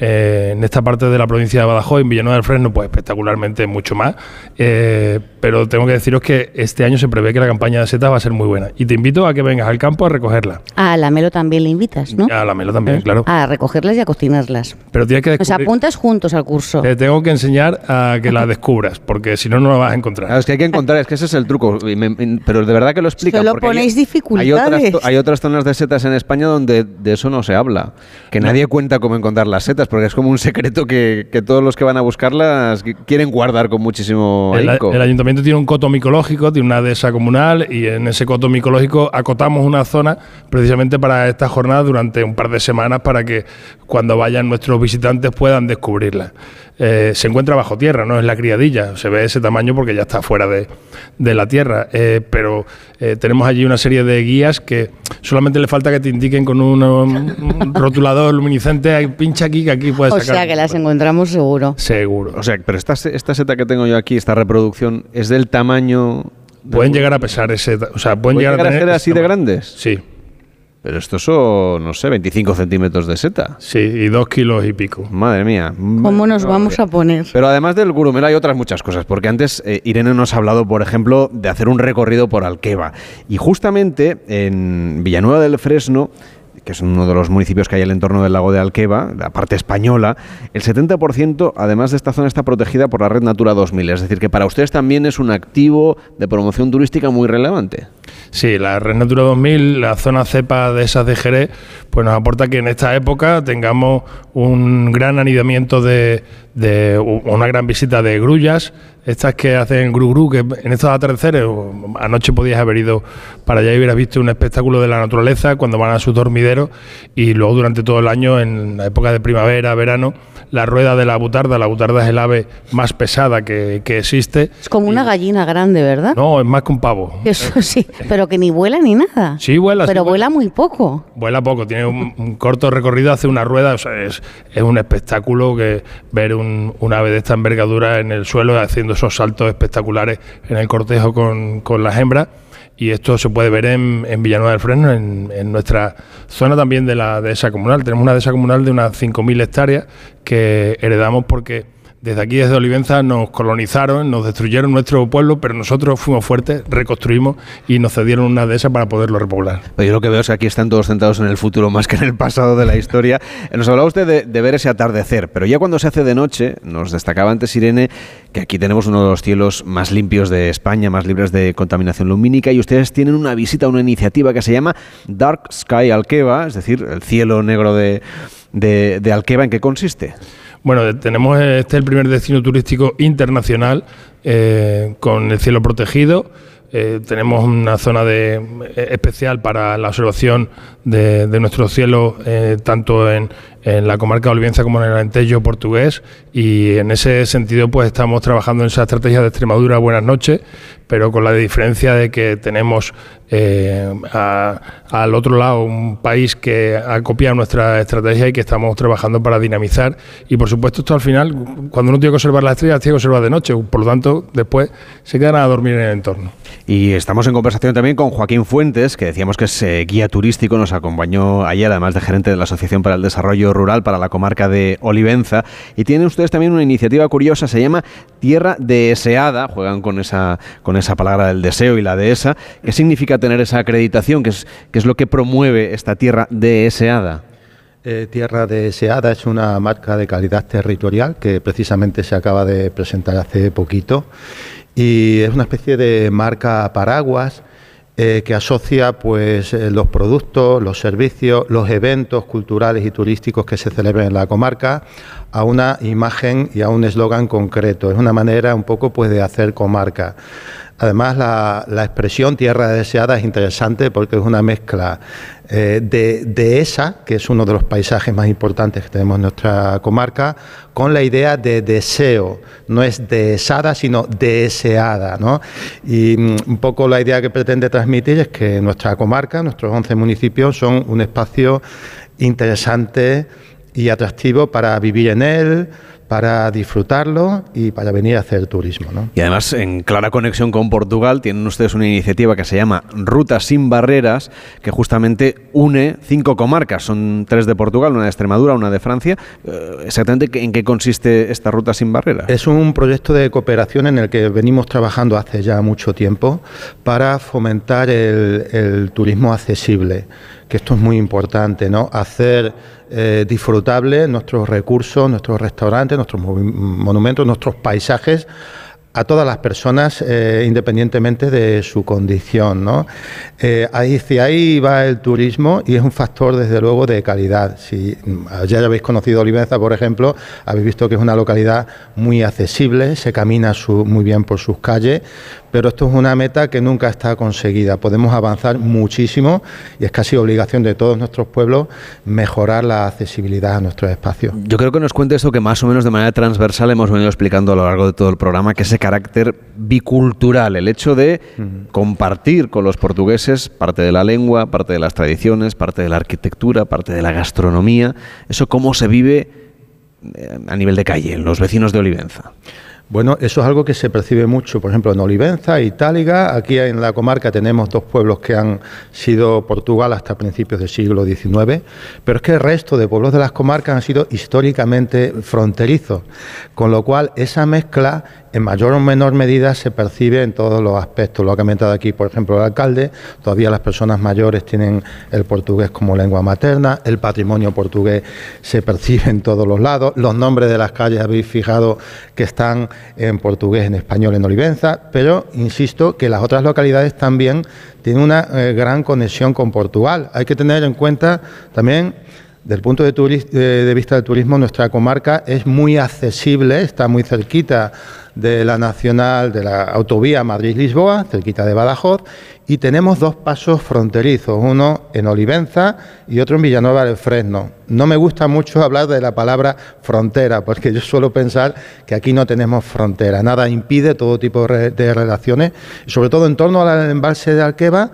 eh, en esta parte de la provincia de Badajoz, en Villanueva del Fresno, pues espectacularmente mucho más. Eh, pero tengo que deciros que este año se prevé que la campaña de setas va a ser muy buena. Y te invito a que vengas al campo a recogerla. A la Melo también le invitas, ¿no? A la Melo también, claro. A recogerlas y a cocinarlas. Pero tienes que Nos descubrir. apuntas juntos al curso. Te tengo que enseñar a que la descubras, porque si no, no la vas a encontrar. Claro, es que hay que encontrar, es que ese es el truco. y me- me- pero de verdad que lo explica. Solo porque hay- ponéis Hay otras, dificultades. hay otras zonas de setas en España donde de eso no se habla. Que nadie cuenta cómo encontrar las setas, porque es como un secreto que, que todos los que van a buscarlas qui- quieren guardar con muchísimo El, el ayuntamiento tiene un coto micológico, tiene una dehesa comunal y en ese coto micológico acotamos una zona precisamente para esta jornada durante un par de semanas para que cuando vayan nuestros visitantes puedan descubrirla. Eh, se encuentra bajo tierra, no es la criadilla, se ve ese tamaño porque ya está fuera de, de la tierra, eh, pero eh, tenemos allí una serie de guías que solamente le falta que te indiquen con un, un rotulador luminiscente, "Ay, pincha aquí que aquí puedes O sacar. sea que las encontramos seguro. Seguro. O sea, pero esta, esta seta que tengo yo aquí, esta reproducción, es del tamaño. Pueden llegar a pesar ese, o sea, pueden ¿Puede llegar, llegar a tener ser ese así de grandes? Sí. Pero estos son, no sé, 25 centímetros de seta. Sí, y dos kilos y pico. Madre mía. ¿Cómo nos vamos a poner? Pero además del gurumelo hay otras muchas cosas, porque antes eh, Irene nos ha hablado, por ejemplo, de hacer un recorrido por Alqueva. Y justamente en Villanueva del Fresno, que es uno de los municipios que hay al entorno del lago de Alqueva, la parte española, el 70% además de esta zona está protegida por la Red Natura 2000. Es decir, que para ustedes también es un activo de promoción turística muy relevante. Sí, la Red Natura 2000, la zona cepa de esas de Jerez, pues nos aporta que en esta época tengamos un gran anidamiento de, de una gran visita de grullas, estas que hacen gru gru, que en estos atardeceres, anoche podías haber ido para allá y hubieras visto un espectáculo de la naturaleza cuando van a sus dormideros y luego durante todo el año, en la época de primavera, verano, la rueda de la butarda, la butarda es el ave más pesada que, que existe. Es como una gallina grande, ¿verdad? No, es más que un pavo. Eso sí, pero que ni vuela ni nada. Sí, vuela. Pero vuela. vuela muy poco. Vuela poco, tiene un, un corto recorrido, hace una rueda, o sea, es, es un espectáculo que ver un, un ave de esta envergadura en el suelo haciendo esos saltos espectaculares en el cortejo con, con las hembras. Y esto se puede ver en, en Villanueva del Fresno, en, en nuestra zona también de la dehesa comunal. Tenemos una dehesa comunal de unas 5.000 hectáreas que heredamos porque desde aquí, desde Olivenza, nos colonizaron, nos destruyeron nuestro pueblo, pero nosotros fuimos fuertes, reconstruimos y nos cedieron una dehesa para poderlo repoblar. Yo lo que veo es que aquí están todos centrados en el futuro más que en el pasado de la historia. Nos hablaba usted de, de ver ese atardecer, pero ya cuando se hace de noche, nos destacaba antes Irene que aquí tenemos uno de los cielos más limpios de España, más libres de contaminación lumínica, y ustedes tienen una visita, una iniciativa que se llama Dark Sky Alqueva, es decir, el cielo negro de, de, de Alqueva. ¿En qué consiste? Bueno, eh, tenemos este el primer destino turístico internacional eh, con el cielo protegido. Eh, tenemos una zona de, eh, especial para la observación de, nuestro cielo, eh, tanto en, en la comarca de Olivenza como en el Alentejo portugués. Y en ese sentido, pues estamos trabajando en esa estrategia de Extremadura Buenas noches, pero con la diferencia de que tenemos eh, al otro lado un país que ha copiado nuestra estrategia y que estamos trabajando para dinamizar. Y por supuesto, esto al final, cuando uno tiene que observar las estrellas, tiene que observar de noche. Por lo tanto, después se quedan a dormir en el entorno. Y estamos en conversación también con Joaquín Fuentes, que decíamos que es eh, guía turístico, nos acompañó ayer, además de gerente de la Asociación para el Desarrollo Rural para la comarca de Olivenza. Y tienen ustedes también una iniciativa curiosa, se llama Tierra Deseada, juegan con esa, con esa palabra del deseo y la dehesa. ¿Qué significa tener esa acreditación? ¿Qué es, qué es lo que promueve esta tierra deseada? Eh, Tierra Deseada es una marca de calidad territorial que precisamente se acaba de presentar hace poquito y es una especie de marca paraguas eh, que asocia pues eh, los productos, los servicios, los eventos culturales y turísticos que se celebran en la comarca a una imagen y a un eslogan concreto. Es una manera un poco pues de hacer comarca. Además, la, la expresión tierra deseada es interesante porque es una mezcla eh, de, de esa, que es uno de los paisajes más importantes que tenemos en nuestra comarca, con la idea de deseo. No es deseada, sino deseada. ¿no? Y mm, un poco la idea que pretende transmitir es que nuestra comarca, nuestros 11 municipios, son un espacio interesante y atractivo para vivir en él, para disfrutarlo y para venir a hacer turismo. ¿no? Y además, en clara conexión con Portugal, tienen ustedes una iniciativa que se llama Rutas sin Barreras, que justamente une cinco comarcas. Son tres de Portugal, una de Extremadura, una de Francia. Eh, exactamente, ¿en qué consiste esta Ruta sin Barreras? Es un proyecto de cooperación en el que venimos trabajando hace ya mucho tiempo para fomentar el, el turismo accesible, que esto es muy importante, ¿no? Hacer eh, disfrutable nuestros recursos, nuestros restaurantes, nuestros monumentos, nuestros paisajes a todas las personas eh, independientemente de su condición. ¿no? Eh, ahí, ahí va el turismo y es un factor desde luego de calidad. Si ya habéis conocido Olivenza, por ejemplo, habéis visto que es una localidad muy accesible, se camina muy bien por sus calles, pero esto es una meta que nunca está conseguida. Podemos avanzar muchísimo y es casi obligación de todos nuestros pueblos mejorar la accesibilidad a nuestros espacios. Yo creo que nos cuente esto que más o menos de manera transversal hemos venido explicando a lo largo de todo el programa, que ese carácter bicultural, el hecho de compartir con los portugueses parte de la lengua, parte de las tradiciones, parte de la arquitectura, parte de la gastronomía, eso cómo se vive eh, a nivel de calle, en los vecinos de Olivenza. Bueno, eso es algo que se percibe mucho, por ejemplo, en Olivenza, Itáliga. Aquí en la comarca tenemos dos pueblos que han sido Portugal hasta principios del siglo XIX, pero es que el resto de pueblos de las comarcas han sido históricamente fronterizos, con lo cual esa mezcla en mayor o menor medida se percibe en todos los aspectos. Lo ha comentado aquí, por ejemplo, el alcalde, todavía las personas mayores tienen el portugués como lengua materna, el patrimonio portugués se percibe en todos los lados, los nombres de las calles habéis fijado que están en portugués, en español, en Olivenza, pero insisto que las otras localidades también tienen una eh, gran conexión con Portugal. Hay que tener en cuenta también del punto de, de, vista del turismo, nuestra comarca es muy accesible, está muy cerquita de la nacional, de la autovía Madrid-Lisboa, cerquita de Badajoz, y tenemos dos pasos fronterizos, uno en Olivenza y otro en Villanueva del Fresno. No me gusta mucho hablar de la palabra frontera, porque yo suelo pensar que aquí no tenemos frontera, nada impide todo tipo de relaciones, sobre todo en torno al embalse de Alqueva,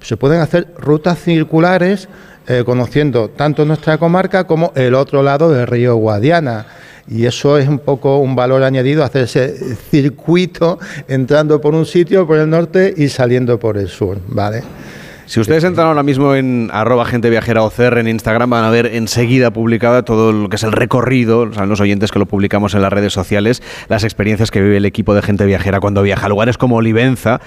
se pueden hacer rutas circulares eh, conociendo tanto nuestra comarca como el otro lado del río Guadiana. Y eso es un poco un valor añadido, hacer ese circuito entrando por un sitio, por el norte y saliendo por el sur, ¿vale? Si ustedes entran ahora mismo en arroba gente viajera OCR en Instagram, van a ver enseguida publicada todo lo que es el recorrido, saben los oyentes que lo publicamos en las redes sociales, las experiencias que vive el equipo de gente viajera cuando viaja a lugares como Olivenza,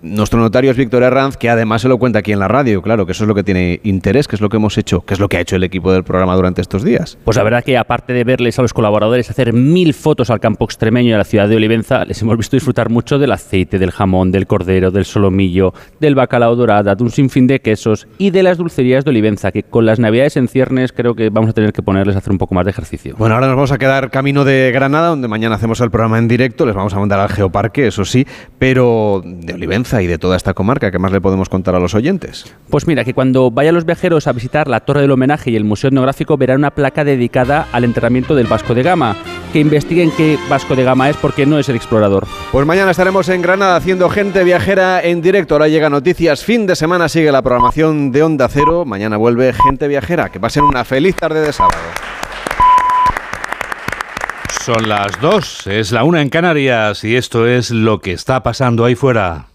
nuestro notario es Víctor Herranz, que además se lo cuenta aquí en la radio, claro, que eso es lo que tiene interés, que es lo que hemos hecho, que es lo que ha hecho el equipo del programa durante estos días. Pues la verdad que aparte de verles a los colaboradores hacer mil fotos al campo extremeño y a la ciudad de Olivenza, les hemos visto disfrutar mucho del aceite, del jamón, del cordero, del solomillo, del bacalao dorada, de un sinfín de quesos y de las dulcerías de Olivenza, que con las navidades en ciernes creo que vamos a tener que ponerles a hacer un poco más de ejercicio. Bueno, ahora nos vamos a quedar camino de Granada, donde mañana hacemos el programa en directo, les vamos a mandar al Geoparque, eso sí, pero de Olivenza y de toda esta comarca? ¿Qué más le podemos contar a los oyentes? Pues mira, que cuando vayan los viajeros a visitar la Torre del Homenaje y el Museo Etnográfico verán una placa dedicada al enterramiento del Vasco de Gama. Que investiguen qué Vasco de Gama es porque no es el explorador. Pues mañana estaremos en Granada haciendo gente viajera en directo. Ahora llega noticias. Fin de semana sigue la programación de Onda Cero. Mañana vuelve gente viajera. Que pasen una feliz tarde de sábado. Son las dos, es la una en Canarias y esto es lo que está pasando ahí fuera.